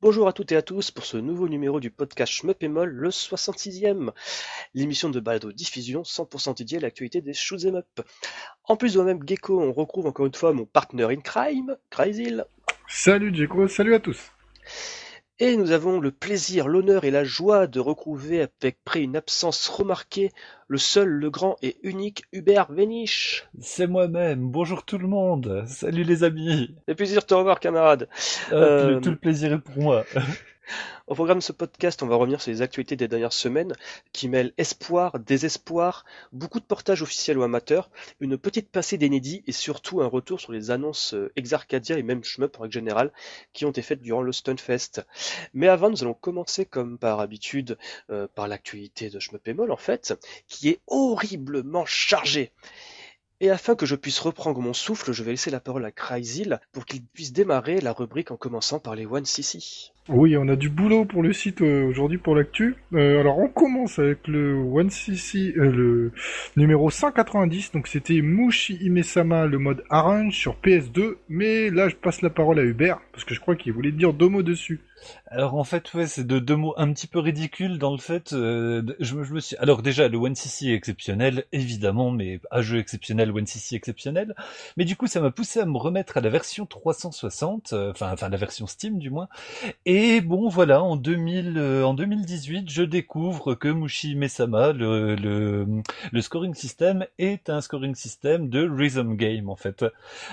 Bonjour à toutes et à tous pour ce nouveau numéro du podcast Moll, le 66e, l'émission de balado diffusion 100% dédiée à l'actualité des shoot'em up. En plus de moi-même Gecko, on retrouve encore une fois mon partner in crime, Cryzil. Salut Gecko, salut à tous. Et nous avons le plaisir, l'honneur et la joie de retrouver avec près une absence remarquée le seul, le grand et unique Hubert Véniche. C'est moi-même, bonjour tout le monde, salut les amis. C'est plaisir de te revoir camarade. Euh, euh, tout le plaisir est pour moi. Au programme de ce podcast, on va revenir sur les actualités des dernières semaines qui mêlent espoir, désespoir, beaucoup de portages officiels ou amateurs, une petite passée d'inédits et surtout un retour sur les annonces euh, Exarcadia et même Shmup en règle générale qui ont été faites durant le Stunfest. Mais avant, nous allons commencer comme par habitude euh, par l'actualité de Shmup et Moll en fait, qui est horriblement chargée. Et afin que je puisse reprendre mon souffle, je vais laisser la parole à Cryzil pour qu'il puisse démarrer la rubrique en commençant par les One CC. Oui, on a du boulot pour le site euh, aujourd'hui pour l'actu. Euh, alors on commence avec le One CC, euh, le numéro 190. Donc c'était Mushi Imesama, le mode Arrange sur PS2. Mais là, je passe la parole à Hubert parce que je crois qu'il voulait dire deux mots dessus. Alors en fait, ouais, c'est de deux mots un petit peu ridicules dans le fait. Euh, je, me, je, me suis. Alors déjà, le One CC est exceptionnel, évidemment, mais à jeu exceptionnel, One CC exceptionnel. Mais du coup, ça m'a poussé à me remettre à la version 360, euh, enfin, enfin la version Steam du moins. Et bon, voilà, en 2000, euh, en 2018, je découvre que Mushi Mesama, le, le, le scoring system, est un scoring system de rhythm game en fait.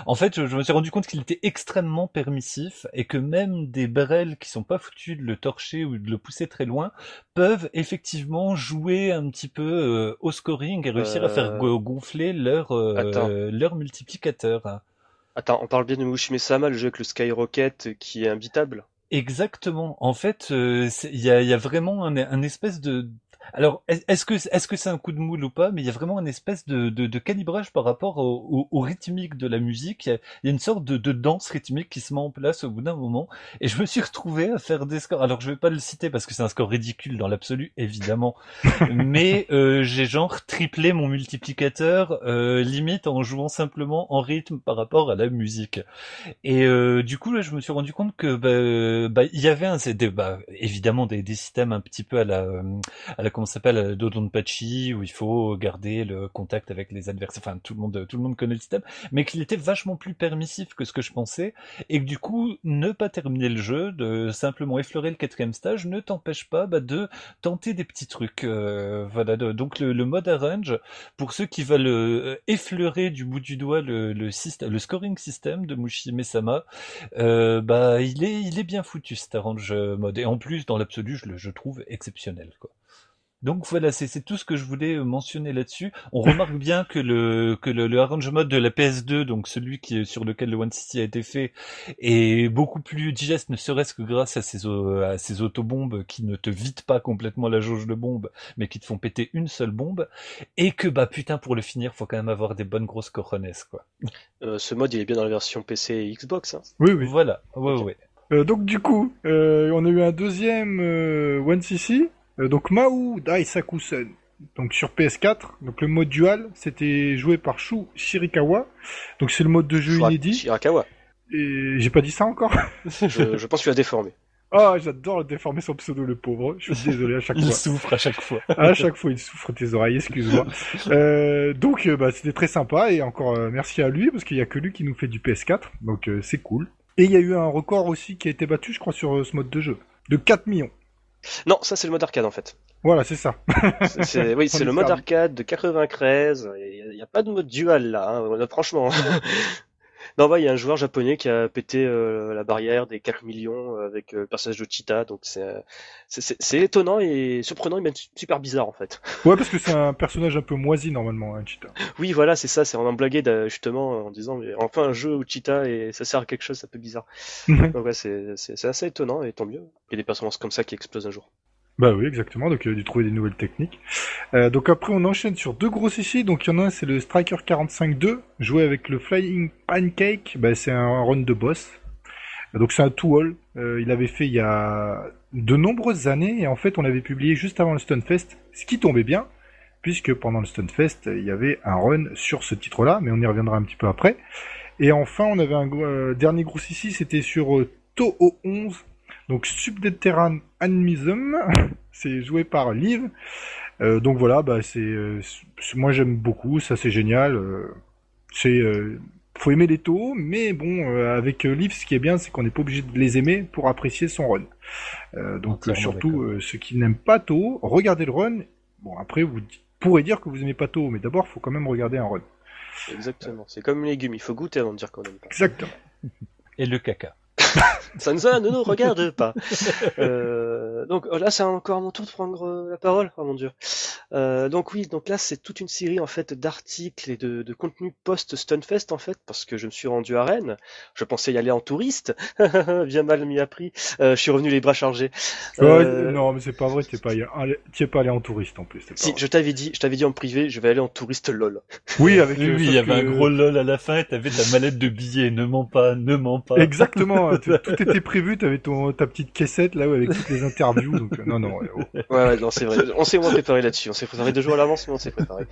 En fait, je, me suis rendu compte qu'il était extrêmement permissif et que même des barrels qui sont pas foutus de le torcher ou de le pousser très loin, peuvent effectivement jouer un petit peu euh, au scoring et réussir à faire Euh, gonfler leur euh, leur multiplicateur. Attends, on parle bien de Mushime Sama, le jeu avec le Skyrocket qui est imbitable Exactement. En fait, euh, il y a, il y a vraiment un, un espèce de alors, est- est-ce que est-ce que c'est un coup de moule ou pas Mais il y a vraiment une espèce de, de, de calibrage par rapport au, au, au rythmique de la musique. Il y a, il y a une sorte de, de danse rythmique qui se met en place au bout d'un moment. Et je me suis retrouvé à faire des scores. Alors, je vais pas le citer parce que c'est un score ridicule dans l'absolu, évidemment. Mais euh, j'ai genre triplé mon multiplicateur, euh, limite en jouant simplement en rythme par rapport à la musique. Et euh, du coup, là, je me suis rendu compte que bah, bah, il y avait un, des- bah, évidemment des, des systèmes un petit peu à la, à la comment ça s'appelle, la Dodonpachi, où il faut garder le contact avec les adversaires. Enfin, tout le monde, tout le monde connaît le système, mais qu'il était vachement plus permissif que ce que je pensais, et que du coup, ne pas terminer le jeu, de simplement effleurer le quatrième stage, ne t'empêche pas bah, de tenter des petits trucs. euh, donc le, mode arrange, pour ceux qui veulent euh, effleurer du bout du doigt le, le, système, de Mushime Sama, euh, bah il est bien foutu cet arrange euh, mode et en plus dans l'absolu je le je trouve exceptionnel quoi. Donc voilà, c'est tout ce que je voulais euh, mentionner là-dessus. On remarque bien que le que le, le arrange mode de la PS2, donc celui qui est sur lequel le One City a été fait, est beaucoup plus digeste, ne serait-ce que grâce à ces au- à ces autobombes qui ne te vident pas complètement la jauge de bombes, mais qui te font péter une seule bombe, et que bah putain pour le finir, faut quand même avoir des bonnes grosses cojones quoi. Euh, Ce mode, il est bien dans la version PC et Xbox. Hein. Oui, oui. Voilà, ouais Ok. ouais. Euh, donc du coup, euh, on a eu un deuxième euh, One CC, euh, donc Mao Daisakusen. Donc sur PS4, donc le mode dual, c'était joué par Shu Shirikawa. Donc c'est le mode de jeu Shura- inédit. Shirakawa. Et j'ai pas dit ça encore. Je, je pense que tu l'as déformé. Ah, j'adore déformer son pseudo le pauvre. Je suis désolé à chaque Il fois. souffre à chaque fois. À chaque fois, il souffre tes oreilles, excuse-moi. Euh, donc, euh, bah, c'était très sympa et encore euh, merci à lui parce qu'il y a que lui qui nous fait du PS4, donc euh, c'est cool. Et il y a eu un record aussi qui a été battu, je crois, sur euh, ce mode de jeu, de 4 millions. Non, ça c'est le mode arcade en fait. Voilà, c'est ça. Oui, c'est est le mode arcade de 93. Il n'y a, pas de mode dual là, hein, franchement. Non, bah, il y a un joueur japonais qui a pété euh, la barrière des 4 millions euh, avec euh, le personnage de Cheetah, donc c'est euh, c'est- étonnant et surprenant et même super bizarre en fait. Ouais, parce que c'est un personnage un peu moisi normalement, hein, Cheetah. Oui, voilà, c'est ça, c'est en blagué de- justement en disant mais enfin un jeu où Cheetah et ça sert à quelque chose, c'est un peu bizarre. Donc ouais, c'est c'est- c'est assez étonnant et tant mieux. Il y a des personnages comme ça qui explosent un jour. Bah oui, exactement. Donc il a dû trouver des nouvelles techniques. Euh, donc après, on enchaîne sur deux gros ici. Donc il y en a un, c'est le Striker 45-2, joué avec le Flying Pancake. Bah, c'est un run de boss. Donc c'est un two-all. Euh, il avait fait il y a de nombreuses années et en fait on l'avait publié juste avant le Stunfest, ce qui tombait bien puisque pendant le Stunfest il y avait un run sur ce titre-là, mais on y reviendra un petit peu après. Et enfin on avait un euh, dernier gros ici, c'était sur Toho 11, donc Subterranean Animism, c'est joué par Liv. Euh, donc voilà, bah c'est euh, moi j'aime beaucoup, ça c'est génial. Euh, c'est faut aimer les taux, mais bon, avec Liv, ce qui est bien, c'est qu'on n'est pas obligé de les aimer pour apprécier son run. donc surtout ceux qui n'aiment pas taux, regardez le run. Bon après vous pourrez dire que vous aimez pas taux, mais d'abord faut quand même regarder un run. Exactement, c'est comme les légumes, il faut goûter avant de dire qu'on aime pas. Exactement. Et le caca. Sansa ne nous regarde pas. Euh, donc là, c'est encore mon tour de prendre euh, la parole. Oh mon dieu. Euh, donc oui, donc là, c'est toute une série en fait d'articles et de, de contenus post Stunfest en fait, parce que je me suis rendu à Rennes. Je pensais y aller en touriste, bien mal m'y a pris. Euh, je suis revenu les bras chargés. Euh, non, mais c'est pas vrai. T'es pas allé, es pas allé en touriste en plus. Si, je t'avais dit, je t'avais dit en privé, je vais aller en touriste lol. Oui, avec. Oui, il y avait un gros lol à la fin. et T'avais ta mallette de billets. Ne mens pas, ne mens pas. Exactement. tout était prévu, t'avais ton ta petite caissette là avec toutes les Donc euh, non non. Ouais, oh. non c'est vrai. On s'est moins préparé là-dessus. On s'est préparé deux jours à l'avance, mais on s'est préparé.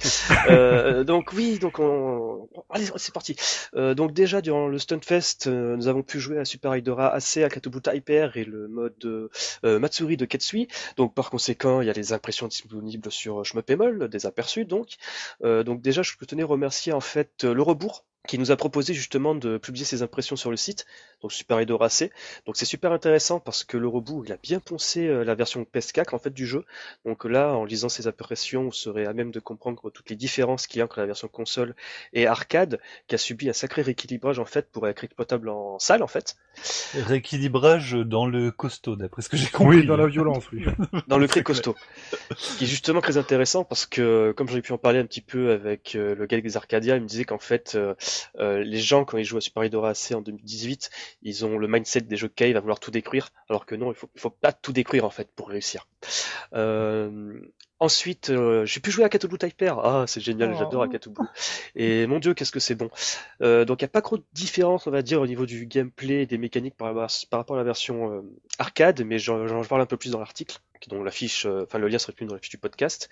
euh, donc oui, donc on. Allez, c'est parti. Euh, donc déjà durant le Stunfest, euh, nous avons pu jouer à Super Hydra AC, à Katubuta Hyper et le mode euh, Matsuri de Ketsui. Donc par conséquent, il y a les impressions disponibles sur Shmepemol, des aperçus donc. donc déjà, je tenais remercier en fait le rebours qui nous a proposé justement de publier ses impressions sur le site, donc Super Edo Racé. Donc c'est super intéressant parce que le reboot, il a bien poncé euh, la version PS4 en fait du jeu. Donc là, en lisant ses impressions, vous serez à même de comprendre toutes les différences qu'il y a entre la version console et arcade, qui a subi un sacré rééquilibrage en fait pour être exploitable en salle en fait. Rééquilibrage dans le costaud, d'après ce que j'ai compris. Oui, dans la violence, oui. dans le très costaud. qui est justement très intéressant parce que, comme j'aurais pu en parler un petit peu avec euh, le gars des Arcadia, il me disait qu'en fait, euh, les gens, quand ils jouent à Super Hero AC en 2018, ils ont le mindset des jeux cave à vouloir tout détruire, alors que non, il faut, il faut pas tout détruire en fait pour réussir. Euh, ensuite, euh, j'ai pu jouer à Katobu Typer. Ah, c'est génial, j'adore oh. Akatubu. Et mon dieu, qu'est-ce que c'est bon. Donc il n'y a pas trop de différence, on va dire, au niveau du gameplay et des mécaniques par, par rapport à la version arcade, mais j'en parle un peu plus dans l'article dont l'affiche, euh, enfin le lien serait plus dans la fiche du podcast.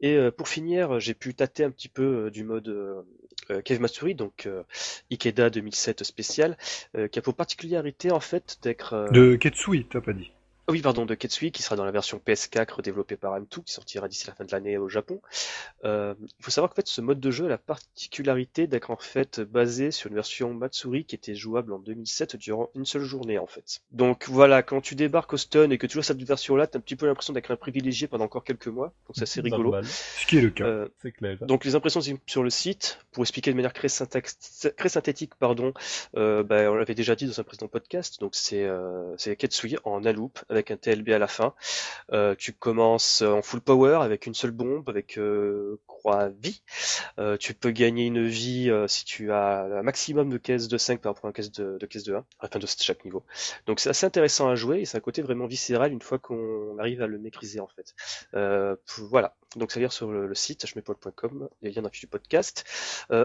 Et euh, pour finir, j'ai pu tâter un petit peu euh, du mode Cave Mastery, donc Ikeda 2007 spécial, qui a pour particularité en fait d'être de Ketsui, t'as pas dit oui, pardon, de Ketsui, qui sera dans la version PS4 développée par M2, qui sortira d'ici la fin de l'année au Japon. Euh, il faut savoir qu'en fait, ce mode de jeu a la particularité d'être en fait basé sur une version Matsuri qui était jouable en 2007 durant une seule journée en fait. Donc voilà, quand tu débarques au stun et que tu joues cette version-là, t'as un petit peu l'impression d'être un privilégié pendant encore quelques mois. Donc c'est rigolo. Ce qui est le cas. Euh, c'est clair. Donc les impressions sur le site, pour expliquer de manière très, très synthétique, pardon, euh, bah, on l'avait déjà dit dans un précédent podcast. Donc c'est c'est Ketsui en aloupe avec un TLB à la fin. Euh, tu commences en full power avec une seule bombe, avec euh, croix vie. Euh, tu peux gagner une vie si tu as un maximum de caisse de 5 par rapport à une caisse de, de caisse de 1, à fin de chaque niveau. Donc c'est assez intéressant à jouer et c'est un côté vraiment viscéral une fois qu'on arrive à le maîtriser en fait. voilà. Donc ça veut dire sur le, site hmepol.com, les liens dans du podcast.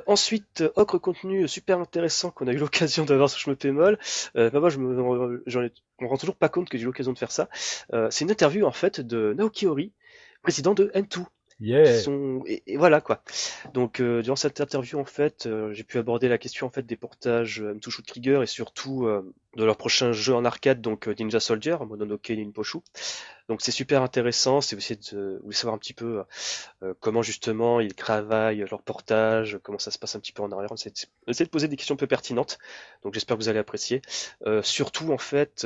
ensuite, autre contenu super intéressant qu'on a eu l'occasion d'avoir sur Schmepemol. Euh, bah moi, je me, j'en ai on rend toujours pas compte que j'ai eu l'occasion de faire ça. Euh, c'est une interview en fait de Naoki Ori, président de N2. Yeah. Et, voilà quoi. Donc euh, durant cette interview en fait, euh, j'ai pu aborder la question en fait des portages M2 Shoot Trigger et surtout de leur prochain jeu en arcade donc Ninja Soldier, Mononoke Ninposhu. Donc c'est super intéressant, c'est aussi de vous savoir un petit peu comment justement ils travaillent leur portage, comment ça se passe un petit peu en arrière. C'est essayer de poser des questions un peu pertinentes. Donc j'espère que vous allez apprécier. surtout en fait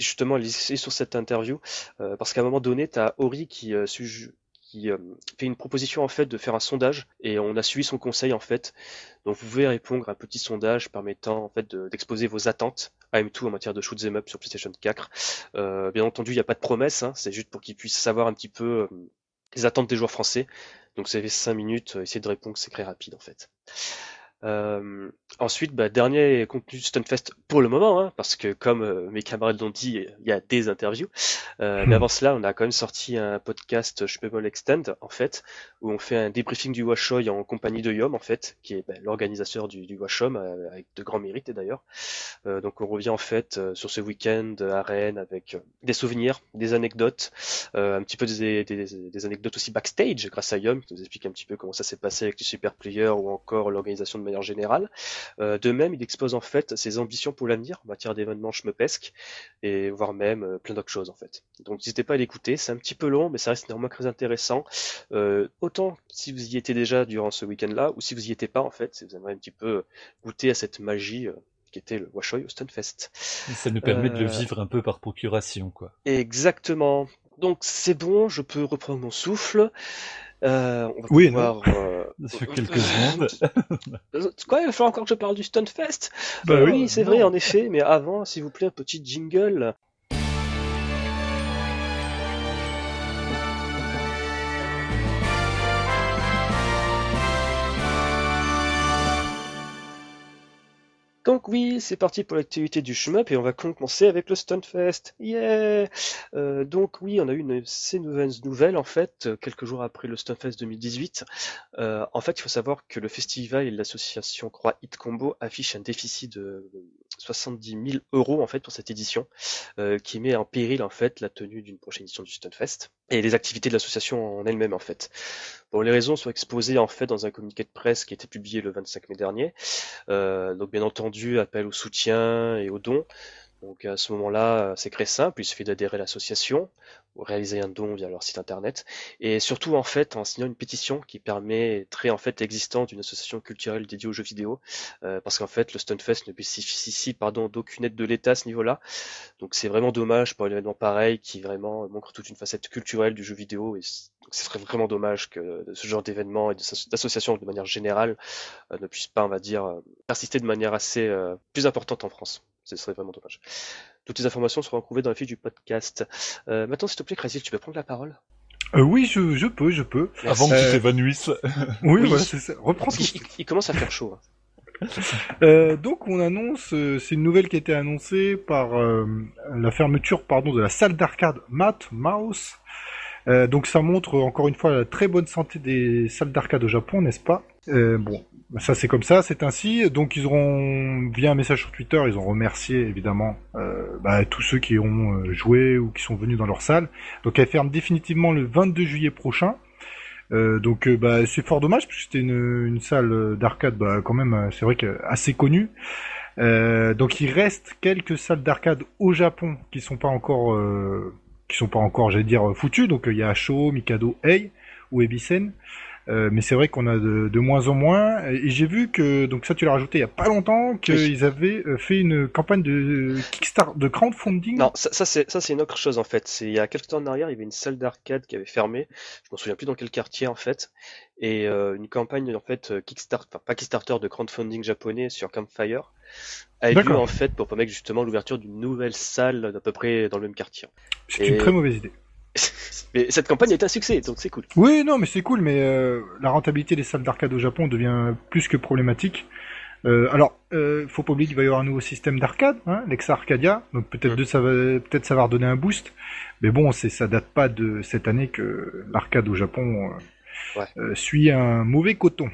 justement sur cette interview parce qu'à un moment donné tu as Ori qui qui euh, fait une proposition en fait de faire un sondage et on a suivi son conseil en fait. Donc vous pouvez répondre à un petit sondage permettant en fait d'exposer vos attentes à M2 en matière de shoot up sur PlayStation 4. Euh, bien entendu, il n'y a pas de promesse, hein, c'est juste pour qu'ils puissent savoir un petit peu euh, les attentes des joueurs français. Donc vous avez 5 minutes, essayez de répondre, c'est très rapide en fait. Euh, ensuite, bah, dernier contenu Stunfest pour le moment, hein, parce que comme euh, mes camarades l'ont dit, il y a des interviews. Euh, Mais Hmm. avant cela, on a quand même sorti un podcast me l'extend, en fait, où on fait un débriefing du Washoy en compagnie de Yom, en fait, qui est bah, l'organisateur du, du Washom, euh, avec de grands mérites d'ailleurs. Euh, donc on revient en fait euh, sur ce week-end à Rennes avec des souvenirs, des anecdotes, euh, un petit peu des, des, des anecdotes aussi backstage grâce à Yom qui nous explique un petit peu comment ça s'est passé avec les super players ou encore l'organisation de manière générale. Euh, de même, il expose en fait ses ambitions pour l'avenir en matière d'événements schmepesques et voire même euh, plein d'autres choses en fait. Donc n'hésitez pas à l'écouter, c'est un petit peu long mais ça reste néanmoins très intéressant. Euh, autant si vous y étiez déjà durant ce week-end-là ou si vous y étiez pas en fait, si vous aimeriez un petit peu goûter à cette magie qui était le Washoy au Stunfest. Ça nous permet de le vivre un peu par procuration, quoi. Exactement. Donc c'est bon, je peux reprendre mon souffle. Euh, on va Oui, pouvoir. euh, Ça fait quelques secondes. Euh, Quoi, il va falloir encore que je parle du Stunfest? Bah Euh, oui, oui, c'est vrai, en effet, mais avant, s'il vous plaît, un petit jingle. Donc oui, c'est parti pour l'activité du shmup et on va commencer avec le Stunfest. Yeah Euh, Donc oui, on a eu une assez nouvelle nouvelle en fait, euh, quelques jours après le Stunfest 2018. Euh, en fait, il faut savoir que le festival et l'association Croix Hit Combo affichent un déficit de 70 000 euros en fait pour cette édition, euh, qui met en péril en fait la tenue d'une prochaine édition du Stunfest et les activités de l'association en elle-même en fait. Bon, les raisons sont exposées en fait dans un communiqué de presse qui a été publié le 25 mai dernier. Euh, donc bien entendu, appel au soutien et aux dons. Donc à ce moment-là, c'est très simple, il suffit d'adhérer à l'association réaliser un don via leur site internet et surtout en fait en signant une pétition qui permettrait en fait l'existence d'une association culturelle dédiée aux jeux vidéo euh, parce qu'en fait le Stunfest ne bénéficie pardon d'aucune aide de l'État à ce niveau-là. Donc c'est vraiment dommage pour un événement pareil qui vraiment montre toute une facette culturelle du jeu vidéo et donc ce serait vraiment dommage que ce genre d'événement et d'associations de manière générale euh, ne puissent pas on va dire euh, persister de manière assez euh, plus importante en France. Ce serait vraiment dommage. Toutes les informations seront retrouvées dans la fiche du podcast. Euh, maintenant, s'il te plaît, Crazy, tu peux prendre la parole? Euh, oui, je, je peux, je peux. Avant que Euh, tu t'évanouisses. Oui, Oui. voilà, c'est ça. Reprends il, il commence à faire chaud. hein. Euh, donc on annonce, euh, c'est une nouvelle qui a été annoncée par euh, la fermeture pardon de la salle d'arcade Matt Mouse. Euh, donc ça montre encore une fois la très bonne santé des salles d'arcade au Japon, n'est-ce pas? Euh, Bon, ça c'est comme ça, c'est ainsi. Donc ils auront via un message sur Twitter, ils ont remercié évidemment euh, bah, tous ceux qui ont euh, joué ou qui sont venus dans leur salle. Donc elle ferme définitivement le 22 juillet prochain. Euh, donc euh, bah, c'est fort dommage parce que c'était une, une salle d'arcade bah, quand même c'est vrai que assez connue. Euh, donc il reste quelques salles d'arcade au Japon qui sont pas encore qui sont pas encore j'allais dire foutues. Donc euh, il y a Show, Mikado, Ei ou Ebisen. Euh, mais c'est vrai qu'on a de, de moins en moins. Et j'ai vu que, donc ça tu l'as rajouté il y a pas longtemps, qu'ils avaient euh, fait une campagne de Kickstarter, de crowdfunding. Non, ça, ça c'est ça c'est une autre chose en fait. C'est il y a quelques temps en arrière, il y avait une salle d'arcade qui avait fermé. Je m'en souviens plus dans quel quartier en fait. Et euh, une campagne en fait Kickstarter, enfin pas Kickstarter de crowdfunding japonais sur Campfire a eu lieu en fait pour permettre justement l'ouverture d'une nouvelle salle d'à peu près dans le même quartier. C'est une très mauvaise idée. Mais cette campagne est un succès, donc c'est cool. Oui, non, mais c'est cool, mais euh, la rentabilité des salles d'arcade au Japon devient plus que problématique. Euh, alors, euh, faut pas oublier qu'il va y avoir un nouveau système d'arcade, hein, l'Exa Arcadia, donc peut-être de ça va, peut-être ça va redonner un boost. Mais bon, c'est ça date pas de cette année que l'arcade au Japon euh, Ouais. euh, suit un mauvais coton.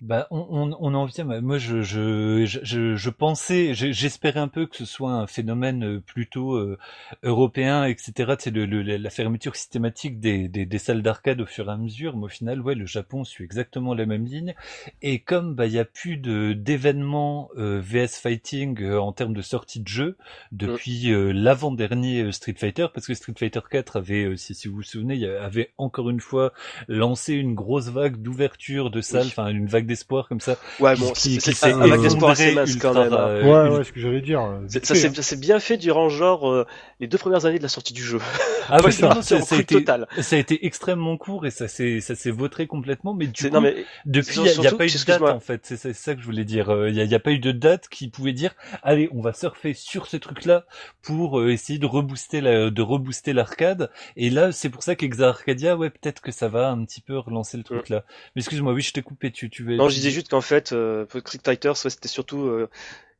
Bah, on, on, on en vient. Moi, je, je, je, je, pensais, j'espérais un peu que ce soit un phénomène euh, plutôt euh, européen, etc. C'est le, le- la fermeture systématique des, des, des salles d'arcade au fur et à mesure. Mais au final, ouais, le Japon suit exactement la même ligne. Et comme bah, il y a plus de d'événements euh, VS Fighting euh, en termes de sortie de jeu depuis euh, l'avant-dernier euh, Street Fighter, parce que Street Fighter 4 avait, euh, si, si vous vous souvenez, avait encore une fois lancé une grosse vague d'ouverture de salles, Oui. enfin une vague d'espoir comme ça. Ouais, bon, qui- c'est qui c'est un vague d'espoir assez mince quand même. hein. euh, ouais, ouais, ce que j'allais dire. euh, C'est- Ça hein. ça s'est bien fait durant genre euh, les deux premières années de la sortie du jeu. Ah c'est parti ça, en ça a été, totale. ça a été extrêmement court et ça s'est, ça s'est vautré complètement, mais du C'est- coup, Non mais depuis, il n'y a, y a surtout- pas eu de date en fait. C'est ça, c'est ça que je voulais dire. Il n'y a, y a pas eu de date qui pouvait dire, allez, on va surfer sur ce truc-là pour euh, essayer de rebooster la, de rebooster l'arcade. Et là, c'est pour ça qu'Exa Arcadia, ouais, peut-être que ça va un petit peu relancer le truc là. Mais excuse-moi, oui, je t'ai coupé. Tu, tu, veux- Non, je disais juste qu'en fait, euh, Crick Fighters, c'était surtout euh,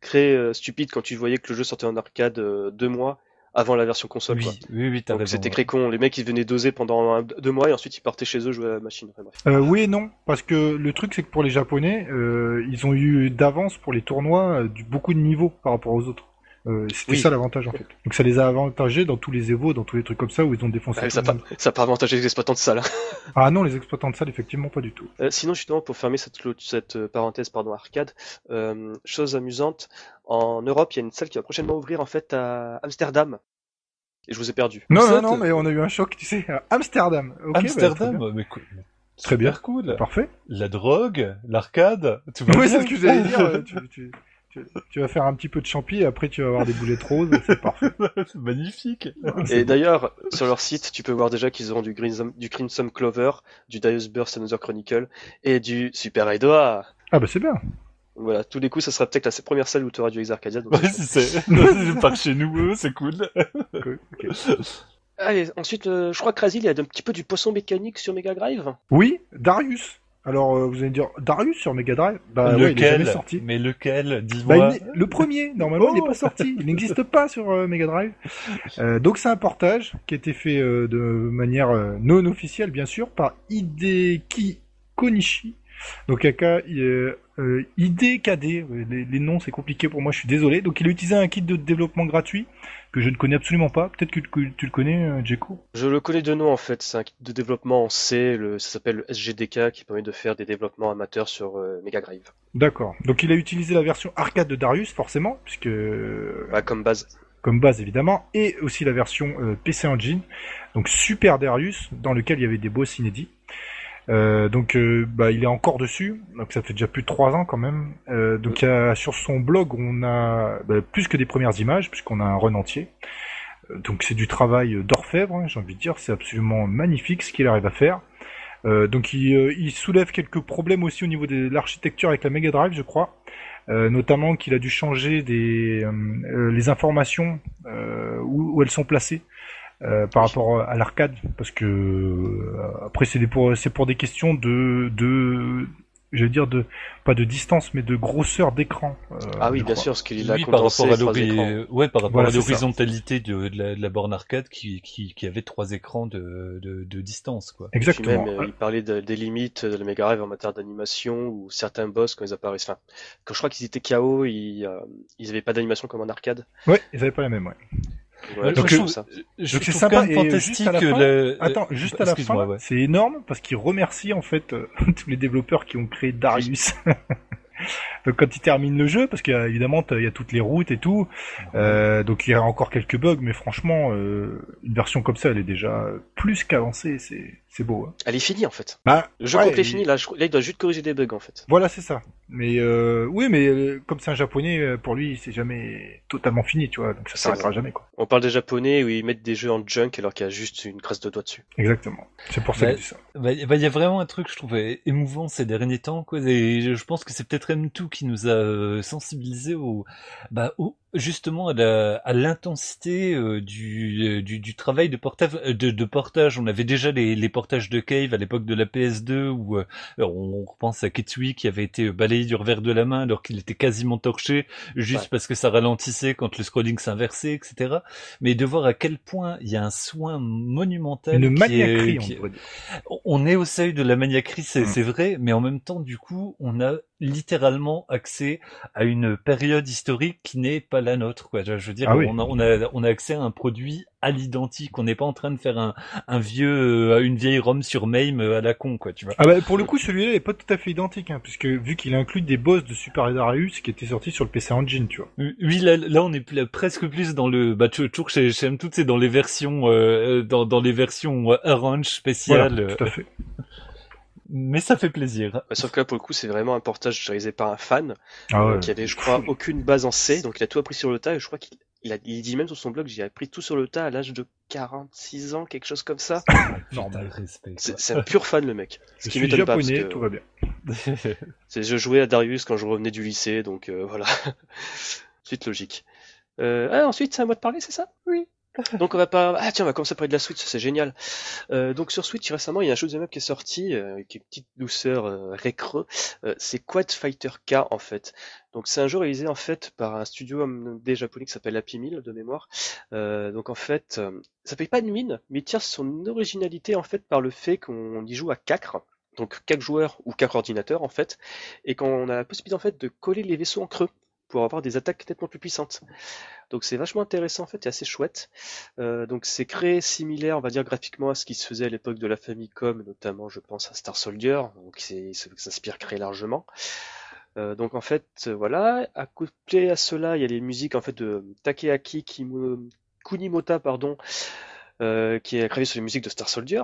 créé euh, stupide quand tu voyais que le jeu sortait en arcade euh, deux mois avant la version console. Oui, quoi. oui, oui, Donc c'était très con. Les mecs, ils venaient doser pendant un- deux mois et ensuite ils partaient chez eux jouer à la machine. Enfin, bref. Euh, oui et non, parce que le truc c'est que pour les Japonais, euh, ils ont eu d'avance pour les tournois euh, du, beaucoup de niveaux par rapport aux autres. Euh, C'était Oui. ça l'avantage en fait. Donc ça les a avantagés dans tous les Evo, dans tous les trucs comme ça où ils ont défoncé. Ça n'a pas, ça a pas avantagé les exploitants de salle. hein. Ah non, les exploitants de salle effectivement pas du tout. Euh, sinon, justement, pour fermer cette, cette euh, parenthèse pardon, arcade, euh, chose amusante, en Europe, il y a une salle qui va prochainement ouvrir en fait à Amsterdam. Et je vous ai perdu. Non non non, t'as- mais on a eu un choc, tu sais, à Amsterdam. Bah, Amsterdam, très bien. mais cool. Très bien. Cool. Parfait. La drogue, l'arcade, tout va Oui, c'est ce que j'allais dire. euh, tu, tu- tu- tu vas faire un petit peu de champi et après tu vas avoir des boulettes roses, c'est parfait. c'est magnifique. Et d'ailleurs, sur leur site, tu peux voir déjà qu'ils auront du, Crimson- du Crimson Clover, du Darius Burst Another Chronicle et du Super Edoa. Ah bah c'est bien. Voilà, tous les coups, ça sera peut-être la première salle où tu auras du Ex Arcadia. donc Ouais, c'est si c'est par chez nous, eux, c'est cool. Allez, ensuite, euh, je crois que Crazy, il y a un petit peu du poisson mécanique sur Mega Drive. Oui, Darius. Alors euh, vous allez me dire Darius sur Mega Drive Bah ouais, il est lequel jamais sorti. Mais lequel Bah, Dis-moi. est- le premier, normalement, il n'est Oh. pas sorti. Il n'existe pas sur euh, Mega Drive. Euh, donc c'est un portage qui a été fait euh, de manière euh, non officielle, bien sûr, par Hideki Konishi. Donc aka euh, euh, IDKD, euh, les, les noms c'est compliqué pour moi, je suis désolé. Donc il a utilisé un kit de développement gratuit que je ne connais absolument pas. Peut-être que, tu le connais, euh, Jeko Je le connais de nom en fait, c'est un kit de développement en C, le, ça s'appelle le SGDK qui permet de faire des développements amateurs sur euh, Mega Drive. D'accord. Donc il a utilisé la version arcade de Darius, forcément, puisque euh, Bah, comme base. comme base évidemment, et aussi la version euh, PC Engine, donc Super Darius, dans lequel il y avait des boss inédits. Euh, donc euh, bah, il est encore dessus, donc ça fait déjà plus de trois ans quand même. Euh, donc sur son blog on a bah, plus que des premières images, puisqu'on a un run entier. Donc c'est du travail d'orfèvre, hein, j'ai envie de dire, c'est absolument magnifique ce qu'il arrive à faire. Donc il, soulève quelques problèmes aussi au niveau de l'architecture avec la Mega Drive, je crois. Notamment qu'il a dû changer les informations où elles sont placées euh, par rapport à l'arcade, parce que euh, après c'est des pour c'est pour des questions de de je veux dire de pas de distance mais de grosseur d'écran. euh, Ah oui, bien crois. sûr, parce qu'il a Oui, par rapport à trois l'hori- écrans. ouais, par rapport Voilà, à l'horizontalité de, de la, de la borne arcade qui, qui, qui avait trois écrans de, de, de distance, quoi. Exactement. même, euh, il parlait de- des limites de la Mega Drive en matière d'animation, ou certains boss, quand ils apparaissent, enfin, quand je crois qu'ils étaient KO, ils, euh, ils avaient pas d'animation comme en arcade. Ouais, ils avaient pas la même. Ouais. Donc, je euh, trouve ça. Je Donc c'est trouve sympa, quand même et fantastique juste à la fin- le- Attends, juste à la fin, ouais. c'est énorme parce qu'il remercie en fait euh, tous les développeurs qui ont créé Darius. donc quand il termine le jeu, parce qu'il y a évidemment t'as- il y a toutes les routes et tout, euh, donc il y a encore quelques bugs, mais franchement, euh, une version comme ça, elle est déjà plus qu'avancée, c'est c'est beau. Hein. Elle est finie, en fait. Bah, Le jeu ouais, complet est fini, là, je- là, il doit juste corriger des bugs, en fait. Voilà, c'est ça. Mais euh, oui, mais euh, comme c'est un japonais, euh, pour lui, c'est jamais totalement fini, tu vois, donc ça s'arrêtera jamais quoi. On parle des japonais où ils mettent des jeux en junk alors qu'il y a juste une graisse de doigt dessus. Exactement. C'est pour ça Bah, que je dis ça. Bah, il bah, il y a vraiment un truc, je trouve, émouvant ces derniers temps, quoi. Et je je pense que c'est peut-être M2 qui nous a euh, sensibilisés au, bah, au, justement à l'intensité euh, du, euh, du, du travail de portage, euh, de, de portage. On avait déjà les, les portages de Cave à l'époque de la PS2 où euh, on repense à Ketsui qui avait été balayé du revers de la main alors qu'il était quasiment torché juste Ouais. parce que ça ralentissait quand le scrolling s'inversait, etc. Mais de voir à quel point il y a un soin monumental Une maniaquerie, est, on dire. on est au seuil de la maniaquerie, c'est Mm. c'est vrai, mais en même temps, du coup, on a littéralement accès à une période historique qui n'est pas la nôtre. Quoi. Je veux dire, Ah oui. on, a, on, a, on a accès à un produit à l'identique. On n'est pas en train de faire un, un vieux, euh, une vieille ROM sur MAME euh, à la con, quoi. Tu vois. Ah bah pour le coup celui-là il est pas tout à fait identique hein, puisque vu qu'il inclut des boss de Super Darius qui étaient sortis sur le PC Engine tu vois. Oui, là, là, on est presque plus dans le, bah, toujours chez, chez M2, c'est dans les versions, euh, dans, dans les versions euh, Orange spéciales. Voilà, tout à fait. Mais ça fait plaisir. Bah, sauf que là, pour le coup, c'est vraiment un portage réalisé par un fan Ah euh, ouais. qui avait, je crois, aucune base en C, donc il a tout appris sur le tas, et je crois qu'il il a, il dit même sur son blog, j'ai appris tout sur le tas à l'âge de 46 ans, quelque chose comme ça. Normal. Respect. C'est un pur fan, le mec. Ce Je qui suis m'étonne pas, parce japonais, que tout va bien. c'est- je jouais à Darius quand je revenais du lycée, donc euh, voilà. Suite logique. Euh, ah, ensuite, c'est à moi de parler, c'est ça? Oui. Donc on va pas. Ah tiens, on va commencer par de la Switch, c'est génial. Euh, donc sur Switch récemment, il y a un de up qui est sorti, euh, qui est une petite douceur euh, récreux. Euh, c'est Quad Fighter K en fait. Donc c'est un jeu réalisé en fait par un studio des japonais qui s'appelle Happy de mémoire. Euh, donc en fait, ça paye pas de mine, mais il tire son originalité en fait par le fait qu'on y joue à 4 donc 4 joueurs ou 4 ordinateurs en fait, et qu'on a la possibilité en fait de coller les vaisseaux en creux pour avoir des attaques nettement plus puissantes. Donc c'est vachement intéressant en fait et assez chouette. Euh, donc c'est créé similaire, on va dire graphiquement à ce qui se faisait à l'époque de la Famicom, notamment je pense à Star Soldier, donc c'est, s'inspire très largement. Euh, donc en fait voilà, à côté à cela il y a les musiques en fait de Takeaki Kunimota pardon, euh, qui a travaillé sur les musiques de Star Soldier,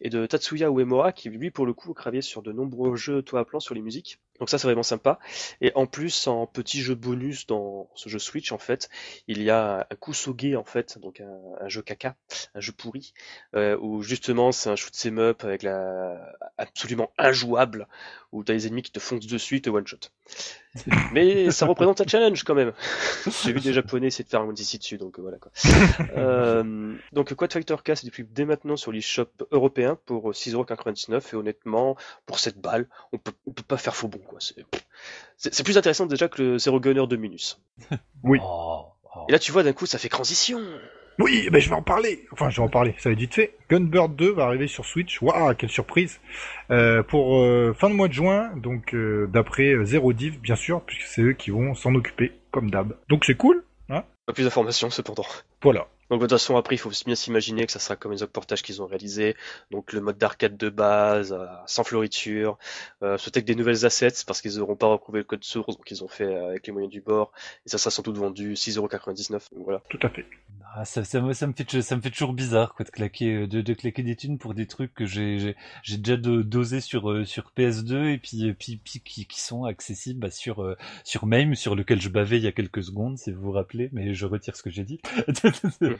et de Tatsuya Uemura, qui lui pour le coup a travaillé sur de nombreux jeux toit à plan sur les musiques. Donc ça c'est vraiment sympa. Et en plus, en petit jeu bonus dans ce jeu Switch, en fait, il y a un Kusoge en fait, donc un, jeu caca, un jeu pourri, euh, où justement c'est un shoot 'em up avec la absolument injouable, où t'as les ennemis qui te foncent dessus et te one shot. Mais ça représente un challenge quand même. J'ai vu des japonais essayer de faire un ici dessus, donc voilà quoi. euh, donc Quad Fighter K c'est depuis dès maintenant sur l'eShop européen pour 6,99€ et honnêtement, pour cette balle, on peut, on peut pas faire faux bon quoi. C'est plus intéressant déjà que le Zero Gunner de Minus. oui. Oh, oh. Et là tu vois d'un coup ça fait transition. Oui, ben je vais en parler. Enfin, je vais en parler. Ça va être vite fait. Gunbird 2 va arriver sur Switch. Waouh, quelle surprise euh, Pour euh, fin de mois de juin, donc euh, d'après Zero Div, bien sûr, puisque c'est eux qui vont s'en occuper, comme d'hab. Donc c'est cool, hein Pas plus d'informations cependant. Voilà. Donc de toute façon après il faut bien s'imaginer que ça sera comme les autres portages qu'ils ont réalisés, donc le mode d'arcade de base, euh, sans floriture, euh, peut-être des nouvelles assets parce qu'ils n'auront pas retrouvé le code source, donc ils ont fait euh, avec les moyens du bord, et ça sera sans doute vendu 6,99€, donc voilà. Tout à fait. Ah, ça, ça, me, ça, me fait, ça me fait toujours bizarre quoi, de, claquer, de, de claquer des thunes pour des trucs que j'ai déjà de, dosé sur, euh, sur PS2 et puis, puis, puis qui, qui, sont accessibles bah, sur, euh, sur MAME, sur lequel je bavais il y a quelques secondes, si vous vous rappelez, mais je retire ce que j'ai dit.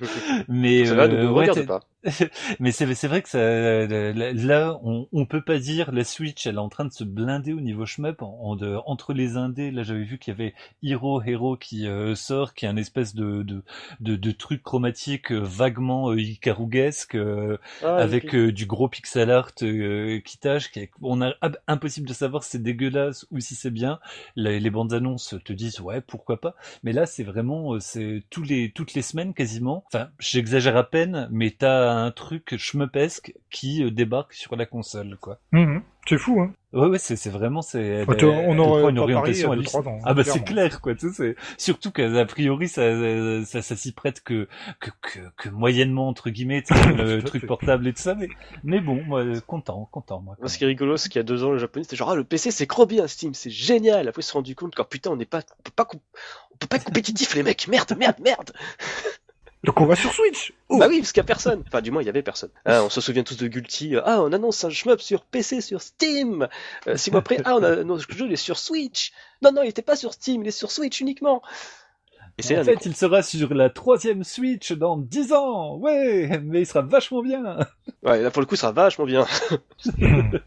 mais Ça va, ne regarde t'es- pas. mais c'est vrai que ça, là, on, on peut pas dire la Switch, elle est en train de se blinder au niveau shmup en, en de- entre les indés. Là, j'avais vu qu'il y avait Hero Hero qui euh, sort, qui est un espèce de de, de, de truc chromatique euh, vaguement euh, icaruguesque euh, Ah, avec euh, du gros pixel art euh, qui tâche. Qui est- on a impossible de savoir si c'est dégueulasse ou si c'est bien. Les, les bandes annonces te disent ouais pourquoi pas. Mais là, c'est vraiment euh, c'est tous les toutes les semaines quasiment. Enfin, j'exagère à peine, mais t'as un truc schmupesque qui euh, débarque sur la console, quoi. Mhm. C'est fou, hein Ouais, ouais, c'est vraiment c'est. On aurait une orientation hallucinante. trois ans, Ah bah c'est clair quoi, tu sais, c'est- surtout qu'a priori ça ça, ça, s'y prête que, que que que moyennement entre guillemets le à truc portable et tout ça mais mais bon moi content content moi. ce qui est rigolo, c'est qu'il y a deux ans, le japonais, c'était genre, ah, le PC, c'est trop bien, Steam, c'est génial. Après, ils se sont rendu compte que, putain, on n'est pas, on peut pas, on peut pas être compétitif, les mecs. Merde, merde, merde. Donc on va sur Switch Oh. Bah oui, parce qu'il y a personne. Enfin, du moins, il y avait personne. Ah, on se souvient tous de Gulti. euh, Ah, on annonce un shmup sur PC, sur Steam. Euh, six mois après, ah, on a, notre jeu, il est sur Switch. Non, non, il était pas sur Steam, il est sur Switch uniquement. Et En fait, il sera sur la troisième Switch dans 10 ans, ouais, mais il sera vachement bien. Ouais, là, pour le coup, ça va vachement bien.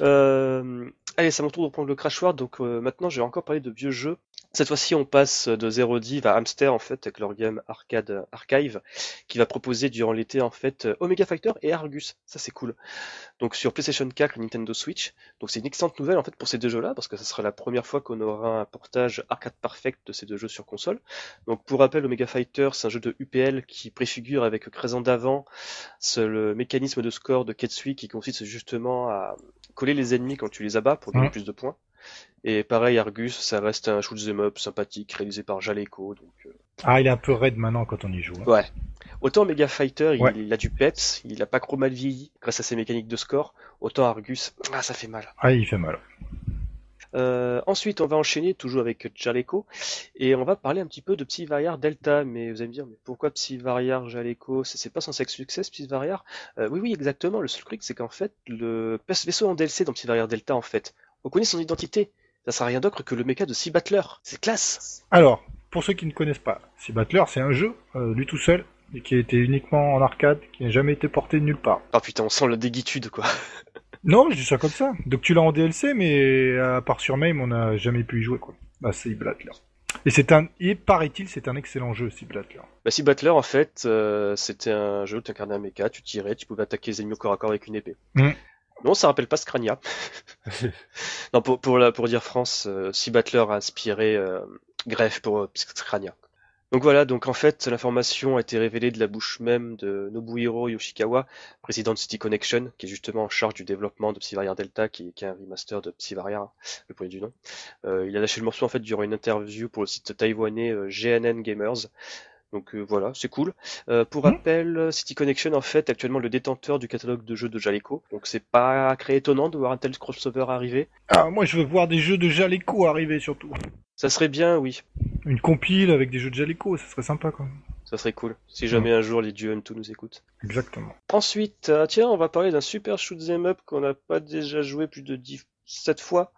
Euh, allez, c'est mon tour de reprendre le Crash Ward. Donc euh, maintenant, je vais encore parler de vieux jeux. Cette fois-ci, on passe de Zero Div à Hamster en fait avec leur game Arcade Archive, qui va proposer durant l'été en fait euh, Omega Fighter et Argus. Ça, c'est cool. Donc sur PlayStation 4 et Nintendo Switch. Donc c'est une excellente nouvelle en fait pour ces deux jeux-là parce que ça sera la première fois qu'on aura un portage arcade perfect de ces deux jeux sur console. Donc pour rappel, Omega Fighter, c'est un jeu de UPL qui préfigure avec 13 ans d'avant le mécanisme de score de Ketsui qui consiste justement à coller les ennemis quand tu les abats pour Mhm. plus de points. Et pareil, Argus, ça reste un shoot 'em up sympathique réalisé par Jaleco. Donc, euh, Ah, il est un peu raide maintenant quand on y joue. hein. ouais. Autant Mega Fighter, il, il a du peps, il a pas trop mal vieilli grâce à ses mécaniques de score. Autant Argus, ah ça fait mal. Ah, il fait mal. Euh, ensuite, on va enchaîner toujours avec Jaleco et on va parler un petit peu de Psyvariar Delta. Mais vous allez me dire, mais pourquoi Psyvariar Jaleco? C'est pas censé être succès Psyvariar euh, Oui, oui, exactement. Le seul truc, c'est qu'en fait, le vaisseau en DLC dans Psyvariar Delta, en fait, on connaît son identité. Ça sera rien d'autre que le mecha de Sea Battler. C'est classe. Alors, pour ceux qui ne connaissent pas, Sea Battler, c'est un jeu, euh, lui tout seul, et qui a été uniquement en arcade, qui n'a jamais été porté nulle part. Ah putain, on sent la déguitude, quoi. Non, je dis ça comme ça. Donc tu l'as en DLC, mais à part sur MAME, on n'a jamais pu y jouer, quoi. Bah, c'est. Et c'est un, et paraît-il, c'est un excellent jeu, Sea. Bah, Sea en fait, euh, c'était un jeu où tu incarnais un mecha, tu tirais, tu pouvais attaquer les ennemis au corps à corps avec une épée. Mm. Non, ça rappelle pas Scrania. non, pour, pour, la, pour dire France, euh, Sea a inspiré euh, pour euh, Scrania. Donc voilà, donc en fait, l'information a été révélée de la bouche même de Nobuhiro Yoshikawa, président de City Connection, qui est justement en charge du développement de Psyvaria Delta, qui, qui est un remaster de Psyvaria, le premier du nom. Euh, il a lâché le morceau en fait durant une interview pour le site taïwanais euh, GNN Gamers. Donc euh, voilà, c'est cool. Euh, pour Mhm. rappel, City Connection en fait actuellement le détenteur du catalogue de jeux de Jaleco. Donc c'est pas très étonnant de voir un tel crossover arriver. Ah, moi, je veux voir des jeux de Jaleco arriver, surtout. Ça serait bien, oui. Une compile avec des jeux de Jaleco, ça serait sympa, même. Ça serait cool. Si jamais un jour les dieux M2 nous écoutent. Exactement. Ensuite, euh, tiens, on va parler d'un super shoot'em up qu'on n'a pas déjà joué plus de 17 fois.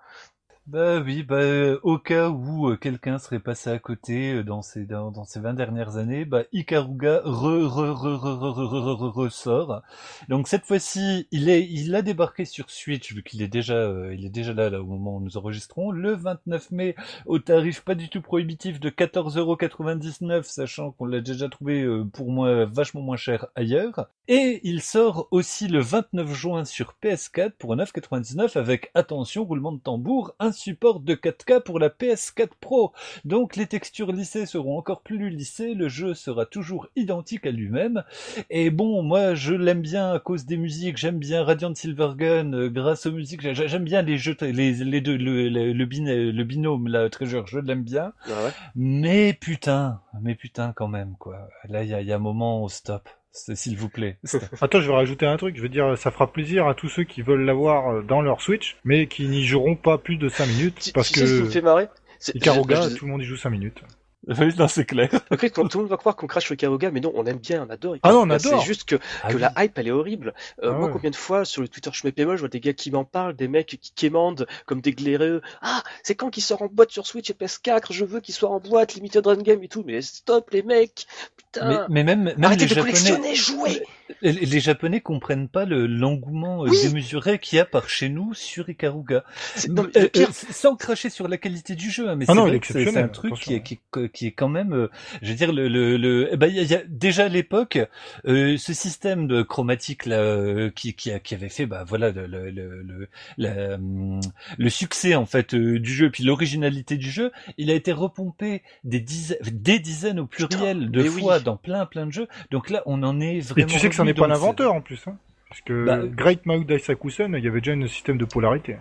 Bah oui, bah au cas où euh, quelqu'un serait passé à côté euh, dans ces dans, ces 20 dernières années, bah Ikaruga re, re, re, re, re, re, re, re- ressort. Donc cette fois-ci, il est il a débarqué sur Switch vu qu'il est déjà euh, il est déjà là, là au moment où nous enregistrons le 29 mai au tarif pas du tout prohibitif de 14,99€, sachant qu'on l'a déjà trouvé pour moi vachement moins cher ailleurs. Et il sort aussi le 29 juin sur PS4 pour 9,99€ avec, attention, roulement de tambour, un support de 4K pour la PS4 Pro. Donc les textures lissées seront encore plus lissées, le jeu sera toujours identique à lui-même. Et bon, moi je l'aime bien à cause des musiques, j'aime bien Radiant Silvergun euh, grâce aux musiques, j'ai- j'aime bien les jeux, les, les deux, le, le, le, bin- le binôme, la Treasure, je l'aime bien. Ah ouais. Mais putain, mais putain quand même quoi. Là il y y a un moment au stop. C'est- S'il vous plaît. Attends, je vais rajouter un truc. Je veux dire, ça fera plaisir à tous ceux qui veulent l'avoir euh, dans leur Switch, mais qui n'y joueront pas plus de 5 minutes, Tu- parce tu sais ce qui me que fait marrer C'est- Ikaruga, je- je- tout le monde y joue 5 minutes. Oui, non, c'est clair. Tout le monde va croire qu'on crache sur Ikaruga, mais non, on aime bien, on adore Ah non, on adore. C'est juste que, Ah que oui. la hype, elle est horrible. Euh, Ah moi, ouais. combien de fois sur le Twitter Schmeppémol, je vois des gars qui m'en parlent, des mecs qui quémandent comme des glaireux. Ah, c'est quand qu'il sort en boîte sur Switch et PS4, je veux qu'il soit en boîte, limited run game et tout. Mais stop, les mecs! Mais, Putain! mais même, même Arrêtez les de Japonais, collectionner, jouez! Les, les Japonais comprennent pas le l'engouement euh, Oui. démesuré qu'il y a par chez nous sur Ikaruga. Non, Euh, le pire, euh, sans cracher sur la qualité du jeu, hein, mais Ah c'est un truc qui est, qui, qui est quand même, euh, je veux dire, le, le, le eh ben, il y a, y a déjà à l'époque euh, ce système de chromatique là euh, qui, qui, a- qui avait fait, bah voilà, le, le, le, le, la, hum, le succès en fait euh, du jeu, puis l'originalité du jeu, il a été repompé des dizaines, des dizaines au pluriel Putain, de oui. fois dans plein plein de jeux. Donc là, on en est Et vraiment. tu sais que c'en revenu est pas ce- l'inventeur en plus, hein. Parce que Bah, Great Maud Daisakusen, il y avait déjà un système de polarité.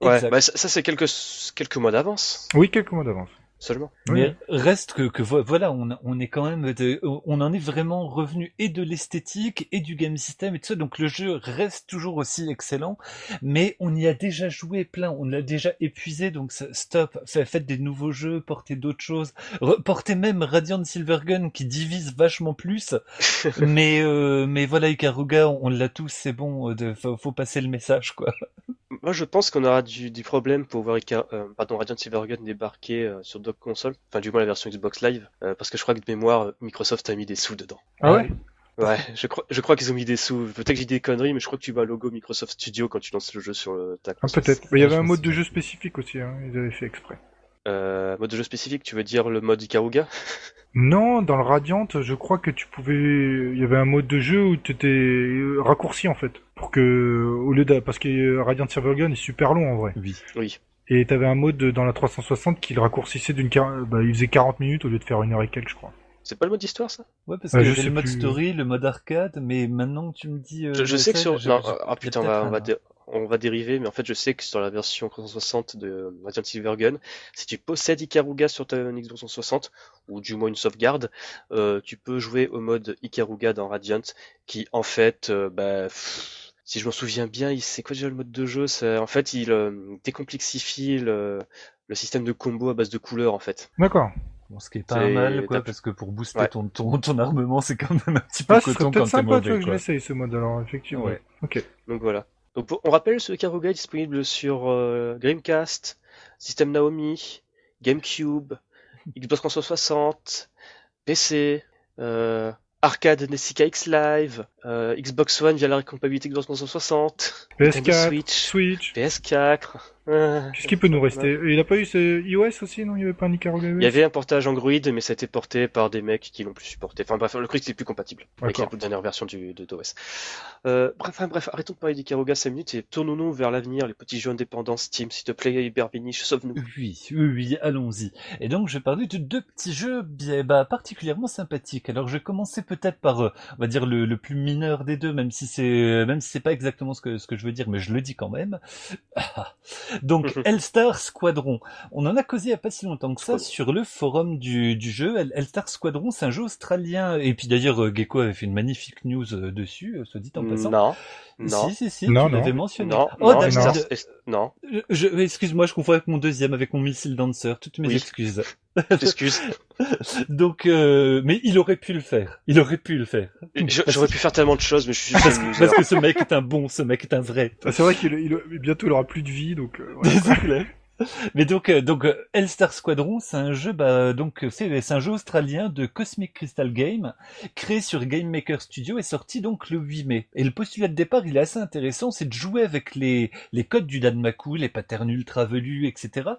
ouais, bah, ça, ça, c'est quelques, quelques mois d'avance, Oui, quelques mois d'avance. Seulement. Mais reste que, que vo- voilà, on, on est quand même, de- on en est vraiment revenu et de l'esthétique et du game system et tout ça. Donc le jeu reste toujours aussi excellent, mais on y a déjà joué plein, on l'a déjà épuisé. Donc stop, Fa- faites des nouveaux jeux, portez d'autres choses, portez même Radiant Silvergun qui divise vachement plus. mais euh, mais voilà, Ikaruga, on, on l'a tous, c'est bon, euh, de, faut, faut passer le message quoi. Moi, je pense qu'on aura du, des problèmes pour voir Icar- euh, pardon, Radiant Silvergun débarquer euh, sur d'autres consoles, enfin du moins la version Xbox Live, euh, parce que je crois que de mémoire, euh, Microsoft a mis des sous dedans. Ah ouais? Ouais, je crois, je crois qu'ils ont mis des sous. Peut-être que j'ai dit des conneries, mais je crois que tu vois un logo Microsoft Studio quand tu lances le jeu sur le, ta Ah, console. peut-être. Mais il y avait un mode de jeu spécifique aussi, hein. Ils avaient fait exprès. Euh, mode de jeu spécifique, tu veux dire le mode Ikaruga? Non, dans le Radiant, je crois que tu pouvais. Il y avait un mode de jeu où tu étais raccourci en fait. Pour que. Au lieu de. Parce que Radiant Silvergun est super long en vrai. Oui. Oui. Et t'avais un mode dans la 360 qui le raccourcissait d'une. quar- Bah, il faisait 40 minutes au lieu de faire une heure et quelques, je crois. C'est pas le mode histoire, ça? Ouais, parce Ah, qu'il y je sais le mode plus. story, le mode arcade, mais maintenant que tu me dis. euh, Je, sais que sur... je- Non, ah putain, on va, on, un- va dé- on va dériver, mais en fait, je sais que sur la version 360 de Radiant Silvergun, si tu possèdes Ikaruga sur ta Xbox 360, ou du moins une sauvegarde, euh, tu peux jouer au mode Ikaruga dans Radiant, qui en fait, euh, bah, pff, si je m'en souviens bien, il- c'est quoi déjà le mode de jeu En fait, il euh, décomplexifie le, le système de combo à base de couleurs, en fait. D'accord. Bon, ce qui est pas mal, quoi, parce que pour booster Ouais. ton, ton, ton armement, c'est quand même un petit peu Ah, coton peut-être quand t'es sympa, mauvais, vois, que je quoi. l'essaye ce mode alors, effectivement. Ouais. Ok. Donc voilà. Donc, on rappelle, ce Ikaruga est disponible sur euh, Dreamcast, System Naomi, GameCube, Xbox 360, PC, euh, Arcade Nessica X Live, euh, Xbox One via la compatibilité Xbox 360, Nintendo PS4, Switch, Switch. PS4, Euh, Qu'est-ce qui peut nous rester Il a pas eu ce iOS aussi, non? Il y avait pas un Nicaragua Il y avait un portage Android, mais ça a été porté par des mecs qui l'ont plus supporté. Enfin bref, le truc c'est plus compatible avec la dernière version du, de d'OS. Euh, bref, enfin, bref, arrêtons de parler d'Ikaruga 5 minutes et tournons-nous vers l'avenir, les petits jeux indépendants Steam, s'il te plaît, Hyperbinish, sauve-nous. Oui, oui, oui, allons-y. Et donc, je vais parler de deux petits jeux bien, bah, particulièrement sympathiques. Alors, je vais commencer peut-être par, euh, on va dire, le, le plus mineur des deux, même si c'est, même si c'est pas exactement ce que, ce que je veux dire, mais je le dis quand même. donc, Hellstar Squadron. On en a causé il y a pas si longtemps que ça Squadron. sur le forum du, du jeu. Hellstar Squadron, c'est un jeu australien. Et puis d'ailleurs, euh, Gecko avait fait une magnifique news euh, dessus, euh, soit dit en passant. Non, non, Si, si, si, Non, tu non. l'avais mentionné. non, Oh, non, non, je, je- excuse-moi, je confonds avec mon deuxième, avec mon Missile Dancer. Toutes mes Oui. excuses. excuse. Donc, euh, mais il aurait pu le faire. Il aurait pu le faire. Je- J'aurais pu faire tellement de choses, mais je suis juste Parce, un loser. parce que ce mec est un bon, ce mec est un vrai. Ah, C'est vrai qu'il il- bientôt il aura plus de vie, donc. euh, ouais. C'est clair. Mais donc, euh, donc euh, Hellstar Squadron, c'est un jeu, bah, donc euh, c'est un jeu australien de Cosmic Crystal Game, créé sur Game Maker Studio et sorti donc le 8 mai. Et le postulat de départ, il est assez intéressant, c'est de jouer avec les les codes du Danmaku, les patterns ultra velus, etc.,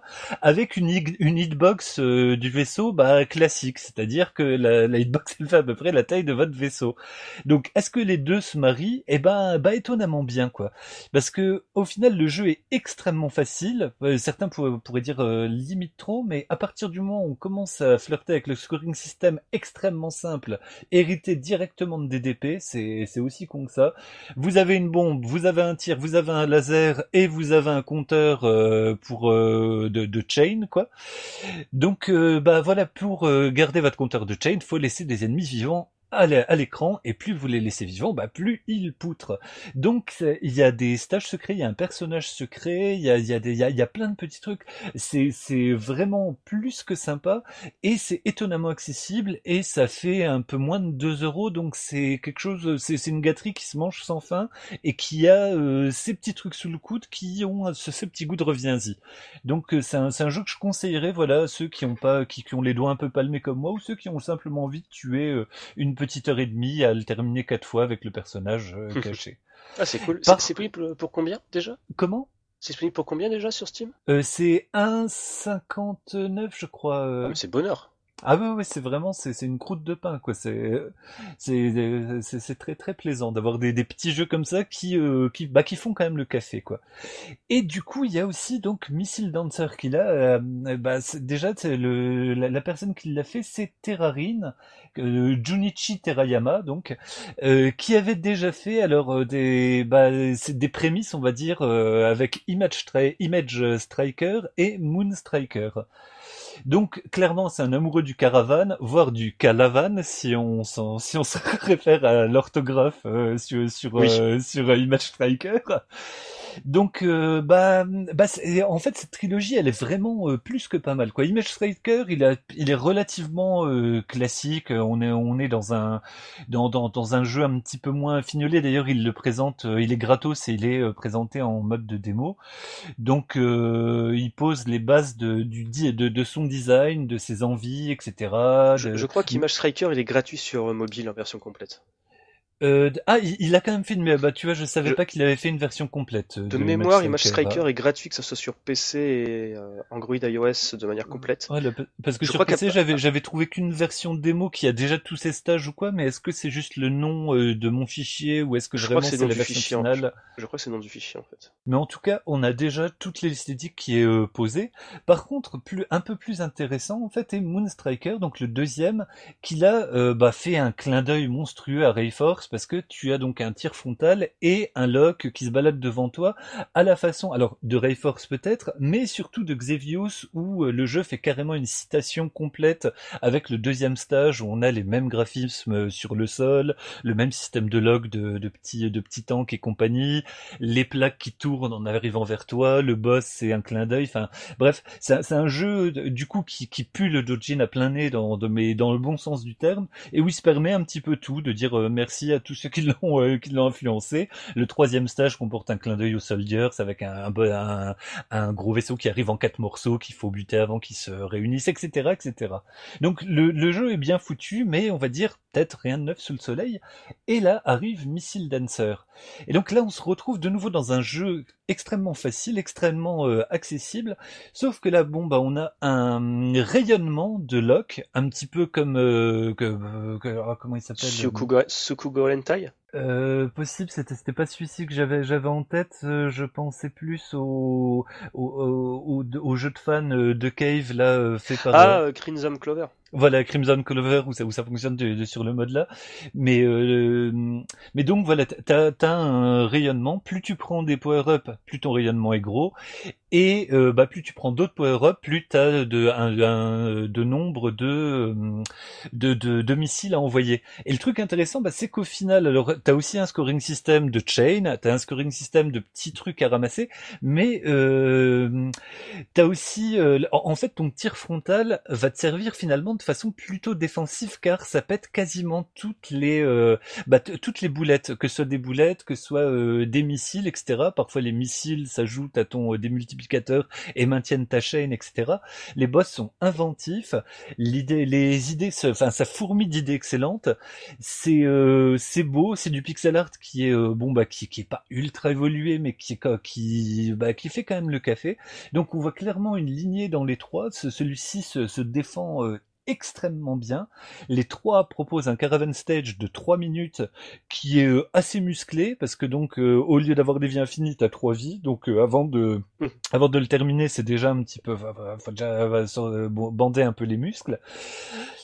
avec une une hitbox euh, du vaisseau, bah classique, c'est-à-dire que la, la hitbox elle fait à peu près la taille de votre vaisseau. Donc, est-ce que les deux se marient? Eh ben, bah étonnamment bien, quoi. Parce que au final, le jeu est extrêmement facile. Certains pour- pourraient dire euh, limite trop, mais à partir du moment où on commence à flirter avec le scoring system extrêmement simple, hérité directement de DDP, c'est aussi con que ça. Vous avez une bombe, vous avez un tir, vous avez un laser et vous avez un compteur euh, pour euh, de, de chain, quoi. Donc, euh, bah voilà, pour garder votre compteur de chain, faut laisser des ennemis vivants à l'é- à l'écran et plus vous les laissez vivants, bah plus ils poutrent. Donc il y a des stages secrets, il y a un personnage secret, il y a, y a, il y a, y a plein de petits trucs. C'est vraiment plus que sympa et c'est étonnamment accessible et ça fait un peu moins de 2 euros donc c'est quelque chose, c'est une gâterie qui se mange sans fin et qui a euh, ces petits trucs sous le coude qui ont ce, petit goût de reviens-y. Donc euh, c'est un, un jeu que je conseillerais voilà à ceux qui ont pas qui, qui ont les doigts un peu palmés comme moi ou ceux qui ont simplement envie de tuer euh, une petite heure et demie à le terminer quatre fois avec le personnage euh, caché. Ah, c'est cool. Par- C'est disponible pour combien déjà? Comment? C'est disponible pour combien déjà sur Steam? Euh, C'est 1,59 je crois. Ah, euh. mais C'est bonheur. Ah ouais, ouais, c'est vraiment, c'est, une croûte de pain, quoi. C'est, c'est, c'est, très, très plaisant d'avoir des, des petits jeux comme ça qui, euh, qui, bah, qui font quand même le café, quoi. Et du coup, il y a aussi donc Missile Dancer qui l'a, euh, bah, c'est- déjà, c'est le, la, la personne qui l'a fait, c'est Terrarine, euh, Junichi Terayama, donc, euh, qui avait déjà fait, alors, euh, des, bah, des prémices, on va dire, euh, avec Image, Stri- Image Striker et Moon Striker. Donc clairement, c'est un amoureux du caravane, voire du calavan, si on s'en- si on se réfère à l'orthographe euh, sur sur Oui. euh, sur euh, Image Striker. Donc euh, bah bah en fait cette trilogie elle est vraiment euh, plus que pas mal quoi. Image Striker il a il est relativement euh, classique. On est on est dans un dans, dans dans un jeu un petit peu moins fignolé. D'ailleurs il le présente euh, il est gratos et il est euh, présenté en mode de démo. Donc euh, il pose les bases de, du, de, de son design, de ses envies, etc. Je, de- je crois qu'Image Striker, il est gratuit sur mobile en version complète. Euh, de- ah, il, a quand même fait une... Bah, tu vois, je savais Je- pas qu'il avait fait une version complète. De mémoire, Image Striker est gratuit, que ce soit sur PC et euh, Android, iOS de manière complète. Parce que Je sur crois PC, j'avais j'avais trouvé qu'une version démo qui a déjà tous ses stages ou quoi, mais est-ce que c'est juste le nom euh, de mon fichier ou est-ce que Je vraiment c'est la nom du version fichier, en finale Je crois que c'est le nom du fichier en fait. Mais en tout cas, on a déjà toute l'esthétique qui est euh, posée. Par contre, plus un peu plus intéressant en fait est Moonstriker, donc le deuxième, qui là euh, bah, fait un clin d'œil monstrueux à Rayforce parce que tu as donc un tir frontal et un lock qui se balade devant toi à la façon alors de Rayforce peut-être, mais surtout de Xevious où euh, le jeu fait carrément une citation complète avec le deuxième stage où on a les mêmes graphismes euh, sur le sol, le même système de log de, petits de petits tanks et compagnie les plaques qui tournent en arrivant vers toi, le boss c'est un clin d'œil, enfin bref, c'est un- jeu du coup qui, pue le dojin à plein nez dans, mais dans le bon sens du terme, et où il se permet un petit peu tout, de dire euh, merci à tous ceux qui l'ont euh, qui l'ont influencé. Le troisième stage comporte un clin d'œil aux Soldiers avec un, gros vaisseau qui arrive en quatre morceaux qu'il faut buter avant qu'ils se réunissent, etc., etc. Donc le jeu est bien foutu, mais on va dire peut-être rien de neuf sous le soleil. Et là arrive Missile Dancer. Et donc là, on se retrouve de nouveau dans un jeu extrêmement facile, extrêmement euh, accessible. Sauf que là, bon, bah, on a un rayonnement de lock, un petit peu comme euh, que, ah, comment il s'appelle Sukugo Rentai? Euh, possible, c'était c'était pas celui-ci que j'avais j'avais en tête. je pensais plus au au, au, jeu de fans de Cave là fait par ah Crimson Clover. Voilà, Crimson Clover où ça, où ça fonctionne sur le mode là. Mais euh, mais donc voilà, t'as as un rayonnement. Plus tu prends des power-up, plus ton rayonnement est gros. Et euh, bah plus tu prends d'autres power-up, plus t'as de un, un, de nombre de, de, de de missiles à envoyer. Et le truc intéressant, bah, c'est qu'au final, alors t'as aussi un scoring system de chain, t'as un scoring system de petits trucs à ramasser, mais euh, t'as aussi, euh, en fait, ton tir frontal va te servir finalement de façon plutôt défensive car ça pète quasiment toutes les euh, bah, toutes les boulettes, que ce soit des boulettes, que ce soit euh, des missiles, etc. Parfois les missiles s'ajoutent à ton euh, démultiplicateur et maintiennent ta chaîne, etc. Les boss sont inventifs, l'idée, les idées, enfin ça fourmille d'idées excellentes. C'est c'est beau, c'est du pixel art qui est bon bah qui, qui est pas ultra évolué mais qui qui bah, qui fait quand même le café. Donc on voit clairement une lignée dans les trois. Celui-ci se, se défend extrêmement bien. Les trois proposent un caravan stage de 3 minutes qui est euh, assez musclé parce que donc euh, au lieu d'avoir des vies infinies, t'as trois vies. Donc euh, avant de avant de le terminer, c'est déjà un petit peu faut déjà bander un peu les muscles.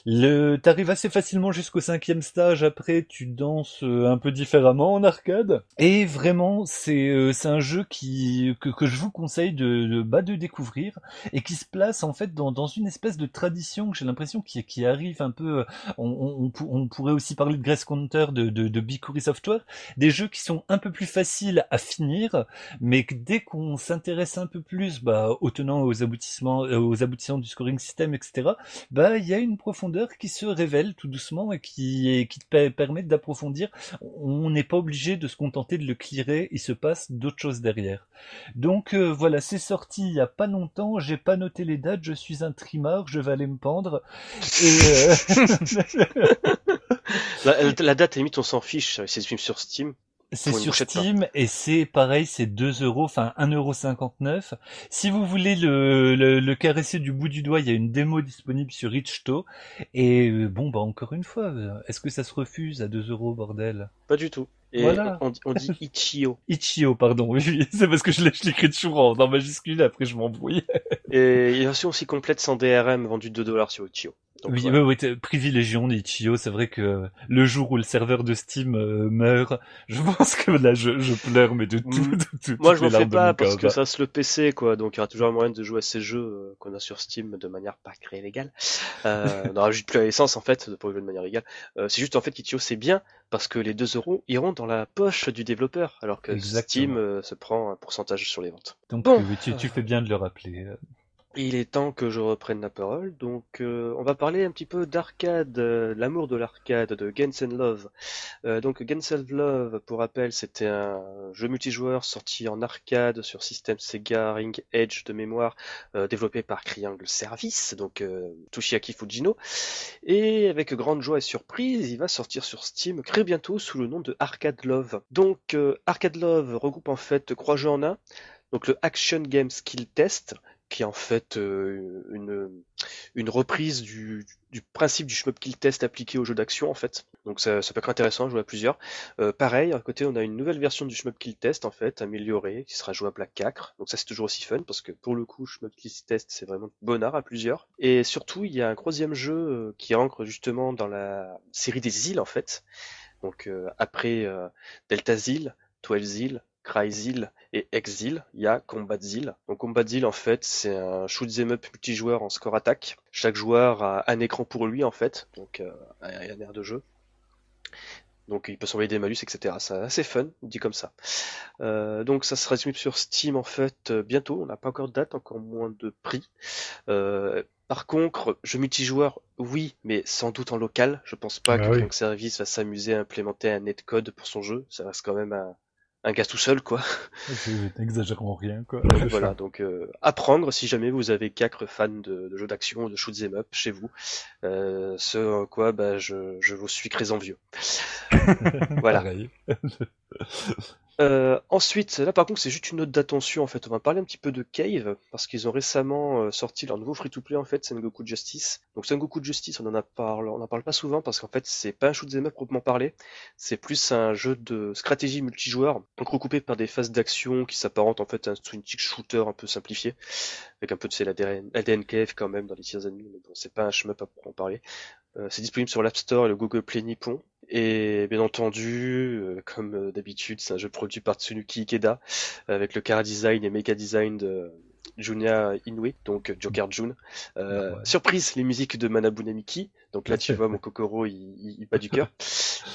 Le t'arrives assez facilement jusqu'au cinquième stage. Après, tu danses un peu différemment en arcade. Et vraiment, c'est c'est un jeu qui que, que je vous conseille de de, bah, de découvrir et qui se place en fait dans dans une espèce de tradition que j'ai qui, arrive un peu. On, on, pourrait aussi parler de Grace Counter, de, de, Software, des jeux qui sont un peu plus faciles à finir, mais dès qu'on s'intéresse un peu plus bah, aux tenants, aux aboutissements, euh, aux aboutissants du scoring system, etc. Bah, il y a une profondeur qui se révèle tout doucement et qui, qui te permet d'approfondir. On n'est pas obligé de se contenter de le clearer. Il se passe d'autres choses derrière. Donc euh, voilà, c'est sorti il y a pas longtemps. J'ai pas noté les dates. Je suis un trimard. Je vais aller me pendre. Euh, la, date, limite, on s'en fiche. C'est sur Steam. C'est sur Steam et c'est pareil, c'est 2 euros, enfin 1,59€. Si vous voulez le, le, caresser du bout du doigt, il y a une démo disponible sur Richto. Et euh, bon, bah encore une fois, est-ce que ça se refuse à 2 euros, bordel? Pas du tout. Et voilà. on, dit Ichio. Ichio, pardon. Oui, c'est parce que je l'ai écrit toujours en, majuscule, après je m'embrouille. et il y a version aussi complète sans DRM vendue 2 dollars sur Ichio oui, oui, oui, privilégions. C'est vrai que le jour où le serveur de Steam euh, meurt, je pense que là, je, je pleure, mais de tout. Mm. De tout Moi, je m'en fais pas parce que ça se le PC, quoi. Donc, il y aura toujours un moyen de jouer à ces jeux euh, qu'on a sur Steam de manière pas créée légale. Euh, on rajoute plus à l'essence, en fait, pour jouer de manière légale. Euh, c'est juste, en fait, qu'Ichio, c'est bien parce que les 2 euros iront dans la poche du développeur, alors que Steam se prend un pourcentage sur les ventes. Donc, tu, tu fais bien de le rappeler. Il est temps que je reprenne la parole, donc euh, on va parler un petit peu d'arcade, euh, l'amour de l'arcade, de Games and Love. Euh, donc Games and Love, pour rappel, c'était un jeu multijoueur sorti en arcade sur système Sega Ring Edge de mémoire, développé par Triangle Service, donc Toshiaki Fujino. Et avec grande joie et surprise, il va sortir sur Steam très bientôt sous le nom de Arcade Love. Donc Arcade Love regroupe en fait trois jeux en un. Donc le Action Game Skill Test, qui est en fait euh, une, une reprise du, du principe du shmup kill test appliqué au jeu d'action en fait. Donc ça, ça, peut être intéressant à jouer à plusieurs. Euh, pareil, à côté on a une nouvelle version du shmup kill test en fait, améliorée, qui sera jouable à 4. Donc ça c'est toujours aussi fun parce que pour le coup shmup kill test c'est vraiment bon art à plusieurs. Et surtout il y a un troisième jeu euh, qui ancre justement dans la série des îles en fait. Donc après Delta Zil, 12 Zil, Cryzil et Exil, il y a Combatzil. Donc Combatzil en fait c'est un shoot 'em up multijoueur en score attack. Chaque joueur a un écran pour lui en fait, donc euh, un air de jeu. Donc il peut s'envoyer des malus, etc. C'est assez fun, dit comme ça. Euh, donc ça sera disponible sur Steam en fait euh, bientôt. On n'a pas encore de date, encore moins de prix. par contre, jeu multijoueur, oui, mais sans doute en local. Je pense pas bah que oui. Service va s'amuser à implémenter un netcode pour son jeu. Ça reste quand même un, un gars tout seul, quoi. N'exagérons rien, quoi. voilà, donc euh, apprendre si jamais vous avez quatre fans de, de jeux d'action, de shoot 'em up chez vous, euh, ce quoi bah, je, je vous suis très envieux. voilà. Euh, ensuite, là par contre, c'est juste une note d'attention en fait. On va parler un petit peu de Cave parce qu'ils ont récemment euh, sorti leur nouveau free-to-play en fait, Sengoku Justice. Donc Sengoku Justice, on en a parlé, on en parle pas souvent parce qu'en fait, c'est pas un shoot up proprement parlé. C'est plus un jeu de stratégie multijoueur, donc recoupé par des phases d'action qui s'apparentent en fait à un twin shooter un peu simplifié, avec un peu de c'est l'ADN Cave quand même dans les tiers ennemis, mais bon, c'est pas un shmup à proprement parler. Euh, c'est disponible sur l'App Store et le Google Play Nippon. Et bien entendu, euh, comme euh, d'habitude, c'est un jeu produit par Tsunuki Ikeda, avec le car design et mecha design de Junya Inoue, donc Joker June. Euh, Surprise, les musiques de Manabu Namiki. Donc là, tu vois, mon Kokoro, il, il, il bat du cœur.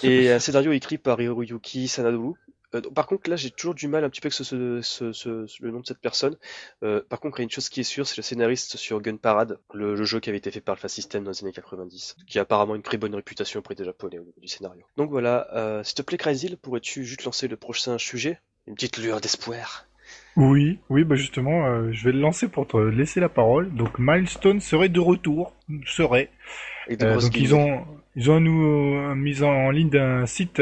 Et un scénario écrit par Hiroyuki Sanadu, euh, par contre, là, j'ai toujours du mal un petit peu avec ce, ce, ce, le nom de cette personne. Euh, par contre, il y a une chose qui est sûre, c'est le scénariste sur Gun Parade, le, jeu qui avait été fait par Alpha System dans les années 90, qui a apparemment une très bonne réputation auprès des Japonais au niveau du scénario. Donc voilà, euh, s'il te plaît, Crazy, pourrais-tu juste lancer le prochain sujet? Une petite lueur d'espoir. Oui, oui, bah justement, je vais le lancer pour te laisser la parole. Donc Milestone serait de retour, serait. Euh, donc ils ont, ils ont nous mis en ligne d'un site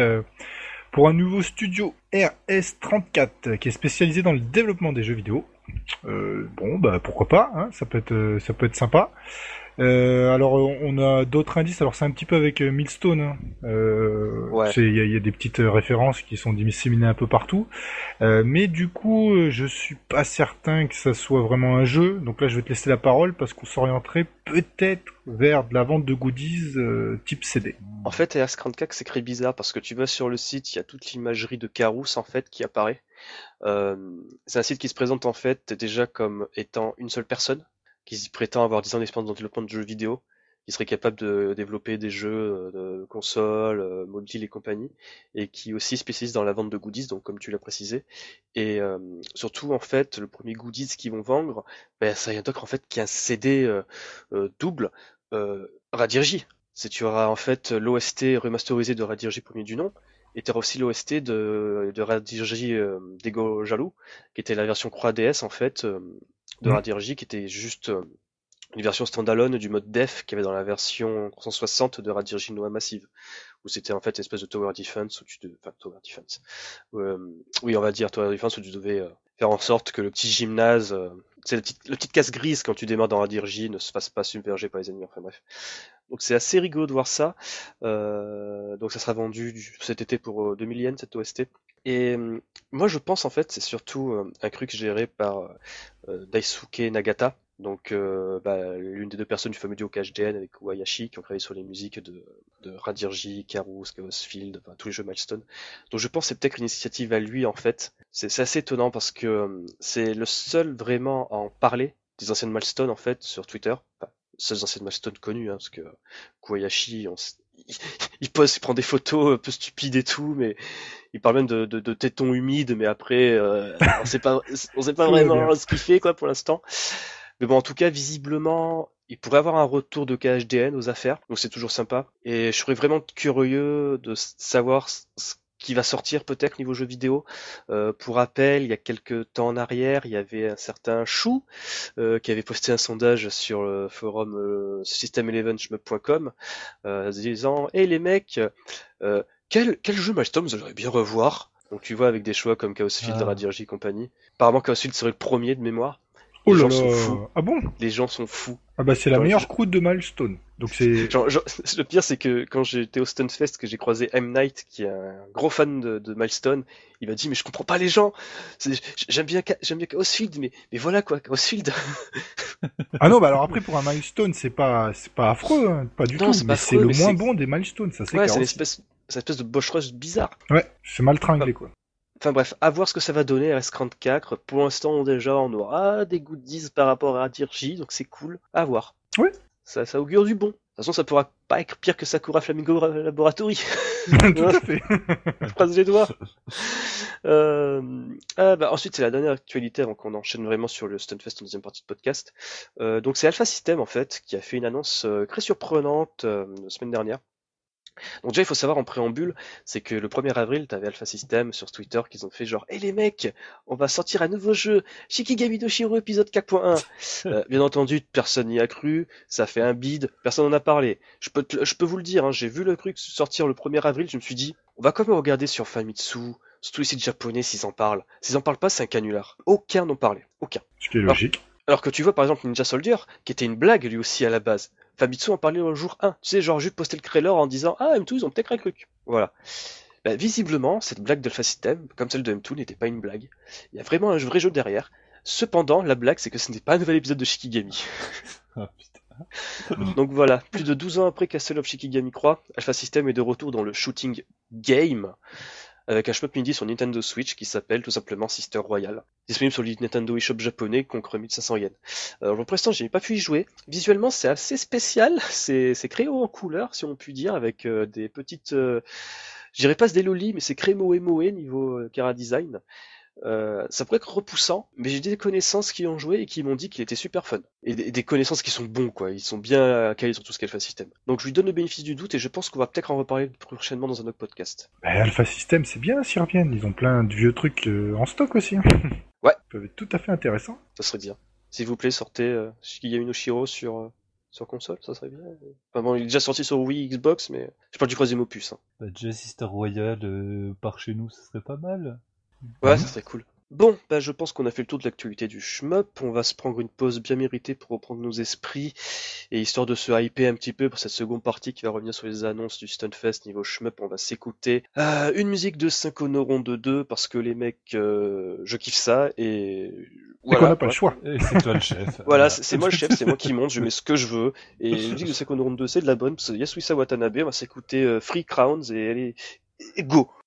pour un nouveau studio RS34 qui est spécialisé dans le développement des jeux vidéo. Euh, bon, bah pourquoi pas, hein, ça peut être, ça peut être sympa. Euh, alors on a d'autres indices. Alors c'est un petit peu avec euh, Millstone. Hein. Euh, il y, a des petites références qui sont disséminées un peu partout. Euh, mais du coup, je suis pas certain que ça soit vraiment un jeu. Donc là, je vais te laisser la parole parce qu'on s'orienterait peut-être vers de la vente de goodies type CD. En fait, RS34 c'est très bizarre parce que tu vas sur le site, il y a toute l'imagerie de Carous en fait qui apparaît. c'est un site qui se présente en fait déjà comme étant une seule personne qui prétend avoir 10 ans d'expérience dans le développement de jeux vidéo, qui serait capable de développer des jeux euh, de consoles, euh, mobiles et compagnie, et qui aussi spécialise dans la vente de goodies, donc comme tu l'as précisé. Et euh, surtout, en fait, le premier goodies qu'ils vont vendre, ben, ça y a en fait qui est un CD double Radirji. C'est tu auras en fait l'OST remasterisé de Radirji premier du nom, et tu auras aussi l'OST de, de Radirji Dego Jaloux, qui était la version Croix DS en fait de mmh. Qui était juste euh, une version standalone du mode def qu'il y avait dans la version 360 de Radirji Noah Massive, où c'était en fait une espèce de tower defense où tu devais, enfin tower defense, euh, oui on va dire tower defense où tu devais euh, faire en sorte que le petit gymnase, c'est la petite, petite casse grise quand tu démarres dans Radirji ne se fasse pas submerger par les ennemis, enfin bref. Donc c'est assez rigolo de voir ça. donc ça sera vendu cet été pour 2000 yens cette OST. Et hum, moi, je pense en fait, c'est surtout euh, un truc géré par euh, euh, Daisuke Nagata, donc bah, l'une des deux personnes du fameux duo KHDN avec Wayashi qui ont travaillé sur les musiques de, de Radirji, Karus, Chaos Field, enfin, tous les jeux Milestone. Donc je pense que c'est peut-être une initiative à lui en fait. C'est assez étonnant parce que hum, c'est le seul vraiment à en parler des anciennes Milestone en fait sur Twitter. Enfin, seules anciennes Milestone connues, hein, parce que Koyashi, on, il, il, pose, il prend des photos un peu stupides et tout, mais il parle même de, de, de tétons humides, mais après, euh, on sait pas, on sait pas vraiment ce qu'il fait, quoi, pour l'instant. Mais bon, en tout cas, visiblement, il pourrait avoir un retour de KHDN aux affaires, donc c'est toujours sympa. Et je serais vraiment curieux de savoir ce qui va sortir peut-être niveau jeu vidéo. Euh, pour rappel, il y a quelques temps en arrière, il y avait un certain Chou euh, qui avait posté un sondage sur le forum euh, system11shmup.com euh, disant "Hey les mecs, euh, quel, quel jeu Milestone vous aimeriez bien revoir? Donc tu vois avec des choix comme Chaos Field, ah. Radirji et compagnie. Apparemment Chaos Field serait le premier de mémoire. Oh là là. Ah bon Les gens sont fous. Ah bah c'est la meilleure croûte de Milestone. Donc c'est. Le pire c'est que quand j'étais au Stunfest que j'ai croisé M Night qui est un gros fan de, de Milestone, il m'a dit mais je comprends pas les gens. J'aime bien j'aime bien Chaos Field mais mais voilà quoi Chaos Field. ah non bah alors après pour un Milestone c'est pas c'est pas affreux hein, pas du tout. Mais c'est le moins bon des Milestones ça c'est. Ouais c'est une espèce espèce de Bosch Rush bizarre. Ouais c'est mal tringlé quoi. Enfin bref, à voir ce que ça va donner RS34. Pour l'instant, déjà, on aura des goodies par rapport à Dirgy, donc c'est cool. À voir. Oui. Ça, ça augure du bon. De toute façon, ça pourra pas être pire que Sakura Flamingo Laboratory. Tout à fait. Je croise les doigts. Euh... Ah, bah, ensuite, c'est la dernière actualité avant qu'on enchaîne vraiment sur le Stunfest en deuxième partie de podcast. Euh, donc c'est Alpha System en fait qui a fait une annonce euh, très surprenante la semaine dernière Donc déjà, il faut savoir en préambule, c'est que le 1er avril, t'avais Alpha System sur Twitter qu'ils ont fait genre, hé les mecs, on va sortir un nouveau jeu, Shikigami no Shiro épisode 4.1. Euh, bien entendu, personne n'y a cru, ça fait un bide, personne n'en a parlé. Je peux, te- je peux vous le dire, hein, j'ai vu le truc sortir le 1er avril, je me suis dit, on va quand même regarder sur Famitsu, sur tous les sites japonais s'ils en parlent. S'ils en parlent pas, c'est un canular. Aucun n'en parlait, aucun. Ce qui est logique. Alors que tu vois par exemple Ninja Soldier, qui était une blague lui aussi à la base. Famitsu en parlait au jour 1. Tu sais, genre juste poster le trailer en disant Ah, M2, ils ont peut-être un truc. Voilà. Bah, visiblement, cette blague d'Alpha System, comme celle de M2, n'était pas une blague. Il y a vraiment un vrai jeu derrière. Cependant, la blague, c'est que ce n'est pas un nouvel épisode de Shikigami. Putain. Donc voilà, plus de 12 ans après Castle of Shikigami 3, Alpha System est de retour dans le shooting game, avec un shmup midi sur Nintendo Switch qui s'appelle tout simplement Sister Royal. Disponible sur le Nintendo eShop japonais, contre 1500 yens. Alors pour l'instant, j'ai pas pu y jouer. Visuellement, c'est assez spécial, c'est créé en couleur, si on peut dire, avec euh, des petites... Euh, je dirais pas des lolis, mais c'est créé moe moe niveau euh, Cara Design. Euh, ça pourrait être repoussant, mais j'ai des connaissances qui ont joué et qui m'ont dit qu'il était super fun. Et des, des connaissances qui sont bons, quoi. Ils sont bien calés sur tout ce qu'est le système. Donc je lui donne le bénéfice du doute et je pense qu'on va peut-être en reparler prochainement dans un autre podcast. Bah, Alpha System, c'est bien s'ils reviennent. Ils ont plein de vieux trucs euh, en stock aussi. hein. Ouais. Ça peut être tout à fait intéressant. Ça serait bien. S'il vous plaît, sortez euh, Shikigami no Shiro sur, euh, sur console, ça serait bien. Enfin bon, il est déjà sorti sur Wii, Xbox, mais je parle du troisième opus. Hein. Bah, déjà Sister Royal euh, par chez nous, ce serait pas mal. Ouais, Mhm. ça serait cool. Bon, bah je pense qu'on a fait le tour de l'actualité du shmup. On va se prendre une pause bien méritée pour reprendre nos esprits et histoire de se hyper un petit peu pour cette seconde partie qui va revenir sur les annonces du Stunfest niveau shmup. On va s'écouter euh, une musique de Synchrono de 2 parce que les mecs, euh, je kiffe ça et voilà. qu'on n'a pas le choix. Et c'est toi le chef. Voilà, c'est moi le chef, c'est moi qui monte, je mets ce que je veux. Et la musique de Synchrono 2, c'est de la bonne parce que Yasuisa Watanabe, on va s'écouter euh, Free Crowns et allez, et go.「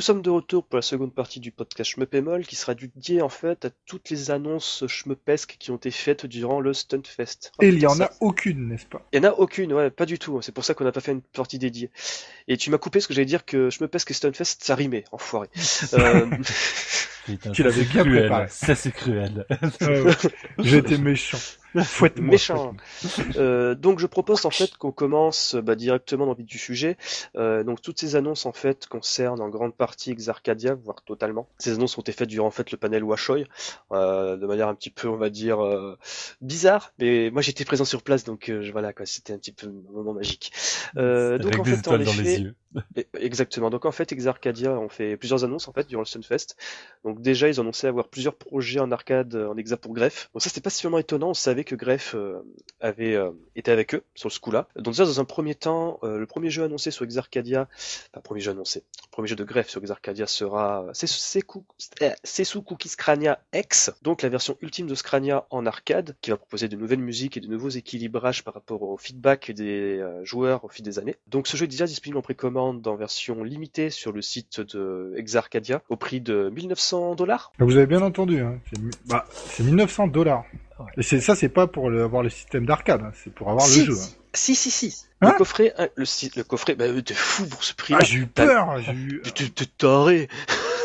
Nous sommes de retour pour la seconde partie du podcast Schmeppemol qui sera dédié en fait à toutes les annonces schmeppesques qui ont été faites durant le Stuntfest. Et il y en a aucune, n'est-ce pas? Il y en a aucune, ouais, pas du tout. C'est pour ça qu'on n'a pas fait une partie dédiée. Et tu m'as coupé ce que j'allais dire que Schmeppesque et Stuntfest, ça rimait, enfoiré. euh... Putain, Tu l'avais c'est bien cruel. préparé. Ça c'est cruel. Ouais, ouais. J'étais méchant. Fouette-moi. Méchant. Euh, donc je propose en fait qu'on commence bah, directement dans le vif du sujet. Euh, donc toutes ces annonces en fait concernent en grande partie Exarcadia, voire totalement. Ces annonces ont été faites durant en fait le panel Washoy, euh, de manière un petit peu on va dire euh, bizarre, mais moi j'étais présent sur place donc euh, voilà quoi, c'était un petit peu un moment magique. Euh, donc Avec en des fait en étoiles dans les effet, Exactement. Donc en fait, Exarcadia ont fait plusieurs annonces en fait durant le Stunfest. Donc déjà, ils annoncé avoir plusieurs projets en arcade en exa pour Greff. Donc ça, c'était pas si vraiment étonnant. On savait que Greff euh, avait euh, été avec eux sur ce coup-là. Donc déjà, dans un premier temps, euh, le premier jeu annoncé sur Exarcadia, enfin premier jeu annoncé, le premier jeu de Greff sur Exarcadia sera Sesu Seku- Sesu Cookie Scrania X. Donc la version ultime de Scrania en arcade, qui va proposer de nouvelles musiques et de nouveaux équilibrages par rapport au feedback des joueurs au fil des années. Donc ce jeu est déjà disponible en précommande en version limitée sur le site de Exarcadia au prix de 1900 dollars. Vous avez bien entendu, hein. c'est mi- bah, c'est 1900 dollars. Et c'est ça, c'est pas pour le- avoir le système d'arcade, hein, c'est pour avoir si, le jeu. hein. si, si, si. Hein le coffret, le, coffret, bah t'es fou pour ce prix-là. Ah, j'ai eu peur, j'ai eu... T'es- taré.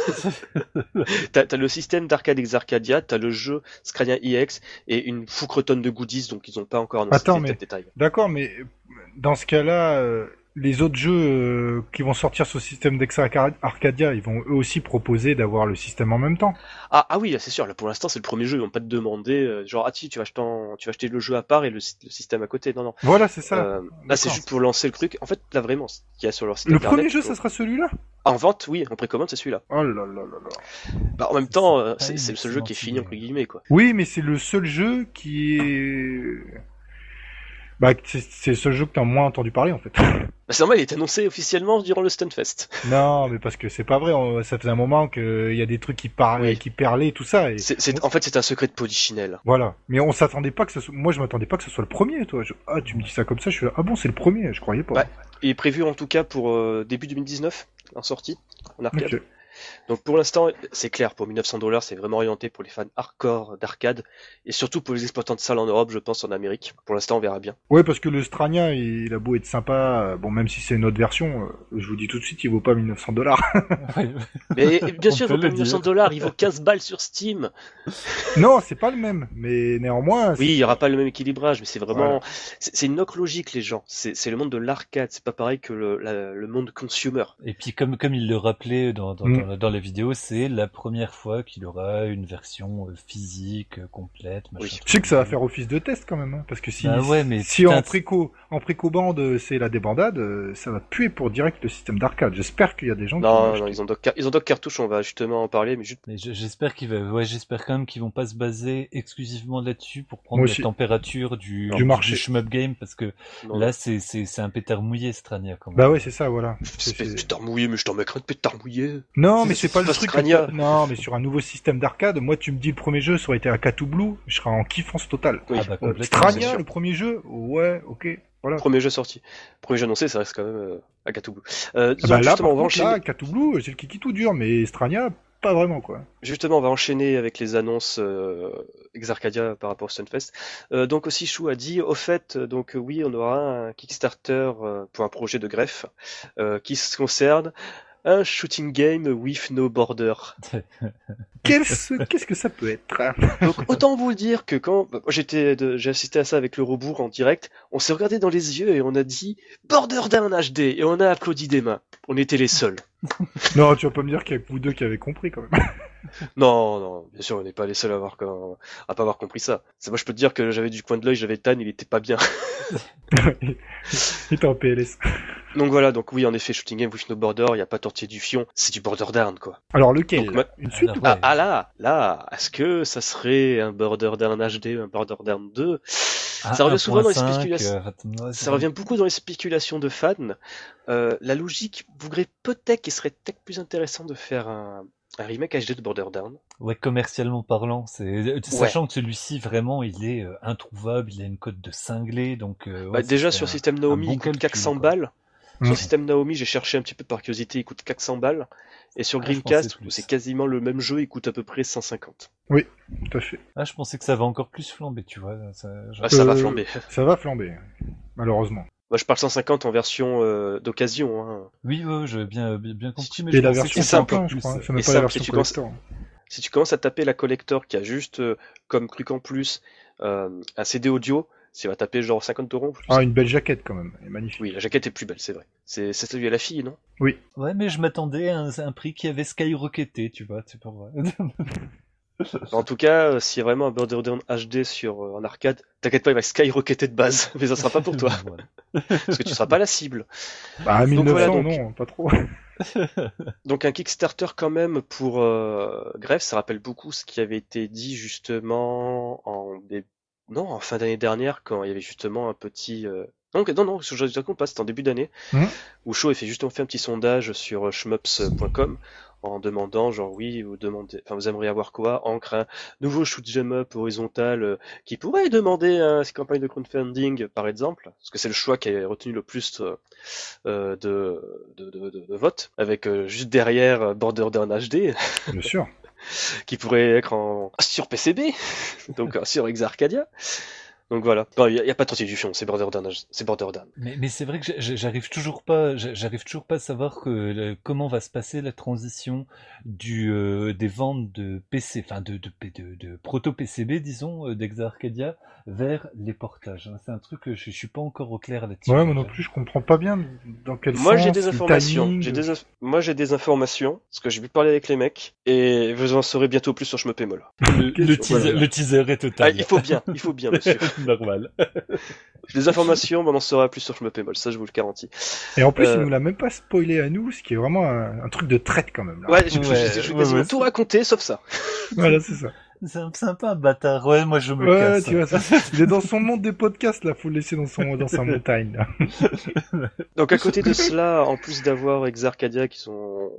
t'as le système d'arcade Exarcadia, t'as le jeu Scrania EX et une foucretonne de goodies, donc ils ont pas encore annoncé Attends, mais- détails. D'accord, mais dans ce cas-là, euh, les autres jeux euh, qui vont sortir sur le système d'Exa Arcadia, ils vont eux aussi proposer d'avoir le système en même temps. Ah, ah oui, c'est sûr, là pour l'instant c'est le premier jeu, ils vont pas te demander, euh, genre, ah si, tu vas, acheter en- tu vas acheter le jeu à part et le, sy- le système à côté. Non, non. Voilà, c'est ça. Euh, là c'est juste pour lancer le truc. En fait, là vraiment, ce qu'il y a sur leur site le internet. premier jeu, ça sera celui-là? En vente, oui, en précommande, c'est celui-là. Oh là là là là. Bah, en même temps, C'est le seul jeu qui est fini, entre guillemets, quoi. Oui, mais c'est le seul jeu qui est... Bah, c'est seul jeu que t'as moins entendu parler, en fait. Bah, c'est normal, il est annoncé officiellement durant le Stunfest. non, mais parce que c'est pas vrai, on- ça faisait un moment qu'il y a des trucs qui parlaient, Oui. qui perlaient et tout ça. Et... En fait, c'est un secret de Polichinelle. Voilà. Mais on s'attendait pas que ce soit... Moi, je m'attendais pas que ce soit le premier, toi. Je- Ah, tu me dis ça comme ça, je suis là. Ah bon, c'est le premier, je croyais pas. Ouais. Il est prévu en tout cas pour euh, début 2019, en sortie, en arcade. Donc pour l'instant, c'est clair, pour 1900 dollars, c'est vraiment orienté pour les fans hardcore d'arcade, et surtout pour les exploitants de salles en Europe, je pense, en Amérique. Pour l'instant, on verra bien. Ouais, parce que le Strania, il a beau être sympa, euh, bon, même si c'est une autre version, euh, je vous dis tout de suite, il vaut pas 1900 dollars. Mais bien On sûr, il vaut pas le 1900 dire. dollars, il vaut 15 balles sur Steam. non, c'est pas le même, mais néanmoins. Oui, il y aura pas le même équilibrage, mais c'est vraiment, c'est une autre logique, les gens. C'est c'est le monde de l'arcade, c'est pas pareil que le, la- le monde consumer. Et puis comme comme il le rappelait dans dans, Mm. dans, la- dans la vidéo, c'est la première fois qu'il aura une version euh, physique euh, complète. machin, Oui. Je sais que ça va faire office de test quand même, hein, parce que si, Bah ouais, mais si putain, en préco, en préco-bande, euh, c'est la débandade, euh, ça va puer pour direct le système d'arcade. J'espère qu'il y a des gens qui vont Non, acheter. non, ils ont doc, car- ils ont doc cartouche, on va justement en parler, mais juste, Mais j'espère qu'il va, ouais, j'espère quand même qu'ils vont pas se baser exclusivement là-dessus pour prendre la température du, Du marché. shmup game parce que non, là c'est c'est c'est un pétard mouillé Strania quand même. Bah ouais, c'est ça, voilà. Pétard mouillé, mais je t'en mets un de pétard mouillé. Non, C'est- mais c'est pas le truc. Strania. Non, mais sur un nouveau système d'arcade, moi, tu me dis le premier jeu, ça aurait été Katou Blue, je serais en kiffance totale. Oui. Ah bah Strania, le premier jeu, ouais, ok, voilà. Premier jeu sorti. Premier jeu annoncé, ça reste quand même euh, Agatha Blue. Euh, Ah bah là, justement, par on va contre, enchaîner. là, Katou Blue, c'est le kiki tout dur, mais Strania, pas vraiment, quoi. Justement, on va enchaîner avec les annonces euh, Exarcadia par rapport au Stunfest. Euh, donc aussi Chou a dit, au fait, donc euh, oui, on aura un Kickstarter euh, pour un projet de greffe euh, qui se concerne un shooting game with no border. Qu'est-ce qu'est-ce que ça peut être? Donc autant vous le dire que quand j'étais, j'ai assisté à ça avec le rebours en direct, on s'est regardé dans les yeux et on a dit Border Down HD et on a applaudi des mains. On était les seuls. Non, tu vas pas me dire qu'il y a que vous deux qui avez compris, quand même. Non, non, bien sûr, on n'est pas les seuls à avoir com- à pas avoir compris ça. C'est moi, je peux te dire que j'avais du coin de l'œil, j'avais Tan, il était pas bien. Il était en PLS. Donc voilà, donc oui, en effet, shooting game with no border, il y a pas tortillé du fion, c'est du border down, quoi. Alors, lequel Donc, ma- Une suite pas Ouais. Ah, ah là, là, est-ce que ça serait un border down HD, un border down 2 Ah, Ça revient souvent dans les 1.5, spéculations. euh, Ça revient beaucoup dans les spéculations de fans. Euh, la logique voudrait peut-être qu'il serait peut-être plus intéressant de faire un, un remake HD de Border Down. Ouais, commercialement parlant, c'est sachant que celui-ci vraiment il est euh, introuvable, il a une cote de cinglé, donc euh, Bah, déjà sur un- système Naomi, bon il coûte calcul, 400 quoi. balles. Sur le système Naomi, j'ai cherché un petit peu par curiosité, il coûte 400 balles. Et sur Ah, Dreamcast, où c'est quasiment le même jeu, il coûte à peu près 150. Tout à fait. Ah, je pensais que ça va encore plus flamber, tu vois. Ça, genre- Ah, ça va Euh, flamber. Ça va flamber, malheureusement. Moi, je parle 150 en version euh, d'occasion. Hein. Oui, ouais, j'ai bien, bien, compris, mais Et je la version simple, je plus. crois. C'est Et même pas simple, la version tu commences- collector. Si tu commences à taper la collector qui a juste euh, comme truc en plus euh, un CD audio, ça va taper genre 50 euros. plus. Ah, une belle jaquette quand même. Elle est magnifique. Oui, la jaquette est plus belle, c'est vrai. C'est c'est celui à la fille, non? Ouais, mais je m'attendais à un, à un prix qui avait skyrocketé, tu vois, c'est pour En tout cas, euh, s'il y a vraiment un Borderlands HD sur euh, en arcade, t'inquiète pas, il va skyrocketer de base, mais ça sera pas pour toi, parce que tu seras pas la cible. Bah, à Donc 1900, voilà, donc- non, pas trop. Donc un Kickstarter quand même pour euh, ça rappelle beaucoup ce qui avait été dit justement en non en fin d'année dernière quand il y avait justement un petit euh, non non non je raconte pas c'était en début d'année Mhm. où Shaw a fait justement fait un petit sondage sur shmups.com en demandant genre oui vous demandez enfin vous aimeriez avoir quoi encre un nouveau shoot 'em up horizontal euh, qui pourrait demander un campagne de crowdfunding par exemple parce que c'est le choix qui a retenu le plus euh, euh, de, de, de, de- votes avec euh, juste derrière euh, Borderlands HD Bien sûr. qui pourrait être en sur PCB donc sur Exarcadia donc voilà il n'y a, y a pas de traduction c'est Borderlands c'est Borderlands Mais, mais c'est vrai que j'arrive toujours pas, j'arrive toujours pas à savoir que le- comment va se passer la transition du euh, des ventes de PC, enfin de de, de, de proto PCB disons euh, d'Exa Arcadia vers les portages. hein. C'est un truc que je, je suis pas encore au clair là-dessus. Ouais, moi non plus, je comprends pas bien dans quel moi sens. j'ai des le informations j'ai des moi j'ai des informations parce que j'ai pu parler avec les mecs et vous en saurez bientôt plus sur Shmupémol Le, le, teaser, Voilà. le teaser est ah, total. il faut bien il faut bien monsieur Normal. j'ai des informations mais on en saura plus sur Shmupémol ça je vous le garantis Et en plus, Euh, il nous l'a même pas spoilé à nous, ce qui est vraiment un, un truc de traite quand même. Là. ouais je, je- Ouais, ouais, quasiment ouais, tout raconter sauf ça Voilà, c'est ça. C'est un bâtard. Ouais, moi je me Ouais, casse. tu vois, ça. il est dans son monde des podcasts, là, faut le laisser dans son dans sa montagne. Là. Donc à côté de cela, en plus d'avoir Exarcadia qui sont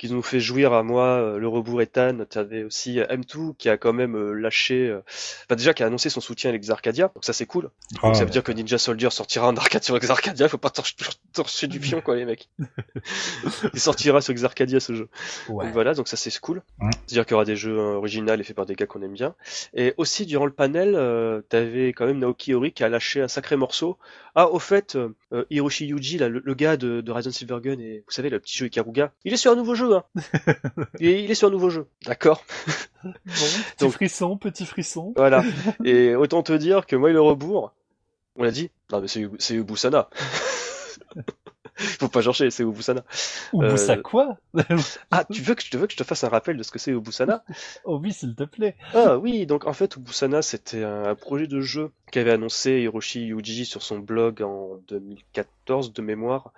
qui nous fait jouir à moi, euh, le rebours Ethan, tu avais aussi euh, M2 qui a quand même euh, lâché, enfin déjà qui a annoncé son soutien à l'Exarcadia, donc ça c'est cool. Ah, Donc ça veut dire que Ninja Soldier sortira en arcade sur Exarcadia, faut pas torcher, torcher du pion quoi les mecs. Il sortira sur Exarcadia ce jeu. Ouais. Donc voilà, donc ça c'est cool. Ouais. C'est-à-dire qu'il y aura des jeux originaux et faits par des gars qu'on aime bien. Et aussi durant le panel, euh, t'avais quand même Naoki Ori qui a lâché un sacré morceau. Ah, au fait, euh, Hiroshi Yuji, là, le, le gars de, de Horizon Silvergun et vous savez le petit jeu Ikaruga, il est sur un nouveau jeu. Hein. il, est, il est sur un nouveau jeu, d'accord. Bon, petit Donc- frisson, petit frisson. Voilà. et autant te dire que moi et le rebours, on l'a dit. Non mais c'est c'est Ubusana. Faut pas chercher, c'est Ubusana. Euh, ça quoi? Ah, tu veux que je te veux que je te fasse un rappel de ce que c'est Ubusana? Oh oui, s'il te plaît. Ah oui, donc en fait, Ubusana, c'était un projet de jeu qu'avait annoncé Hiroshi Yuji sur son blog en 2014 de mémoire.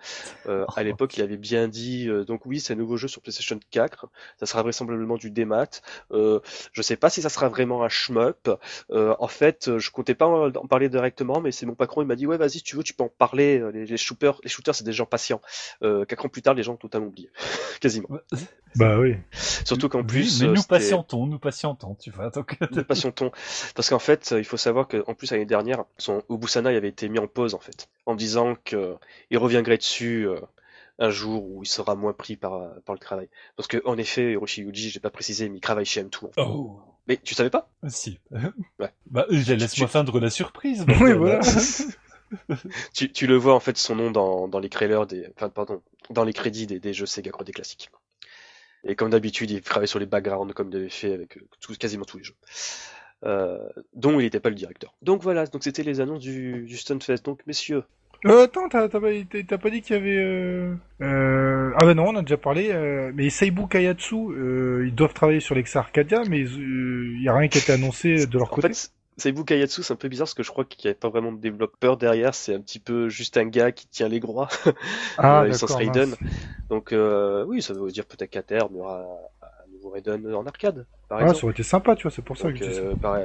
Euh, à l'époque, il avait bien dit, euh, donc oui, c'est un nouveau jeu sur PlayStation 4, ça sera vraisemblablement du démat. Euh, je sais pas si ça sera vraiment un shmup. Euh, en fait, je comptais pas en, en parler directement, mais c'est mon patron, il m'a dit, ouais, vas-y, si tu veux, tu peux en parler. Euh, Les, les shooters, les shooters, c'est des gens patients. Euh, Quatre ans plus tard, les gens ont totalement oublié. Quasiment. Bah oui. Surtout qu'en Oui, plus, mais nous patientons, nous patientons, tu vois. Donc, nous patientons. Parce qu'en fait, il faut savoir qu'en plus, l'année dernière, son Ubusana il avait été mis en pause, en fait. En disant que il reviendrait dessus euh, un jour où il sera moins pris par, par le travail. Parce que, en effet, Hiroshi Yuji, j'ai pas précisé, mais il travaille chez M2. en fait. oh, Mais tu savais pas? Si. Ouais. Bah, euh, laisse-moi Tu- feindre la surprise. Oui, bordel. voilà. tu, tu le vois, en fait, son nom dans, dans les trailers des, enfin, pardon, dans les crédits des, des jeux Sega des classiques. Et comme d'habitude, il travaille sur les backgrounds comme il avait fait avec euh, tout- quasiment tous les jeux. Euh, dont il n'était pas le directeur. Donc voilà, donc c'était les annonces du, du Stunfest. Donc messieurs, Euh, attends, t'as pas, dit qu'il y avait... Euh... euh, Ah bah non, on a déjà parlé. euh, Mais Seibu Kayatsu, euh, ils doivent travailler sur l'Exa Arcadia, mais il y a rien qui a été annoncé de leur En côté. fait, Seibu Kayatsu, c'est un peu bizarre parce que je crois qu'il n'y avait pas vraiment de développeur derrière, c'est un petit peu juste un gars qui tient les groix, ah, euh, d'accord. Raiden. mince. Donc euh, oui, ça veut dire peut-être qu'à terme, il y aura un nouveau Raiden en arcade, par Ah, ça exemple. aurait été sympa, tu vois, c'est pour ça Donc, que je dis ça. euh, par...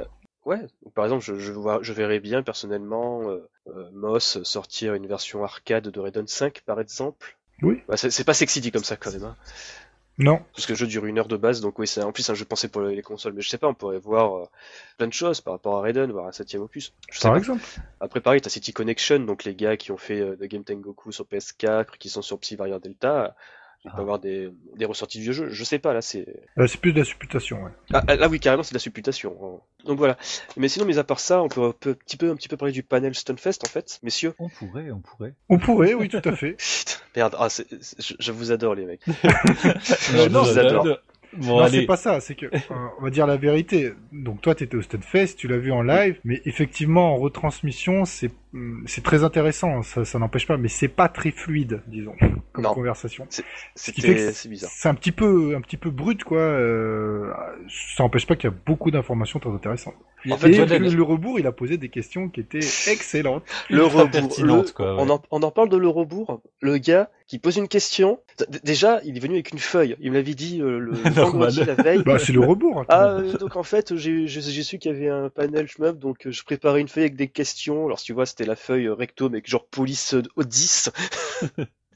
Ouais, donc, par exemple, je, je, vois, je verrais bien personnellement euh, euh, Moss sortir une version arcade de Raiden 5, par exemple. Oui. Bah, c'est pas sexy dit comme ça quand même. Hein. Non. Parce que le jeu dure une heure de base, donc oui, c'est en plus un jeu pensé pour les consoles. Mais je sais pas, on pourrait voir euh, plein de choses par rapport à Raiden, voir un septième opus. Je sais Par pas. exemple. Après, pareil, t'as City Connection, donc les gars qui ont fait euh, The Game Tengoku sur PS4, qui sont sur Psy Variant Delta. Il peut Ah. avoir des, des ressorties du jeu. Je sais pas, là, c'est. Euh, c'est plus de la supputation, ouais. Ah, ah, là, oui, carrément, c'est de la supputation. hein. Donc voilà. Mais sinon, mis à part ça, on peut un peu- petit peu, un petit peu parler du panel Stunfest, en fait, messieurs. On pourrait, on pourrait. On pourrait, oui, tout à fait. Putain, merde, ah, c'est- c'est- je, je vous adore, les mecs. Euh, non, je vous adore. Bon, non, allez. c'est pas ça, c'est que, euh, on va dire la vérité. Donc toi, t'étais au Stunfest, tu l'as vu en live, mais effectivement, en retransmission, c'est c'est très intéressant, ça, ça n'empêche pas, mais c'est pas très fluide, disons, comme Non. conversation. c'est bizarre. C'est un petit peu, un petit peu brut, quoi. euh, ça n'empêche pas qu'il y a beaucoup d'informations très intéressantes. En fait, Et le, le rebours, il a posé des questions qui étaient excellentes. Le rebours, pertinente, le- quoi, ouais. on, en, on en parle de le rebours. Le gars qui pose une question. Déjà, il est venu avec une feuille. Il me l'avait dit euh, le vendredi la veille. Bah, c'est le rebours. hein, Ah, euh, donc en fait, j'ai su qu'il y avait un panel shmup, donc euh, je préparais une feuille avec des questions. Alors, si tu vois, c'était la feuille euh, recto, mais genre police euh, au 10.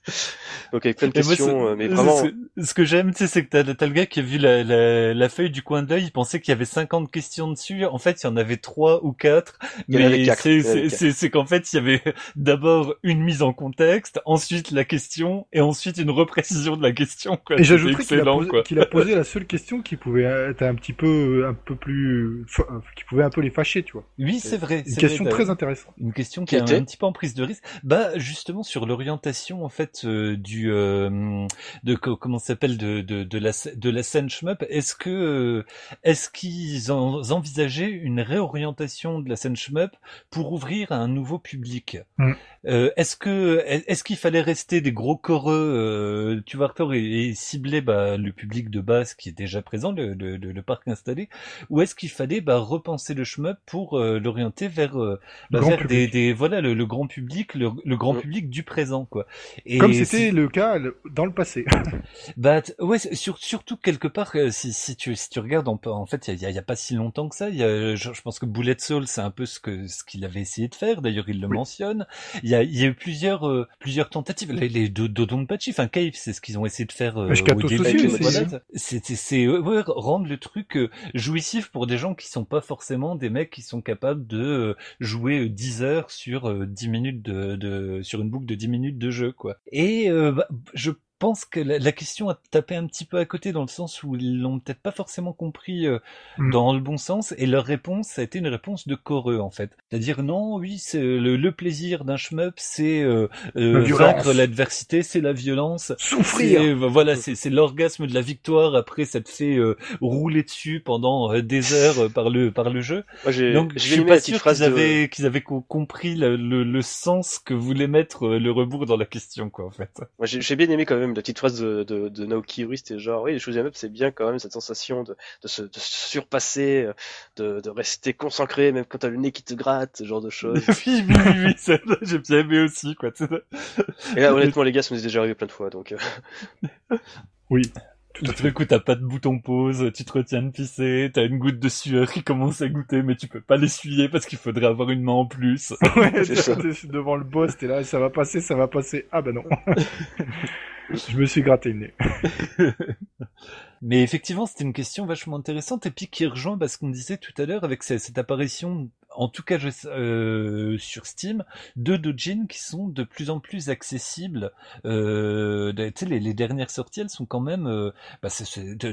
donc avec plein de moi, questions, euh, mais vraiment. Ce, ce que j'aime, tu sais, c'est que t'as, t'as le gars qui a vu la, la, la feuille du coin d'œil, il pensait qu'il y avait 50 questions dessus. En fait, il y en avait trois ou quatre. Mais c'est, qu'en fait, il y avait d'abord une mise en contexte, ensuite la question, et ensuite une reprécision de la question, quoi. Et j'ajouterais qu'il a, excellent, posé, a la seule question qui pouvait être un petit peu, un peu plus, qui pouvait un peu les fâcher, tu vois. Oui, c'est vrai. Une question vrai, très intéressante. Une question Qui qui est un, était un petit peu en prise de risque. Bah justement sur l'orientation en fait euh, euh, de co- comment s'appelle de, la de scène shmup. Est-ce que euh, est-ce qu'ils en- envisageaient une réorientation de la scène shmup pour ouvrir à un nouveau public? Mm. Euh, Est-ce que est-ce qu'il fallait rester des gros coreux euh, Tu vois Arthur et, et cibler bah, le public de base qui est déjà présent, le, le, le- le parc installé, ou est-ce qu'il fallait bah, repenser le shmup pour euh, l'orienter vers euh, bah, vers des, public. des voilà le, le grand public, le, le grand Mm. public du présent quoi. Et Comme c'était le cas le- dans le passé. bah ouais, sur, surtout quelque part euh, si, si tu si tu regardes en, en fait il y a, il y a pas si longtemps que ça, il y a, je, je pense que Bullet Soul c'est un peu ce que ce qu'il avait essayé de faire. D'ailleurs il le Oui. mentionne. Y a il y a eu plusieurs euh, plusieurs tentatives. Les, les Do- Dodonpachi, enfin Cave, c'est ce qu'ils ont essayé de faire euh. C'est euh, ouais, rendre le truc euh, jouissif pour des gens qui sont pas forcément des mecs qui sont capables de euh, jouer euh, 10 heures sur euh, 10 minutes de, de sur une boucle de 10 minutes de jeu quoi. Et euh, bah, je pense que la, la question a tapé un petit peu à côté dans le sens où ils l'ont peut-être pas forcément compris euh, Mm. dans le bon sens et leur réponse ça a été une réponse de coreux en fait. C'est-à-dire non, oui, c'est le, le plaisir d'un shmup, c'est euh, euh, vaincre l'adversité, c'est la violence. Souffrir. C'est- Voilà, c'est l'orgasme de la victoire. Après, ça te fait euh, rouler dessus pendant euh, des heures euh, par le par le jeu. Moi, Donc, je j'ai suis pas sûr phrase qu'ils de. avaient qu'ils avaient co- compris le, le, le sens que voulait mettre euh, le rebours dans la question, quoi, en fait. Moi, j'ai bien aimé quand même la petite phrase de, de, de Naoki Uri, c'était genre, oui, les choses up, c'est bien quand même cette sensation de, de, se, de se surpasser, euh, de, de rester concentré, même quand t'as le nez qui te gratte, ce genre de choses. oui, oui, oui, oui, ça, j'ai bien aimé aussi, quoi. Et là, honnêtement, les gars, ça nous est déjà arrivé plein de fois, donc. euh, Oui. Tout à fait. d'un coup, t'as pas de bouton pause, tu te retiens de pisser, t'as une goutte de sueur qui commence à goûter, mais tu peux pas l'essuyer parce qu'il faudrait avoir une main en plus. Ouais, C'est ça. t'es devant le boss, t'es là, ça va passer, ça va passer. Ah bah non. Je me suis gratté le nez. Mais effectivement, c'était une question vachement intéressante et puis qui rejoint bah, ce qu'on disait tout à l'heure avec ce- cette apparition, en tout cas je, euh, sur Steam, de dojin qui sont de plus en plus accessibles. Euh, les, les dernières sorties, elles sont quand même, euh, bah, c'est,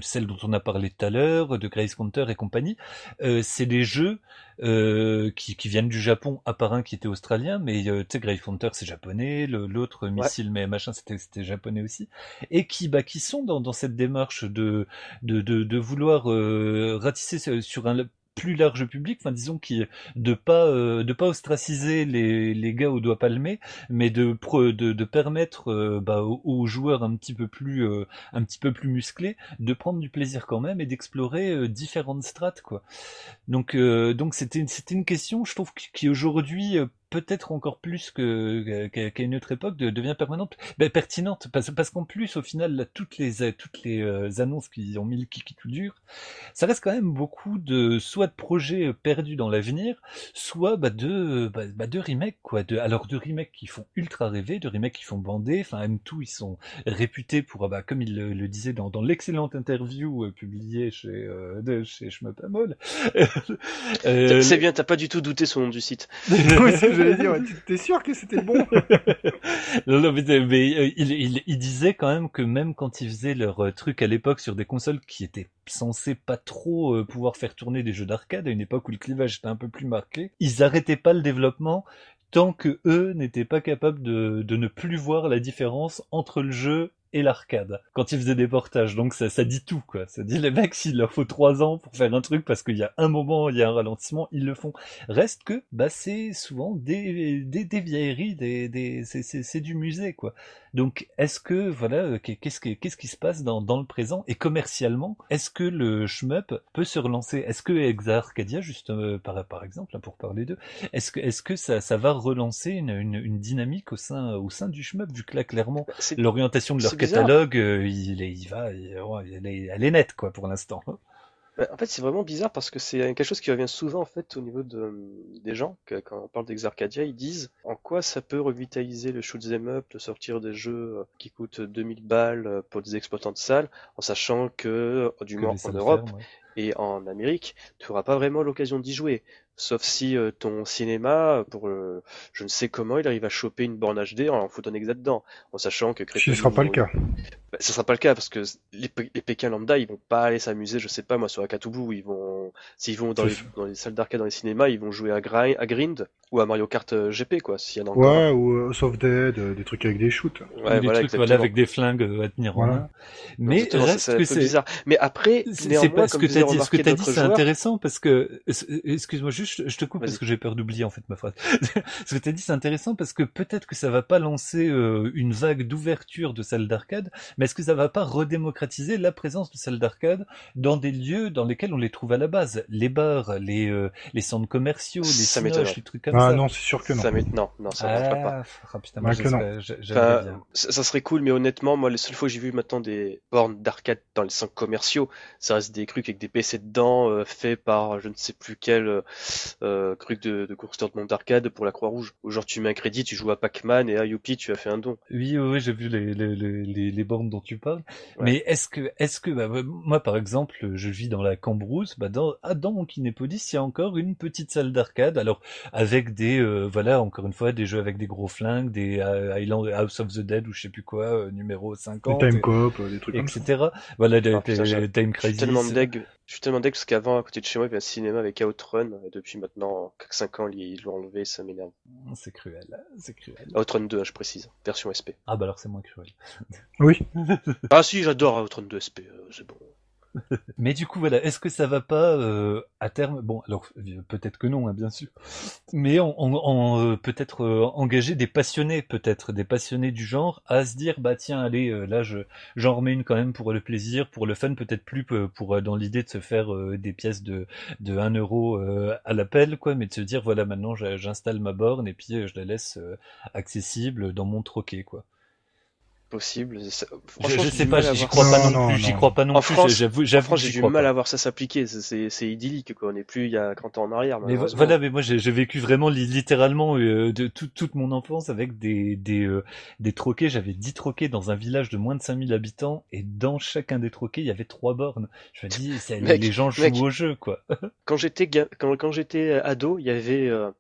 celles dont on a parlé tout à l'heure, de Grace Counter et compagnie. Euh, c'est des jeux euh, qui, qui viennent du Japon, à part un qui était australien, mais euh, tu sais, Grace Counter c'est japonais, l'autre missile mais machin c'était, c'était japonais aussi, et qui, bah, qui sont dans, dans cette démarche de de, de, de vouloir euh, ratisser sur un plus large public, disons qui de pas euh, de pas ostraciser les, gars au doigt palmé, mais de de, de permettre euh, bah, aux, aux joueurs un petit peu plus euh, musclés de prendre du plaisir quand même et d'explorer euh, différentes strates. Donc euh, donc c'était une- question je trouve qui, aujourd'hui peut-être encore plus que qu'à une autre époque, devient permanente, ben, pertinente, parce, parce qu'en plus, au final, là, toutes les toutes les euh, annonces qui ont mis le kiki tout dur, ça reste quand même beaucoup de soit de projets perdus dans l'avenir, soit bah, de bah, bah, de remakes quoi. De, alors de remakes qui font ultra rêver, de remakes qui font bander. Enfin, M2 ils sont réputés pour, bah, comme il le, disait dans, dans l'excellente interview euh, publiée chez euh, de, chez Schmuppamol. euh, c'est bien, t'as pas du tout douté son nom du site. j'allais dire. T'es sûr que c'était bon? Non, non, mais, mais il, il, disait quand même que même quand ils faisaient leur euh, truc à l'époque sur des consoles qui étaient censées pas trop euh, pouvoir faire tourner des jeux d'arcade à une époque où le clivage était un peu plus marqué, ils arrêtaient pas le développement tant que eux n'étaient pas capables de, de ne plus voir la différence entre le jeu et l'arcade quand ils faisaient des portages. Donc ça, ça dit tout, quoi. Ça dit les mecs, s'il leur faut trois ans pour faire un truc parce qu'il y a un moment, il y a un ralentissement, ils le font. Reste que, bah, c'est souvent des, des, des vieilleries, des, des, c'est du musée, quoi. Donc, est-ce que, voilà, euh, qu'est-ce qui, qu'est-ce qui se passe dans, dans le présent? Et commercialement, est-ce que le shmup peut se relancer? Est-ce que Exa Arcadia, juste euh, par, par exemple, pour parler d'eux, est-ce que, est-ce que ça, ça va relancer une, une, une, dynamique au sein, au sein du shmup, vu que là, clairement, l'orientation de leur catalogue, euh, il, il, va, elle, est, elle est nette, quoi, pour l'instant. Bah, en fait, c'est vraiment bizarre parce que c'est quelque chose qui revient souvent en fait au niveau de, des gens. Que, quand on parle d'Exarcadia, ils disent en quoi ça peut revitaliser le shoot 'em up de sortir des jeux qui coûtent 2000 balles pour des exploitants de salles, en sachant que, du moins en Europe et en Amérique, tu n'auras pas vraiment l'occasion d'y jouer. Sauf si euh, ton cinéma, pour euh, je ne sais comment, il arrive à choper une borne HD en foutant un exa dedans, en sachant que. Ce ne sera pas le cas. Bah, ce sera pas le cas parce que les, les Pékins lambda, ils vont pas aller s'amuser, je sais pas moi, sur Akatubu, ils vont, s'ils vont dans les, dans les, salles d'arcade, dans les cinémas, ils vont jouer à, Grind, à Grind ou à Mario Kart euh, GP quoi, s'il y en a encore. Ouais, ou euh, Soft Dead, des trucs avec des shoots. Ouais, des voilà, trucs voilà, avec des flingues à tenir en main. Mais reste que c'est bizarre. Mais après, c'est pas ce que t'as dit, ce que t'as dit, c'est intéressant parce que, excuse-moi juste, je te coupe parce que j'ai peur d'oublier en fait ma phrase. Ce que tu as dit, c'est intéressant parce que peut-être que ça va pas lancer euh, une vague d'ouverture de salles d'arcade, mais est-ce que ça va pas redémocratiser la présence de salles d'arcade dans des lieux dans lesquels on les trouve à la base, les bars, les euh, les centres commerciaux, les ça cinoches, les trucs comme ah, ça. non, c'est sûr que non. Ça non, non, ça ah, pas. Ah, putain, moi, non. Enfin, ça serait cool, mais honnêtement, moi, les seules fois que j'ai vu maintenant des bornes d'arcade dans les centres commerciaux, ça reste des trucs avec des PC dedans, euh, faits par je ne sais plus quel euh, truc de, de constructeur de monde d'arcade pour la Croix-Rouge. Genre tu mets un crédit, tu joues à Pac-Man et à Youpi, tu as fait un don. Oui, oui, j'ai vu les, les, les, les, bornes dont tu parles. Mais est-ce que, est-ce que, bah, moi par exemple, je vis dans la Cambrousse, bah, dans, ah, dans mon Kinépolis, il y a encore une petite salle d'arcade, alors avec des, euh, voilà, encore une fois, des jeux avec des gros flingues, des euh, Island House of the Dead ou je sais plus quoi, euh, numéro 50. Des time coop, des trucs etc. Comme ça. Voilà, des, ah, Time Crisis. tellement deg je suis tellement deck parce qu'avant, à côté de chez moi, il y avait un cinéma avec Outrun, et depuis maintenant 5 ans, ils l'ont enlevé, ça m'énerve. C'est cruel, c'est cruel. Outrun 2, hein, je précise, version SP. Ah bah alors c'est moins cruel. Oui. ah si, j'adore Outrun 2 SP, euh, c'est bon. Mais du coup, voilà, est-ce que ça va pas euh, à terme Bon, alors peut-être que non, hein, bien sûr. Mais on, euh, peut-être euh, engager des passionnés, peut-être des passionnés du genre, à se dire bah tiens, allez, là je j'en remets une quand même pour le plaisir, pour le fun, peut-être plus pour dans l'idée de se faire des pièces de de 1 euro à l'appel, quoi, mais de se dire voilà maintenant j'installe ma borne et puis je la laisse accessible dans mon troquet, quoi possible. Franchement, je, sais pas, j'y crois, pas non, plus, j'y crois pas non en plus. J'avoue, j'avoue, j'ai du mal à voir ça s'appliquer. C'est idyllique, quoi. On n'est plus il y a 30 ans en arrière. Mais voilà, mais moi, j'ai vécu vraiment littéralement euh, de toute mon enfance avec des des euh, des troquets. J'avais 10 troquets dans un village de moins de 5000 habitants et dans chacun des troquets, il y avait trois bornes. Je me dis, les gens jouent au jeu, quoi. quand j'étais quand, quand j'étais ado, il y avait euh,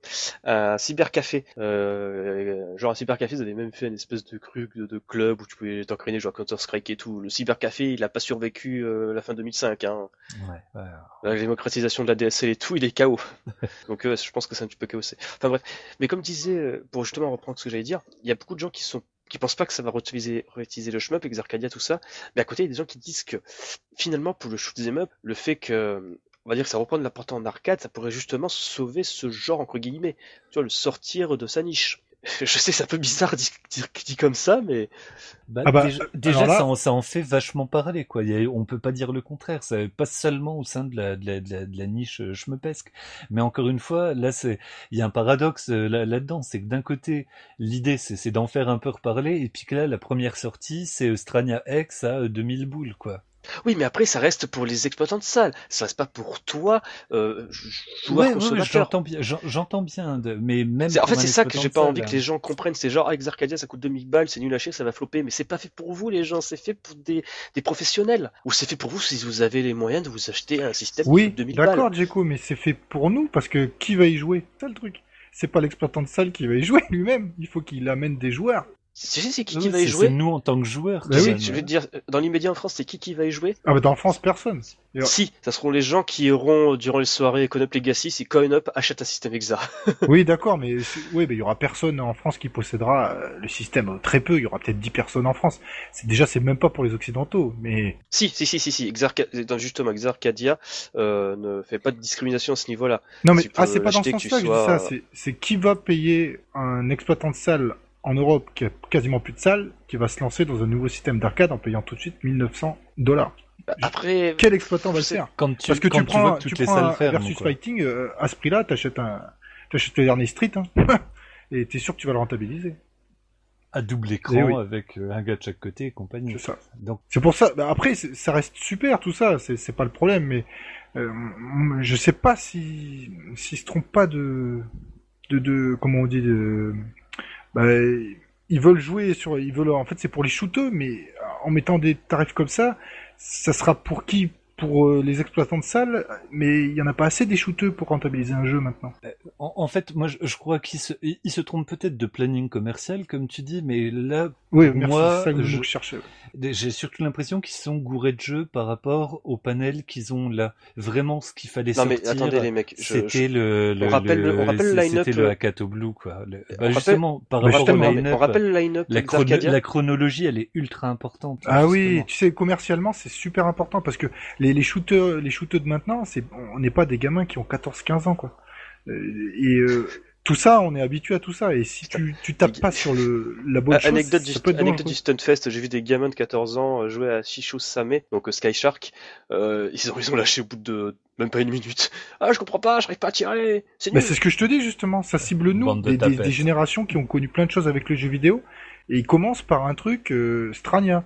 un cybercafé. genre un cybercafé, ils avaient même fait une espèce de cru de, de club où tu pouvais t'entraîner jouer à Counter Strike et tout. Le cybercafé, il a pas survécu euh, la fin 2005. Hein. Ouais, La démocratisation de la DSL et tout, il est KO. Donc euh, je pense que c'est un petit peu KO. Enfin bref. Mais comme disais, euh, pour justement reprendre ce que j'allais dire, il y a beaucoup de gens qui sont qui pensent pas que ça va réutiliser, réutiliser le shmup, Exarcadia, tout ça. Mais à côté, il y a des gens qui disent que finalement, pour le shoot up, le fait que on va dire que ça reprend de l'important en arcade, ça pourrait justement sauver ce genre entre guillemets, tu vois, le sortir de sa niche je sais, c'est un peu bizarre dit, dit, dit comme ça, mais Bah, Ah bah, déjà, alors déjà, là- ça, en, ça en fait vachement parler, quoi. A- on peut pas dire le contraire. Ça pas seulement au sein de la, de la, de la, de la niche euh, schmepesque. Mais encore une fois, là, c'est, il y a un paradoxe euh, là- là-dedans. c'est que d'un côté, l'idée, c'est, c'est d'en faire un peu reparler. Et puis que là, la première sortie, c'est Strania X à euh, 2000 boules, quoi. Oui, mais après, ça reste pour les exploitants de salles. Ça reste pas pour toi, euh, joueur Ouais, ouais, ouais, consommateur. j'entends bien, de- mais même. C'est- en fait, c'est ça que j'ai de pas envie que hein. les gens comprennent. C'est genre, ah, Exarcadia, ça coûte 2000 balles, c'est nul à chier, ça va flopper. Mais c'est pas fait pour vous, les gens. C'est fait pour des, des professionnels. Ou c'est fait pour vous si vous avez les moyens de vous acheter un système Oui, coûte 2000 balles. d'accord, Djeko, mais c'est fait pour nous parce que qui va y jouer? C'est le truc. C'est pas l'exploitant de salle qui va y jouer lui-même. Il faut qu'il amène des joueurs. Tu sais, c'est qui qui va y jouer C'est nous en tant que joueurs. Bah oui. Je vais te dire, dans l'immédiat en France, c'est qui qui va y jouer? Ah bah dans France, personne. Si, ça seront les gens qui auront, durant les soirées CoinUp Legacy, si CoinUp achète un système Exa. oui, d'accord, mais oui, mais il y aura personne en France qui possédera euh, le système. euh, Très peu. Il y aura peut-être 10 personnes en France. C'est déjà, c'est même pas pour les occidentaux. Mais Si, si, si, si, si. Exarca- justement, Exarcadia euh, ne fait pas de discrimination à ce niveau-là. non, mais ah, c'est pas dans ce que sens-là que je dis ça. C'est, c'est qui va payer un exploitant de salle en Europe qui a quasiment plus de salles, qui va se lancer dans un nouveau système d'arcade en payant tout de suite 1900 dollars. Après, Quel exploitant va le faire Quand tu, Parce que quand tu tu prends, vois que tu toutes les prends salles versus quoi. fighting, euh, à ce prix-là, t'achètes un, t'achètes le dernier Street, hein, et t'es sûr que tu vas le rentabiliser. à double écran Eh oui. avec euh, un gars de chaque côté et compagnie. C'est ça. Donc C'est pour ça. bah, après, ça reste super tout ça. C'est, c'est pas le problème, mais euh, je sais pas si s'ils se trompent pas de, de, de comment on dit de. Bah, ils veulent jouer sur, ils veulent. En fait, c'est pour les shooters, mais en mettant des tarifs comme ça, ça sera pour qui Pour euh, les exploitants de salles, mais il y en a pas assez des shooters pour rentabiliser un jeu maintenant. en, en fait, moi je, je crois qu'il se, il il se trompe peut-être de planning commercial comme tu dis, mais là Oui, merci, moi, c'est ça que je- je cherchais. j'ai surtout l'impression qu'ils sont gourés de jeux par rapport au panel qu'ils ont là. Vraiment, ce qu'il fallait non mais sortir. attendez les mecs, C'était je- le, le, on rappelle le- on rappelle le c'est- line-up, C'était le euh, Hakato Blue, quoi. Le- on bah, rappelle- justement, par rapport justement, au on line-up, rappelle le line-up la, chrono- d'Exarcadia. la chronologie, elle est ultra importante. Ah oui, tu sais, commercialement, c'est super important parce que les, les shooters, les shooters de maintenant, c'est, on n'est pas des gamins qui ont 14-15 ans, quoi. Euh, Et euh, tout ça, on est habitué à tout ça. Et si tu, tu tapes pas sur le, la bonne Ah, chose, anecdote ça du, peut être anecdote dangereux. du Stunfest, j'ai vu des gamins de 14 ans euh, jouer à Shisho Same, donc Sky Shark. Euh, ils, ont, ils ont lâché au bout de même pas une minute. Ah, je comprends pas, j'arrive pas à tirer, c'est c'est ce que je te dis justement, ça cible nous, Bande de des, des- tapettes. des générations qui ont connu plein de choses avec le jeu vidéo, et ils commencent par un truc euh, Strania.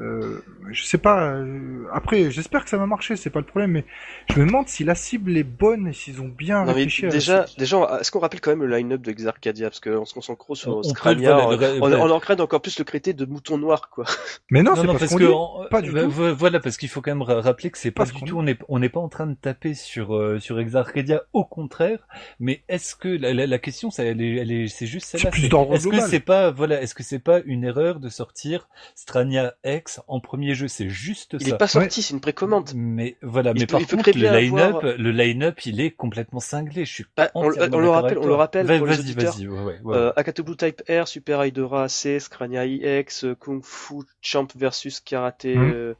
Euh, je sais pas. euh, après, j'espère que ça va marcher, c'est pas le problème, mais je me demande si la cible est bonne et s'ils ont bien Non mais réfléchi à la déjà, cible. déjà, est-ce qu'on rappelle quand même le line-up de Exarcadia parce qu'on se concentre trop sur On- on Scrania, on, voilà, on, on encrène encore plus le crété de mouton noir quoi. Mais non, Non, c'est pas parce ce qu'on que dit. en- Pas du bah, tout. Voilà, parce qu'il faut quand même ra- rappeler que c'est Pas du tout. dit. On n'est on n'est pas en train de taper sur euh, sur Exarcadia. Au contraire. Mais est-ce que la, la, la question, ça, elle est, elle est, c'est juste celle-là. Est-ce que c'est pas voilà, est-ce que c'est pas une erreur de sortir Strania X en premier jeu C'est juste Il ça. est pas sorti, c'est une précommande. Mais voilà, Il mais peut- par il contre, le line-up, avoir- le line-up, il est complètement cinglé. Je suis Bah, on, le rappelle, on le rappelle Va- pour les Vas-y, auditeurs. vas-y, ouais, ouais, ouais. Euh, Akato Blue Type R, Super Hydra C, Scrania IX, Kung Fu Champ versus Karaté Mhm. euh,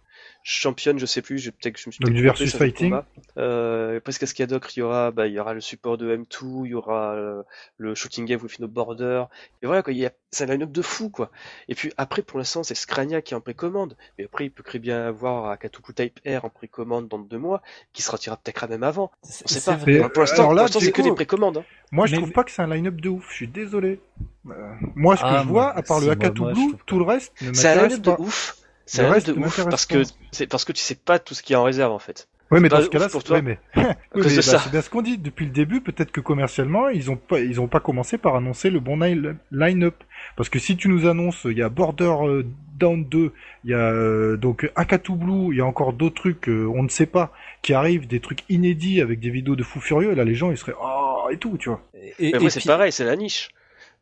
Champion, je sais plus, je- peut-être que je me suis Donc, du versus sur le fighting. combat. Euh, après Cascadocre, il y aura, bah, il y aura le support de M2, il y aura euh, le Shooting Game with No Border. Et voilà, quoi, il y a, c'est un line-up de fou, quoi. Et puis après, pour l'instant, c'est Scrania qui est en précommande. Mais après, il peut très bien avoir Akato Blue Type R en précommande dans deux mois, qui se retirera peut-être même avant. C'est- On sait c'est pas. vrai. Pour l'instant, alors là, pour l'instant, c'est que des précommandes. hein. Moi, je Mais- trouve pas que c'est un line-up de ouf. Je suis désolé. Euh, moi, ce que Ah, je vois, à part si, le moi- Akato moi, je Blue, trouve tout le reste ne C'est un line-up de ouf. C'est Le un reste de ouf parce que c'est parce que tu sais pas tout ce qu'il y a en réserve en fait. Oui, mais dans ce cas-là, pour c'est toi. ouais, mais... oui, mais bah, ça. c'est bien ce qu'on dit. Depuis le début, peut-être que commercialement, ils ont pas, ils ont pas commencé par annoncer le bon line- line-up. Parce que si tu nous annonces, il y a Border euh, Down 2, il y a euh, donc Akatu Blue, il y a encore d'autres trucs, euh, on ne sait pas, qui arrivent, des trucs inédits avec des vidéos de fous furieux, là, les gens, ils seraient, oh, et tout, tu vois. Et, et c'est puis- pareil, c'est la niche.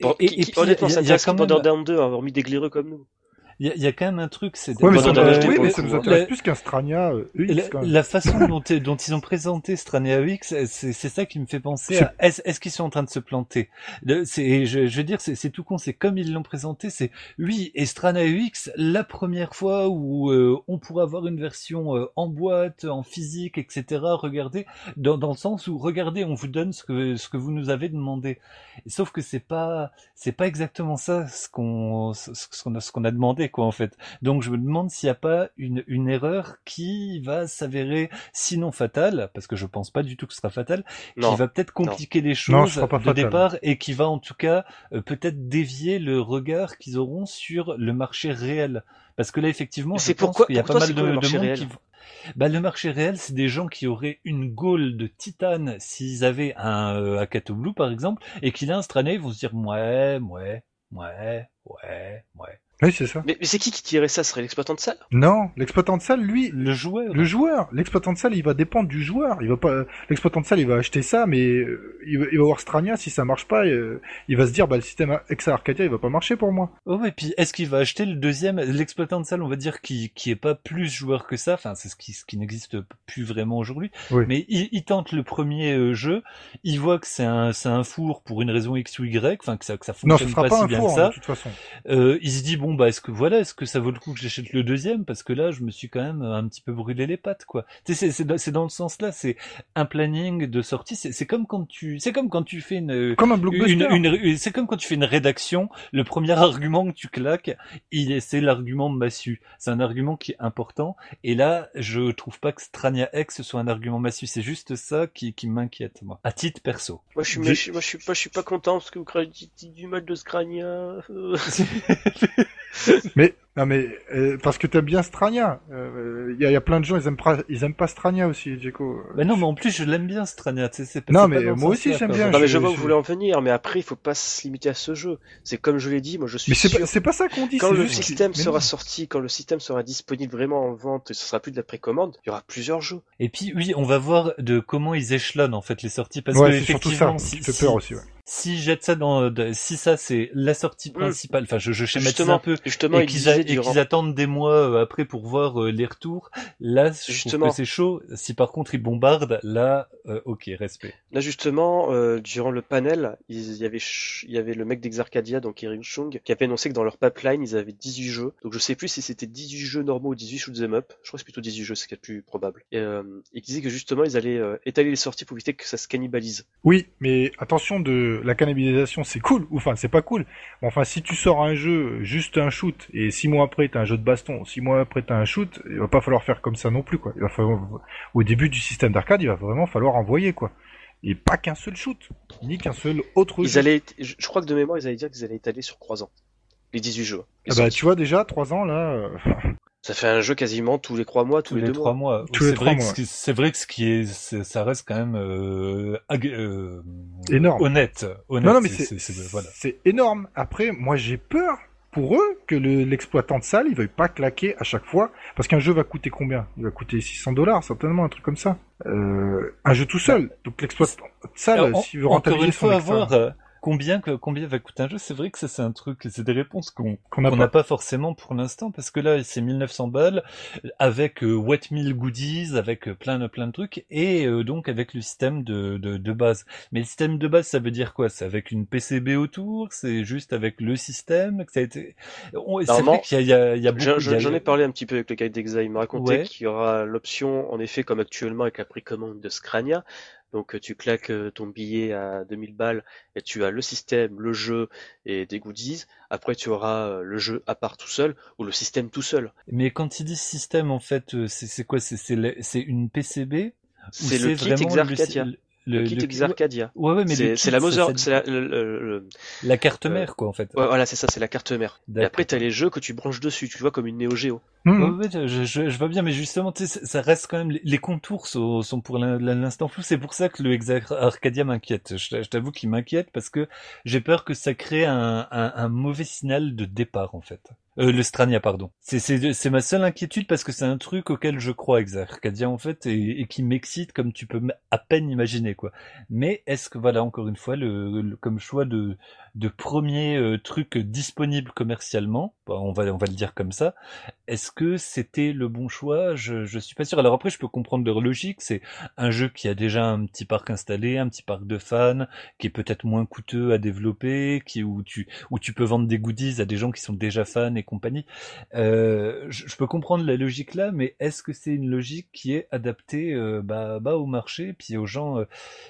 Bon, et- qui- et qui- puis, honnêtement, il y a- ça il y a intéresse Border Down 2, hein, hormis des glaireux comme nous. Il y, y a quand même un truc, c'est Ouais, mais ça, oui, mais ça nous intéresse La- plus qu'un Strania euh, EX La, quand même. la façon dont, dont ils ont présenté Strania UX, c'est ça qui me fait penser à est-ce est-ce qu'ils sont en train de se planter? C'est je, je veux dire c'est tout con, c'est comme ils l'ont présenté, c'est oui et Strania UX la première fois où euh, on pourra avoir une version euh, en boîte, en physique, etc. Regardez dans, dans le sens où regardez on vous donne ce que ce que vous nous avez demandé. Sauf que c'est pas c'est pas exactement ça ce qu'on ce ce qu'on a ce qu'on a demandé quoi en fait. Donc je me demande s'il n'y a pas une, une erreur qui va s'avérer sinon fatale, parce que je pense pas du tout que ce sera fatal, Non. qui va peut-être compliquer les Non, choses sera pas de fatal. départ et qui va en tout cas euh, peut-être dévier le regard qu'ils auront sur le marché réel. Parce que là effectivement, je c'est pense pourquoi- qu'il y a pour pas toi, mal de, de marché monde réel qui vont- bah, le marché réel, c'est des gens qui auraient une gaule de titane s'ils avaient un euh, Akato Blue par exemple, et qui là, un Strania, ils vont se dire ouais, ouais, ouais, ouais, ouais. Oui, c'est ça. Mais, mais c'est qui qui tirait ça? Ce serait l'exploitant de salle? Non, l'exploitant de salle, lui, Le joueur. le joueur, l'exploitant de salle, il va dépendre du joueur. Il va pas, l'exploitant de salle, il va acheter ça, mais euh, il va, il va voir Strania. Si ça marche pas, euh, il va se dire, bah le système Exa Arcadia, il va pas marcher pour moi. Oh, et puis est-ce qu'il va acheter le deuxième, l'exploitant de salle, on va dire, qui, qui est pas plus joueur que ça, enfin c'est ce qui, ce qui n'existe plus vraiment aujourd'hui, Oui. mais il, il tente le premier euh, jeu, il voit que c'est un, c'est un four pour une raison X ou Y, enfin que ça, que ça Non, ce fonctionne sera pas, pas, si un bien four, que hein, ça, de toute façon. Euh, il se dit bon bah est-ce que voilà est-ce que ça vaut le coup que j'achète le deuxième? Parce que là je me suis quand même un petit peu brûlé les pattes quoi tu sais c'est c'est dans- c'est dans le sens là c'est un planning de sortie c'est c'est comme quand tu c'est comme quand tu fais une Comme un blockbuster. une, une- une- c'est comme quand tu fais une rédaction, le premier argument que tu claques, il est, c'est l'argument massu. C'est un argument qui est important. Et là, je trouve pas que Strania X soit un argument massu. C'est juste ça qui, qui m'inquiète, moi. À titre perso. Moi je suis, moi, je suis pas, je suis pas content parce que vous créez du- du mal de Scrania. euh. Mais non, mais euh, parce que t'aimes bien Strania. Il y, a, y a plein de gens, ils aiment pas, ils aiment pas Strania aussi, Djeko. Mais non, mais en plus, je l'aime bien, Strania. c'est Non, mais moi aussi, j'aime bien, Non mais je- je vois où vous voulez en venir, mais après il faut pas se limiter à ce jeu. C'est comme je l'ai dit, moi je suis Mais c'est sûr. pas, c'est pas ça qu'on dit. Quand le système sera sorti, quand le système sera disponible vraiment en vente, et ce sera plus de la précommande, il y aura plusieurs jeux. Et puis, oui, on va voir de comment ils échelonnent, en fait, les sorties. Parce Ouais, que, c'est surtout ça effectivement, qui si, fait si- peur aussi. Ouais. Si jettent ça dans, si ça c'est la sortie principale, enfin, je, je schématise Justement, un peu. justement, et il qu'ils durant- attendent des mois euh, après pour voir euh, les retours, là, je Justement. trouve que c'est chaud. Si par contre ils bombardent, là, euh, ok, respect. Là justement, euh, durant le panel, il y avait il y avait le mec d'Exarcadia, donc Eric Chung, qui avait annoncé que dans leur pipeline, ils avaient 18 jeux. Donc je sais plus si c'était 18 jeux normaux ou 18 shoot'em up. Je crois que c'est plutôt 18 jeux, c'est ce qui est le plus probable. Et, euh, et qui disait que justement, ils allaient euh, étaler les sorties pour éviter que ça se cannibalise. Oui, mais attention de la cannibalisation, c'est cool. Ou Enfin, c'est pas cool. Bon, Enfin, si tu sors un jeu, juste un shoot, et six mois après t'as un jeu de baston, six mois après t'as un shoot, il va pas falloir faire comme ça non plus, quoi. Il va falloir, au début du système d'arcade, il va vraiment falloir envoyer, quoi. Et pas qu'un seul shoot, ni qu'un seul autre Ils jeu. allaient, je crois que de mémoire, ils allaient dire qu'ils allaient étaler sur 3 ans. Les 18 jeux. Ah bah, tu vois déjà, trois ans là. Ça fait un jeu quasiment tous les 3 mois, tous, Tous les deux trois mois. mois. Tous les C'est trois vrai, que mois. c'est vrai que ce qui est, ça reste quand même euh, ag- euh, Énorme. honnête. honnête. Non, non, mais c'est, voilà. énorme. Après, moi, j'ai peur pour eux que le- l'exploitant de salle, il veuille pas claquer à chaque fois, parce qu'un jeu va coûter combien? Il va coûter 600 dollars, certainement, un truc comme ça. Euh, un jeu tout seul. Donc l'exploitant de salle, s'il veut rentabiliser son fois, combien, que- combien va coûter un jeu. C'est vrai que ça, c'est un truc, c'est des réponses qu'on qu'on n'a pas. forcément pour l'instant parce que là c'est 1900 balles avec euh, what meal goodies avec euh, plein de plein de trucs et euh, donc avec le système de, de, de base mais le système de base ça veut dire quoi? C'est avec une PCB autour? C'est juste avec le système que ça a été? On- c'est vrai qu'il y a, il y a, il y a beaucoup J'en ai parlé un petit peu avec le gars d'Exa. Il m'a raconté Ouais. qu'il y aura l'option, en effet, comme actuellement avec la précommande de Scrania. Donc euh, tu claques euh, ton billet à 2000 balles et tu as le système, le jeu et des goodies. Après tu auras euh, le jeu à part tout seul ou le système tout seul. mais quand ils disent système en fait c'est quoi? C'est une PCB C'est le kit vraiment Exarcadia. le, Le, kit Exarcadia. ouais ouais mais le C'est kit, la Mother, c'est la, le- le- le- la carte euh, mère quoi en fait ouais, voilà, c'est ça, c'est la carte mère. Et après t'as les jeux que tu branches dessus, tu vois comme une Neo Geo. Hum, Ouais, ouais, je, je, je vois bien, mais justement, tu sais, ça reste quand même les- contours sont, sont pour l'in- l'instant flous. C'est pour ça que le Exa Arcadia m'inquiète. Je, t'a- je t'avoue qu'il m'inquiète parce que j'ai peur que ça crée un, un, un mauvais signal de départ en fait. Euh, le Strania, pardon. C'est ma seule inquiétude parce que c'est un truc auquel je crois, Arcadia en fait, et, et qui m'excite comme tu peux à peine imaginer quoi. Mais est-ce que voilà encore une fois le, comme choix de de premier euh, truc disponible commercialement, bah, on va on va le dire comme ça. Est-ce que c'était le bon choix? Je je suis pas sûr. Alors après je peux comprendre leur logique. C'est un jeu qui a déjà un petit parc installé, un petit parc de fans, qui est peut-être moins coûteux à développer, qui où tu où tu peux vendre des goodies à des gens qui sont déjà fans et compagnie. Euh, je, peux comprendre la logique là, mais est-ce que c'est une logique qui est adaptée euh, bah, bah, au marché, puis aux gens euh,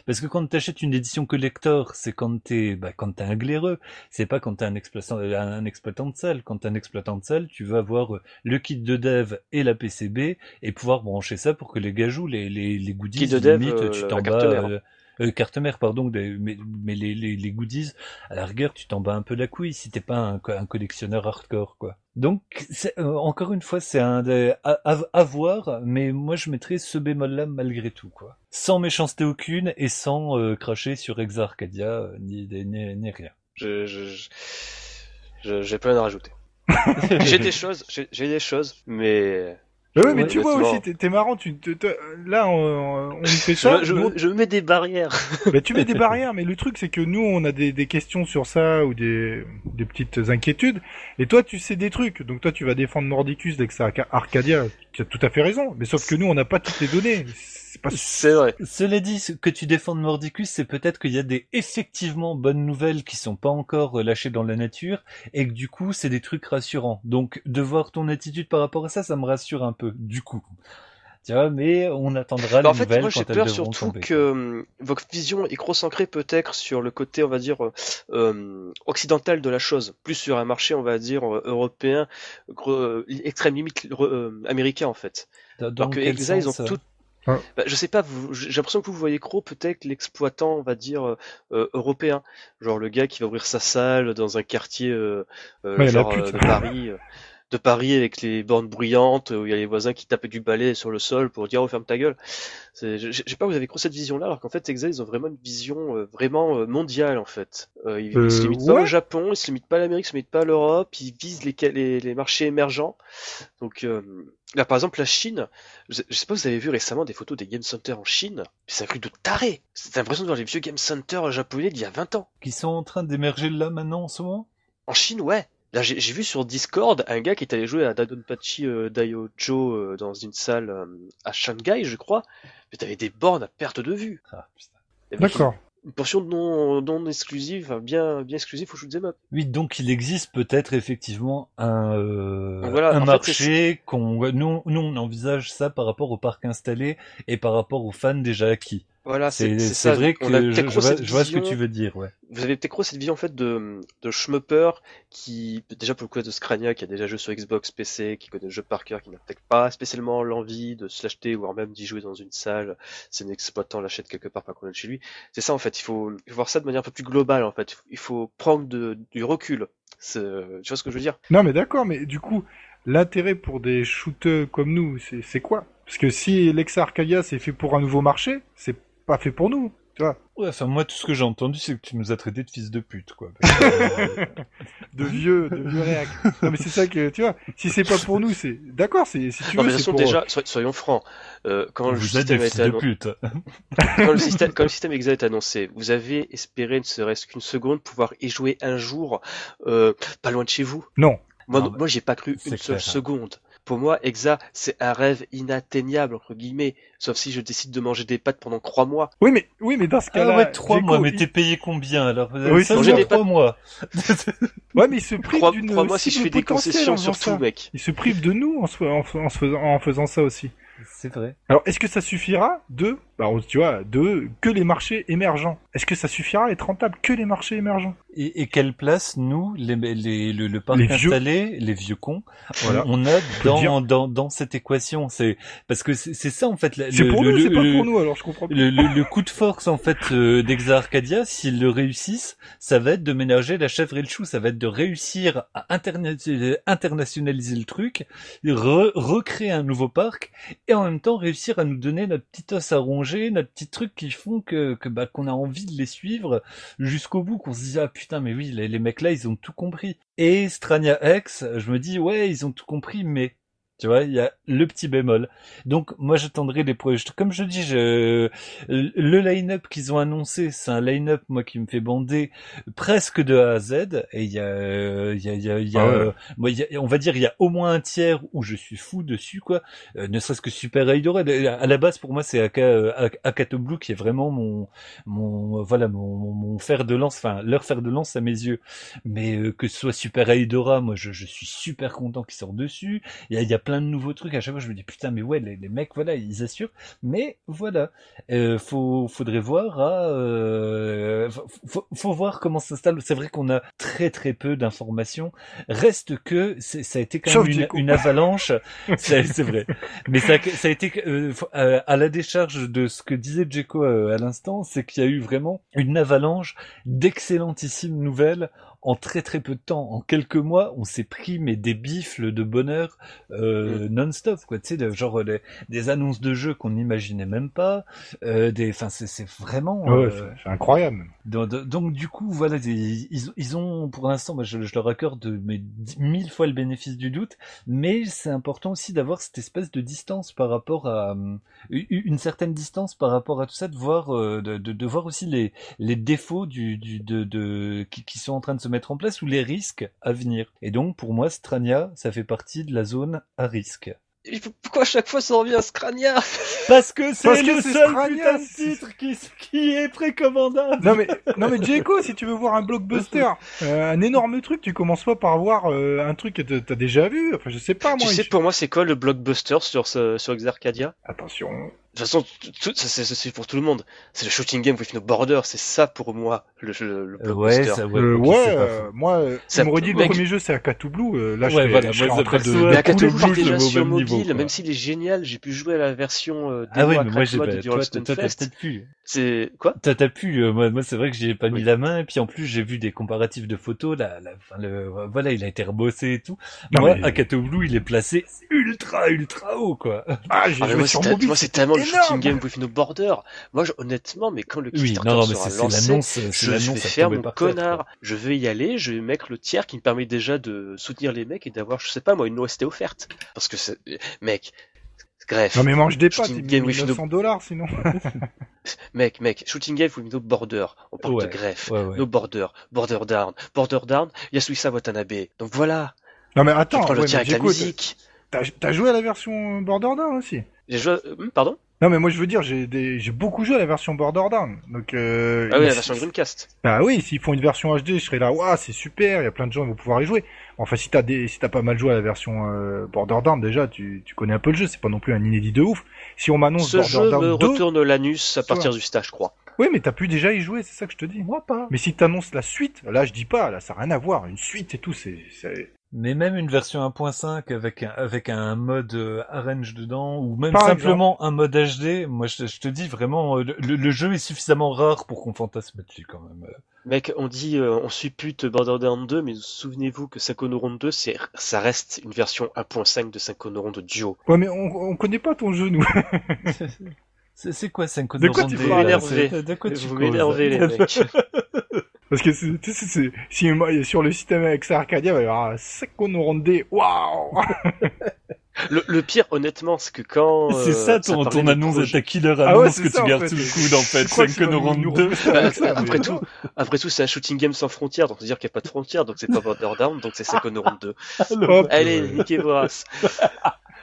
Parce que quand tu achètes une édition collector, c'est quand t'es bah, quand t'es un glaireux, c'est pas quand t'es un exploitant un exploitant de salle. Quand t'es un exploitant de salle, tu veux avoir le kit de dev et la PCB et pouvoir brancher ça pour que les gars jouent les les, les goodies. Kit de dev, tu t'en bats euh, carte mère, pardon, mais, mais les, les, les, goodies, à la rigueur, tu t'en bats un peu la couille si t'es pas un, un, collectionneur hardcore, quoi. Donc, euh, encore une fois, c'est un à, à, voir, mais moi je mettrais ce bémol-là malgré tout, quoi. Sans méchanceté aucune et sans euh, cracher sur Exa Arcadia euh, ni, ni, ni, rien. Je, je, je, j'ai plein à rajouter. j'ai des choses, j'ai des choses, mais oui, mais tu vois aussi, t'es marrant. Tu, là, on, on fait ça. Je, je, mets des barrières. bah, tu mets des barrières, mais le truc, c'est que nous, on a des, des, questions sur ça ou des, des petites inquiétudes. Et toi, tu sais des trucs. Donc toi, tu vas défendre Mordicus dès que ça Arcadia. Tu as tout à fait raison. Mais sauf que nous, on n'a pas toutes les données. C'est vrai. Cela dit, ce que tu défends de Mordicus, c'est peut-être qu'il y a des effectivement bonnes nouvelles qui sont pas encore euh, lâchées dans la nature et que du coup, c'est des trucs rassurants. Donc, de voir ton attitude par rapport à ça, ça me rassure un peu, du coup. Tu vois, mais on attendra bah, les en fait, moi j'ai peur surtout que euh, votre vision est trop ancrée peut-être sur le côté, on va dire, euh, occidental de la chose, plus sur un marché, on va dire, européen, extrême limite américain en fait. Dans Alors que Exa, ils ont tout bah, je sais pas, j'ai l'impression que vous voyez Crow peut-être l'exploitant, on va dire, euh, euh, européen. Genre le gars qui va ouvrir sa salle dans un quartier euh, genre, de Paris. De Paris avec les bornes bruyantes où il y a les voisins qui tapent du balai sur le sol pour dire oh ferme ta gueule. Je sais pas vous avez cette vision là alors qu'en fait Exa ils ont vraiment une vision vraiment mondiale en fait. ils, se limitent pas au Japon, ils se limitent pas à l'Amérique, ils se limitent pas à l'Europe, ils visent les, les, les marchés émergents. Donc Là, par exemple, la Chine, je sais pas vous avez vu récemment des photos des Game Center en Chine, c'est un truc de taré. C'est l'impression de voir les vieux Game Center japonais d'il y a 20 ans. Qui sont en train d'émerger là maintenant en ce moment? En Chine, ouais. Là, j'ai vu sur Discord un gars qui est allé jouer à Dadonpachi euh, Daiojo euh, dans une salle euh, à Shanghai, je crois. Mais t'avais des bornes à perte de vue. Ah, D'accord une portion non, non exclusive, bien, bien exclusive au shoot'em up. Oui, donc il existe peut-être effectivement un, euh, un marché qu'on, nous, nous on envisage ça par rapport au parc installé et par rapport aux fans déjà acquis. Voilà, c'est c'est vrai que je, vois, je, vois, ce que tu veux dire, ouais. Vous avez peut-être cette vision en fait de de schmupper qui déjà pour le coup de Scrania qui a déjà joué sur Xbox PC, qui connaît le jeu par cœur, qui n'a peut-être pas spécialement l'envie de se l'acheter voire même d'y jouer dans une salle, c'est un exploitant l'achète quelque part pas qu'on chez lui. C'est ça en fait, il faut, voir ça de manière un peu plus globale en fait. Il faut prendre de, du recul. Tu vois ce que je veux dire? Non mais d'accord, mais du coup l'intérêt pour des shooters comme nous, c'est quoi? Parce que si Lexa Arcadia c'est fait pour un nouveau marché, c'est pas fait pour nous, tu vois. Ouais, enfin moi tout ce que j'ai entendu c'est que tu nous as traité de fils de pute quoi. de vieux, de vieux réac. Non mais c'est ça que tu vois. Si c'est pas pour nous, c'est d'accord. C'est si tu non, veux. Mais pour... déjà, soyons francs. Euh, quand le système a été annoncé, quand le système, quand le système exa est annoncé, vous avez espéré ne serait-ce qu'une seconde pouvoir y jouer un jour, euh, pas loin de chez vous. Non. Moi, moi j'ai pas cru une seule hein. seconde. Pour moi, Exa, c'est un rêve inatteignable, entre guillemets. Sauf si je décide de manger des pâtes pendant trois mois. Oui, mais, oui, mais dans ce cas-là. Ah ouais, trois mois, mais t'es payé combien, alors? Oui, ça, des trois mois. ouais, mais il se prive d'une. Trois mois si je fais des concessions sur tout, mec. Il se prive de nous en, en, en faisant ça aussi. C'est vrai. Alors, est-ce que ça suffira de, bah, tu vois, de que les marchés émergents? Est-ce que ça suffira à être rentable que les marchés émergents? Et, et, quelle place nous, les, les, le, le parc installé, les vieux cons, voilà. on a dans, dans, dans cette équation? C'est parce que c'est ça en fait. C'est pour nous, c'est pas pour nous. Alors je comprends. Le, le, coup de force en fait euh, d'Exa Arcadia, s'ils le réussissent, ça va être de ménager la chèvre et le chou. Ça va être de réussir à internationaliser le truc, recréer un nouveau parc et en même temps réussir à nous donner notre petit os à ronger notre petit truc qui font que, que bah, qu'on a envie de les suivre jusqu'au bout, qu'on se dit ah putain mais oui les, les mecs là ils ont tout compris. Et Strania X, je me dis ouais ils ont tout compris mais tu vois, il y a le petit bémol. Donc moi j'attendrai les projets. Comme je dis, je... le line-up qu'ils ont annoncé, c'est un line-up moi qui me fait bander presque de A à Z. Et il y a, il y a, il y a, il y a, Ah ouais. il y a- on va dire il y a au moins un tiers où je suis fou dessus quoi. Euh, ne serait-ce que Super Eidora. À la base pour moi c'est Aka, Ak- Akato Blue qui est vraiment mon, mon, voilà mon, mon, fer de lance, enfin leur fer de lance à mes yeux. Mais euh, que ce soit Super Eidora, moi je, je suis super content qu'ils sortent dessus. Il y a, il y a plein de nouveaux trucs. À chaque fois, je me dis putain, mais ouais, les, les mecs, voilà, ils assurent. Mais voilà, euh, faut, faudrait voir. À, euh, faut, faut- voir comment ça s'installe. C'est vrai qu'on a très très peu d'informations. Reste que c'est- ça a été quand même une, avalanche. c'est vrai. Mais ça, ça a été euh, euh, à la décharge de ce que disait Djeko euh, à l'instant, c'est qu'il y a eu vraiment une avalanche d'excellentissimes nouvelles en très très peu de temps, en quelques mois, on s'est pris mais des bifles de bonheur euh, non-stop, quoi. Tu sais, de- genre des, des annonces de jeux qu'on n'imaginait même pas, euh, des, enfin c'est vraiment. Ouais, euh, c'est- incroyable. donc, du coup voilà des- ils, ils ont pour l'instant je, je leur accorde mais mille fois le bénéfice du doute mais c'est important aussi d'avoir cette espèce de distance par rapport à une certaine distance par rapport à tout ça de voir de, de, de voir aussi les les défauts du, du de, de qui, qui sont en train de se mettre en place ou les risques à venir et donc pour moi Strania ça fait partie de la zone à risque Et Pourquoi à chaque fois ça revient à Scrania parce que c'est Parce que le c'est seul putain de titre qui, qui est précommandable Non mais, non mais Jeko, si tu veux voir un blockbuster, euh, un énorme truc, tu commences pas par voir euh, un truc que t'as- déjà vu. Enfin, je sais pas moi. Tu sais pour moi c'est quoi le blockbuster sur, ce- sur Exarcadia Attention. De toute façon, tout- tout- ça, c'est c'est pour tout le monde. C'est le shooting game with no border, c'est ça pour moi le, le, le Euh, blockbuster. ouais ça ouais, Euh, ouais, euh, faux. moi, euh, Ça- tu m'aurais dit le mec- premier jeu c'est Akatu Blue. là, je Ouais, serais, voilà, je serais moi, en train de. Mais Blue déjà le sur même mobile, niveau, même s'il est génial, j'ai pu jouer à la version euh, Ah oui, mais moi j'ai pas. toi, t'as peut-être pu. C'est quoi? T'as t'as pu. euh, moi, moi c'est vrai que j'ai pas mis Oui. la main. Et puis en plus, j'ai vu des comparatifs de photos. Là, là, enfin, le, voilà, il a été rebossé et tout. Non, moi, mais- Akato Blue, il est placé ultra, ultra haut, quoi. Ah, j'ai Ah, joué moi, sur c'est mobile. moi, c'est tellement le énorme. shooting game with no border. Moi, je- honnêtement, mais quand le Oui, Kickstarter non, non, mais sera lancé, je, je vais faire mon connard. quoi. Je vais y aller, je vais mettre le tiers qui me permet déjà de soutenir les mecs et d'avoir, je sais pas moi, une OST offerte. Parce que c'est, mec, bref. Non mais mange des pâtes, game with no- 900 dollars sinon. Mec, mec, shooting game no border. On parle Ouais, de greffe. Ouais, ouais. No border, border down, border down, Yasuisa Watanabe. Donc voilà, Non mais tu attends, prends le mais avec la musique. t'as joué à la version Borderdown aussi? J'ai joué, à- hum, pardon? Non mais moi je veux dire, j'ai des... j'ai beaucoup joué à la version Borderdown. Donc euh... Ah oui, la version Dreamcast. Bah oui, s'ils font une version HD, je serais là, waouh, c'est super, il y a plein de gens qui vont pouvoir y jouer. Enfin, si t'as des, si t'as pas mal joué à la version euh, Borderdown, déjà, tu, tu connais un peu le jeu, c'est pas non plus un inédit de ouf. Si on m'annonce Ce jeu Borderdown me 2, retourne l'anus à partir du stage, je crois. oui, mais t'as pu déjà y jouer, c'est ça que je te dis. Moi pas. Mais si t'annonces la suite, là, je dis pas, là, ça a rien à voir, une suite et tout, c'est, c'est... Mais même une version 1.5 avec un, avec un mode euh, arrange dedans ou même Par simplement un mode HD, moi je, je te dis vraiment, euh, le, le jeu est suffisamment rare pour qu'on fantasme dessus quand même. Mec, on dit, euh, on suppute Borderlands 2, mais souvenez-vous que Psychonauts 2, c'est, ça reste une version 1.5 de Psychonauts Duo. Ouais, mais on, on connaît pas ton jeu, nous. C'est c'est quoi 5 De quoi tu Vous parles, m'énervez. De quoi tu Vous m'énervez, les mecs. Parce que c'est, tu sais, c'est, si sur le système avec Arcadia, il va y avoir un Sekonoronde, waouh! Le, le pire, honnêtement, c'est que quand. C'est euh, ça ton, parlait ton de annonce de projet- ta killer Ah ouais, annonce c'est que ça, tu gardes sous le coude en fait. Crois 5 que vas nous- Bah, ça, mais- après tout, après tout, c'est un shooting game sans frontières, donc c'est-à-dire qu'il n'y a pas de frontières, donc c'est pas Borderlands, donc c'est Psychonauts 2. Hop. Allez, niquez vos races.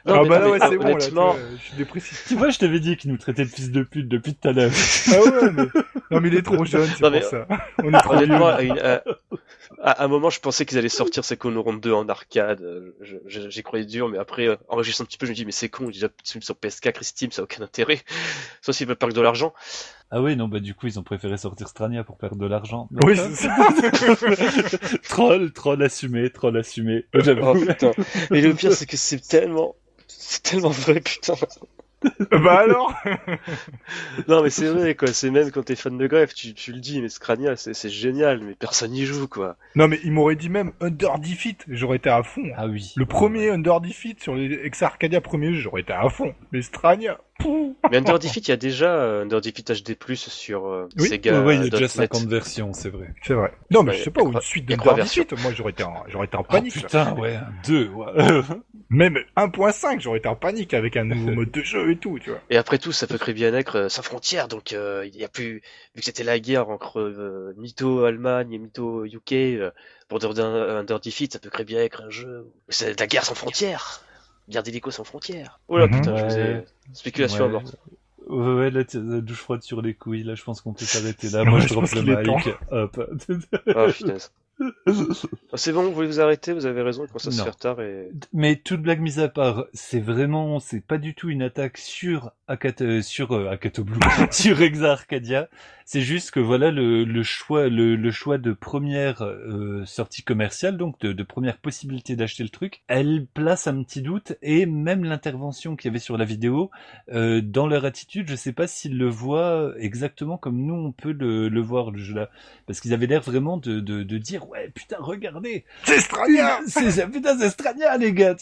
Non, ah bah là, ouais, c'est bon, là, je suis dépressif. Tu vois, je t'avais dit qu'il nous traitait de fils de pute depuis tout à l'heure. Ah ouais, mais... Non, mais il est trop jeune, c'est pour mais- ça. On est trop honnêtement, à, une- à- à un moment, je pensais qu'ils allaient sortir Psychonauts 2 en arcade. euh, J'y croyais dur, mais après, euh, en réagissant un petit peu, je me dis, mais c'est con, déjà sur PS4 et Steam, ça n'a aucun intérêt. Sauf s'ils veulent perdre de l'argent. Ah oui, non, bah du coup, ils ont préféré sortir Strania pour perdre de l'argent. Oui, c'est ça. troll, troll assumé, troll assumé. J'avoue. Oh putain. Mais le pire, c'est que c'est tellement, c'est tellement vrai, putain. bah alors Non, mais c'est vrai, quoi. C'est même quand t'es fan de greffe, tu, tu le dis, mais Scrania, c'est c'est génial, mais personne n'y joue, quoi. Non, mais il m'aurait dit même Under Defeat, j'aurais été à fond. Ah oui. Le premier Under Defeat sur les Ex Arcadia premier jeu, j'aurais été à fond. Mais Strania, Mais Under Defeat, il y a déjà euh, Under Defeat HD+, sur euh, Oui. Sega. ouais, il y a déjà .net. 50 versions, c'est vrai. C'est vrai. Non, mais je sais pas, une suite de Under Defeat, moi j'aurais été en, j'aurais été en Ah panique. là. putain, ouais, un 2, ouais. Même 1.5, j'aurais été en panique avec un nouveau mode de jeu et tout, tu vois. Et après tout, ça peut très bien être euh, sans frontières, donc euh, il y a plus, vu que c'était la guerre entre euh, Mytho Allemagne et Mytho UK, euh, pour Under, Under Defeat, ça peut très bien être un jeu. C'est la guerre sans frontières, guerre d'hélico sans frontières. Oh là Mhm. putain, je Ouais. spéculation à mort. Ouais, ouais, là, la douche froide sur les couilles, là, je pense qu'on peut s'arrêter là. Moi, je je drop le mic. Hop. Ah putain. Ah, C'est bon, vous voulez vous arrêter, vous avez raison, il commence à se faire tard et. Mais toute blague mise à part, c'est vraiment, c'est pas du tout une attaque sur Akata, euh, sur euh, Blue, sur Exa Arcadia. C'est juste que voilà le, le choix, le, le choix de première euh, sortie commerciale, donc de, de première possibilité d'acheter le truc, elle place un petit doute et même l'intervention qu'il y avait sur la vidéo, euh, dans leur attitude, je sais pas s'ils le voient exactement comme nous on peut le, le voir le jeu là, parce qu'ils avaient l'air vraiment de, de, de dire ouais putain regardez. C'est Strania c'est putain c'est Strania les gars.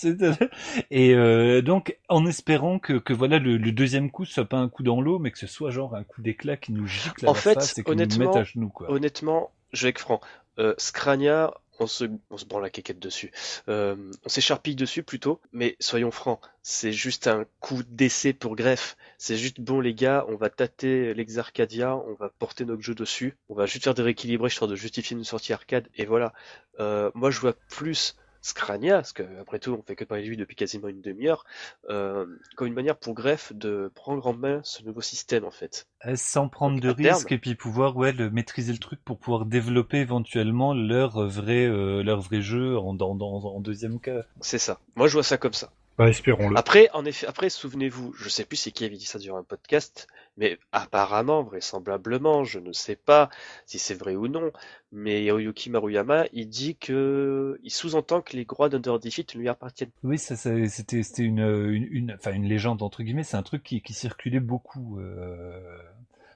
Et donc en espérant que, que voilà le, le deuxième coup soit pas un coup dans l'eau mais que ce soit genre un coup d'éclat qui nous gicle à En la fait, face et qui nous honnêtement, mette à genoux quoi Honnêtement, je vais être franc. Euh, Scrania, on se, on se branle la quéquette dessus. Euh, on s'écharpille dessus plutôt, mais soyons francs, c'est juste un coup d'essai pour greffe. C'est juste bon les gars, on va tâter l'Exarcadia, on va porter notre jeu dessus, on va juste faire des rééquilibrages histoire de justifier une sortie arcade, et voilà. Euh, moi je vois plus Scrania, parce que après tout on fait que parler de lui depuis quasiment une demi-heure, euh, comme une manière pour greffe de prendre en main ce nouveau système en fait. Euh, sans prendre Donc, de terme- risques et puis pouvoir ouais le, maîtriser le truc pour pouvoir développer éventuellement leur vrai euh, leur vrai jeu en, dans, dans, en deuxième cas C'est ça. Moi je vois ça comme ça. Bah, espérons-le. Après, en effet, après, souvenez-vous, je sais plus c'est qui avait dit ça durant un podcast, mais apparemment, vraisemblablement, je ne sais pas si c'est vrai ou non, mais Hiroyuki Maruyama, il dit que, il sous-entend que les droits d'Under Defeat lui appartiennent. Oui, ça, ça- c'était, c'était une, une, une, enfin une légende entre guillemets. C'est un truc qui, qui circulait beaucoup. euh,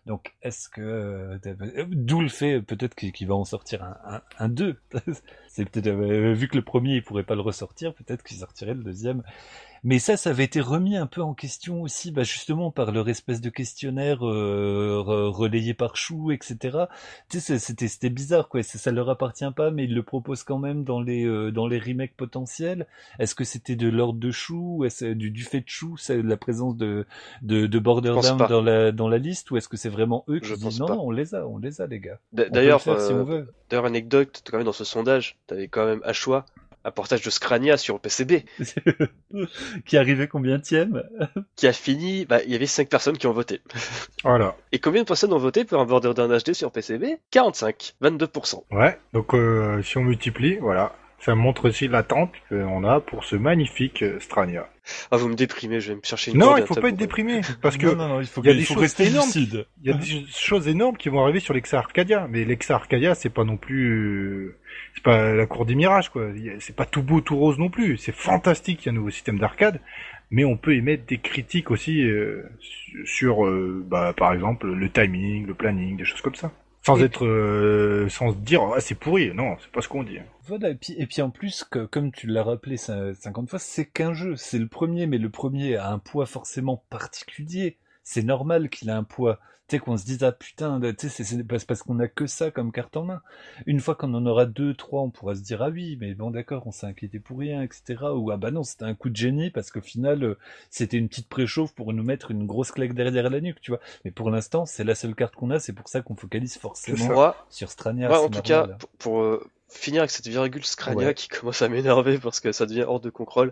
Donc, est-ce que, euh, d'où le fait peut-être qu'il va en sortir un, un, un 2 C'est peut-être euh, vu que le premier il pourrait pas le ressortir, peut-être qu'il sortirait le deuxième. Mais ça, ça avait été remis un peu en question aussi, bah justement par leur espèce de questionnaire euh, re- relayé par Chou, etc. Tu sais, c'était c'était bizarre quoi. Ça, ça leur appartient pas, mais ils le proposent quand même dans les euh, dans les remakes potentiels. Est-ce que c'était de l'ordre de Chou, ou est-ce du du fait de Chou, c'est la présence de de, pense pas. dans la dans la liste, ou est-ce que c'est vraiment eux qui Je disent non pas. non on les a, on les a les gars. D'ailleurs, si euh, d'ailleurs, anecdote, quand même dans ce sondage, t'avais quand même à choix un portage de Scrania sur PCB, qui arrivait combien tième qui a fini, bah, il y avait 5 personnes qui ont voté. Voilà. Et combien de personnes ont voté pour un Borderlands HD sur PCB 45, 22%. Ouais, donc euh, si on multiplie, voilà. Ça montre aussi l'attente qu'on a pour ce magnifique euh, Strania. Ah, vous me déprimez, je vais me chercher une Non, il faut pas être déprimé, parce que non non non, il faut, il y a il des faut choses rester énormes. lucide. il y a des choses énormes qui vont arriver sur l'Exa Arcadia, mais l'Exa Arcadia, c'est pas non plus, euh, c'est pas la cour des mirages, quoi. C'est pas tout beau, tout rose non plus. C'est fantastique, il y a un nouveau système d'arcade, mais on peut émettre des critiques aussi euh, su- sur, euh, bah, par exemple, le timing, le planning, des choses comme ça. Sans Et- être, euh, sans se dire, ah, c'est pourri. Non, c'est pas ce qu'on dit. Voilà, et puis, et puis en plus, que, comme tu l'as rappelé cin- 50 fois, c'est qu'un jeu. C'est le premier, mais le premier a un poids forcément particulier. C'est normal qu'il a un poids. Tu sais, qu'on se dise, ah putain, tu sais, c'est- parce qu'on a que ça comme carte en main. Une fois qu'on en aura deux, trois, on pourra se dire, ah oui, mais bon, d'accord, on s'est inquiété pour rien, etc. Ou, ah bah non, c'était un coup de génie parce qu'au final, euh, c'était une petite préchauffe pour nous mettre une grosse claque derrière la nuque, tu vois. Mais pour l'instant, c'est la seule carte qu'on a, c'est pour ça qu'on focalise forcément Moi, sur Strania. Moi, en tout cas, pour, pour, euh, finir avec cette virgule Scrania Ouais. qui commence à m'énerver parce que ça devient hors de contrôle,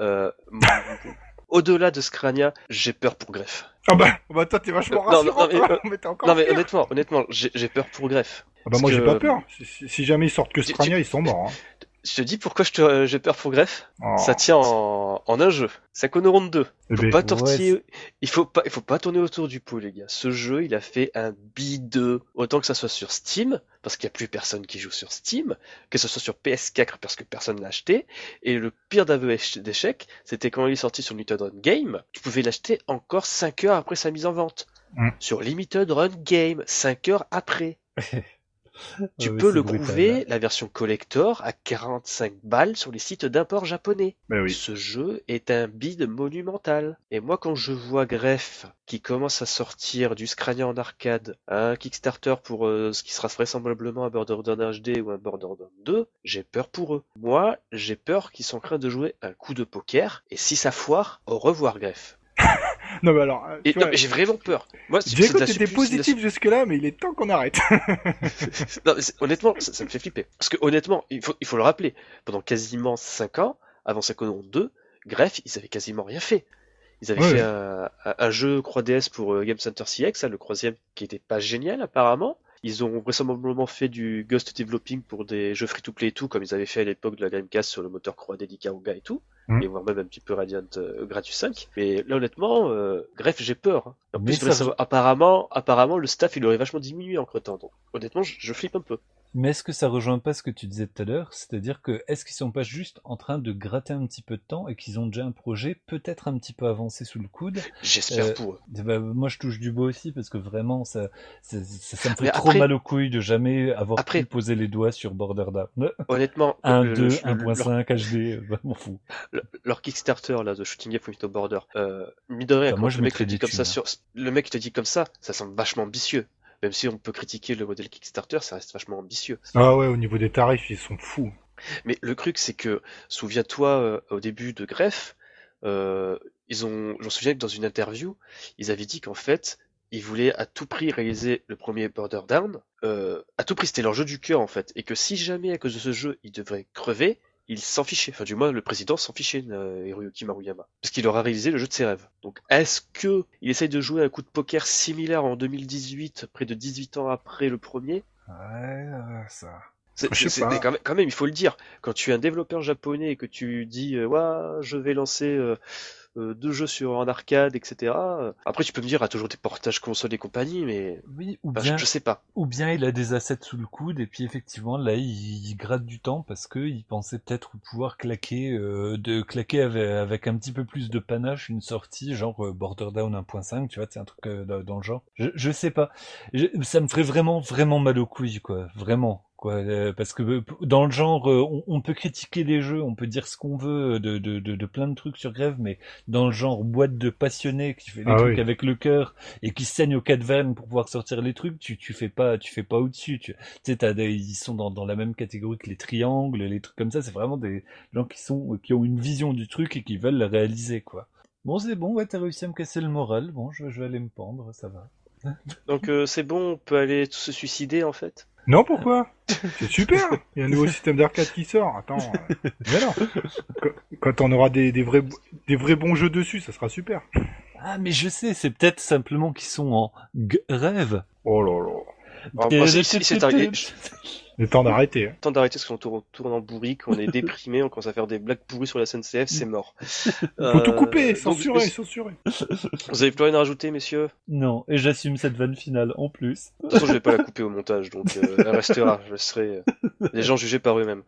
euh, au-delà de Scrania, j'ai peur pour Greff. Ah bah, bah toi, t'es vachement rassurant, non, mais, encore Non mais honnêtement, honnêtement, j'ai peur pour Greff. Ah bah moi, j'ai pas peur. Si, jamais ils sortent que Tu- Strania, ils sont morts. Hein. Je te dis pourquoi je te- euh, j'ai peur pour Greff. Oh. Ça tient en, en un jeu. Ça connaît ronde 2. Eh Faut ben, pas tortiller, ouais, il faut pas, il faut pas tourner autour du pot, les gars. Ce jeu, il a fait un bideux. Autant que ça soit sur Steam, parce qu'il y a plus personne qui joue sur Steam, que ce soit sur PS4 parce que personne l'a acheté. Et le pire d'aveu d'échec, c'était quand il est sorti sur Limited Run Game, tu pouvais l'acheter encore 5 heures après sa mise en vente. Mm. Sur Limited Run Game, 5 heures après. Tu Ah peux le trouver, la version collector, à 45 balles sur les sites d'import japonais. Oui. Ce jeu est un bide monumental. Et moi, quand je vois Greff qui commence à sortir du Scrania en arcade, un Kickstarter pour euh, ce qui sera vraisemblablement un Borderlands HD ou un Borderlands 2, j'ai peur pour eux. Moi, j'ai peur qu'ils sont en train de jouer un coup de poker. Et si ça foire, au revoir Greff. Non, mais alors, euh, Et tu non, vois, mais j'ai vraiment peur. Moi, la t'étais positif jusque-là, mais il est temps qu'on arrête. Non, mais honnêtement, ça, ça me fait flipper. Parce que honnêtement, il faut, il faut le rappeler, pendant quasiment 5 ans, avant Psychonaut 2, Greff, ils avaient quasiment rien fait. Ils avaient Ouais. fait un, un- un jeu 3DS pour euh, Game Center CX, là, le troisième, qui était pas génial apparemment. Ils ont vraisemblablement fait du Ghost Developing pour des jeux free-to-play et tout, comme ils avaient fait à l'époque de la Dreamcast sur le moteur 3D d'Ikaruga et tout, Mm. et voire même un petit peu Radiant euh, Gradius 5. Mais là, honnêtement, euh, Greff, j'ai peur. hein. En plus, ça- savoir- apparemment, apparemment, le staff, il aurait vachement diminué entre temps. Donc, honnêtement, je, je flippe un peu. Mais est-ce que ça rejoint pas ce que tu disais tout à l'heure? C'est-à-dire que est-ce qu'ils sont pas juste en train de gratter un petit peu de temps et qu'ils ont déjà un projet peut-être un petit peu avancé sous le coude? J'espère Euh, pour eux. Ben, Moi je touche du bois aussi parce que vraiment ça, ça, ça- ça me fait trop mal aux couilles de jamais avoir Après- pu poser les doigts sur Borderlands. Honnêtement, 1, le- 2, le- leur, 1.5 HD, bah, m'en fous. Leur- leur Kickstarter là de Shooting Game from Border, euh, mine de rien, Enfin, quand moi, je le mec te dit comme ça sur, le mec te dit comme ça, ça semble vachement ambitieux. Même si on peut critiquer le modèle Kickstarter, ça reste vachement ambitieux. ah ouais, au niveau des tarifs, ils sont fous. Mais le truc, c'est que, souviens-toi, euh, au début de Greff, euh, ils ont, je me souviens que dans une interview, ils avaient dit qu'en fait, ils voulaient à tout prix réaliser le premier Border Down. Euh, à tout prix, c'était leur jeu du cœur, en fait. Et que si jamais, à cause de ce jeu, ils devraient crever, ils s'en fichaient. Enfin, du moins, le président s'en fichait, euh, Hiroyuki Maruyama. Parce qu'il aura réalisé le jeu de ses rêves. Donc, est-ce que il essaye de jouer un coup de poker similaire en 2018, près de 18 ans après le premier? Ouais, euh, ça. C'est, Je sais pas. mais quand, même, quand même, il faut le dire. Quand tu es un développeur japonais et que tu dis, euh, ouais, je vais lancer euh, euh, deux jeux sur en arcade, etc. Après, tu peux me dire, ah, toujours des portages console et compagnie, mais Oui, ou enfin, bien, je, je sais pas. ou bien il a des assets sous le coude et puis effectivement là il, il gratte du temps parce que il pensait peut-être pouvoir claquer euh, de claquer avec, avec un petit peu plus de panache une sortie genre euh, Borderdown 1.5 tu vois c'est un truc euh, dans, dans le genre je, je sais pas Je- ça me ferait vraiment vraiment mal aux couilles quoi vraiment quoi euh, parce que euh, dans le genre euh, on, on peut critiquer les jeux on peut dire ce qu'on veut de, de, de, de plein de trucs sur Grève mais dans le genre boîte de passionnés qui fait des Ah trucs oui. avec le cœur et qui saignent aux quatre veines pour pouvoir sortir les trucs, tu, tu fais pas, tu fais pas au-dessus. Tu tu sais, t'as des- ils sont dans, dans la même catégorie que les triangles, les trucs comme ça. C'est vraiment des gens qui sont, qui ont une vision du truc et qui veulent la réaliser, quoi. Bon, c'est bon, ouais, t'as réussi à me casser le moral. Bon, je, je vais aller me pendre, ça va. Donc, euh, c'est bon, on peut aller se suicider, en fait? Non, pourquoi C'est super Il y a un nouveau système d'arcade qui sort. Attends. euh, Mais non. Quand- Quand on aura des, des, vrais, des vrais bons jeux dessus, ça sera super. Ah, mais je sais, c'est peut-être simplement qu'ils sont en rêve. Oh là là. Si- c'est arrivé, Le temps d'arrêter. hein. temps d'arrêter parce qu'on tourne, tourne en bourrique, on est déprimé, on commence à faire des blagues pourries sur la SNCF, c'est mort. Faut tout Euh, couper, donc, censurer, censurer. Vous avez plus rien à rajouter, messieurs? Non, et j'assume cette vanne finale en plus. De toute façon, je vais pas la couper au montage, donc euh, elle restera. Je laisserai euh, les gens juger par eux-mêmes.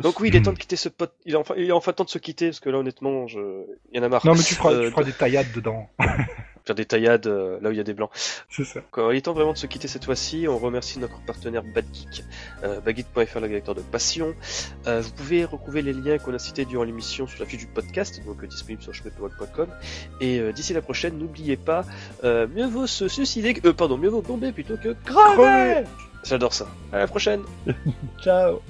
Donc oui, il est temps de quitter ce pot. Il est enfin, il est enfin temps de se quitter parce que là, honnêtement, je... il y en a marre. Non, mais tu feras, Euh, tu feras des taillades dedans. Faire des taillades euh, là où il y a des blancs. C'est ça. Quand il est temps vraiment de se quitter cette fois-ci, on remercie notre partenaire Badgeek, euh, badgeek.fr, le lecteur de passion. Euh, vous pouvez retrouver les liens qu'on a cités durant l'émission sur la fiche du podcast, donc euh, disponible sur cheminpewag.com. Et euh, d'ici la prochaine, n'oubliez pas, euh, mieux vaut se suicider, que- euh, pardon, mieux vaut bomber plutôt que. Crever. J'adore ça. À la prochaine. Ciao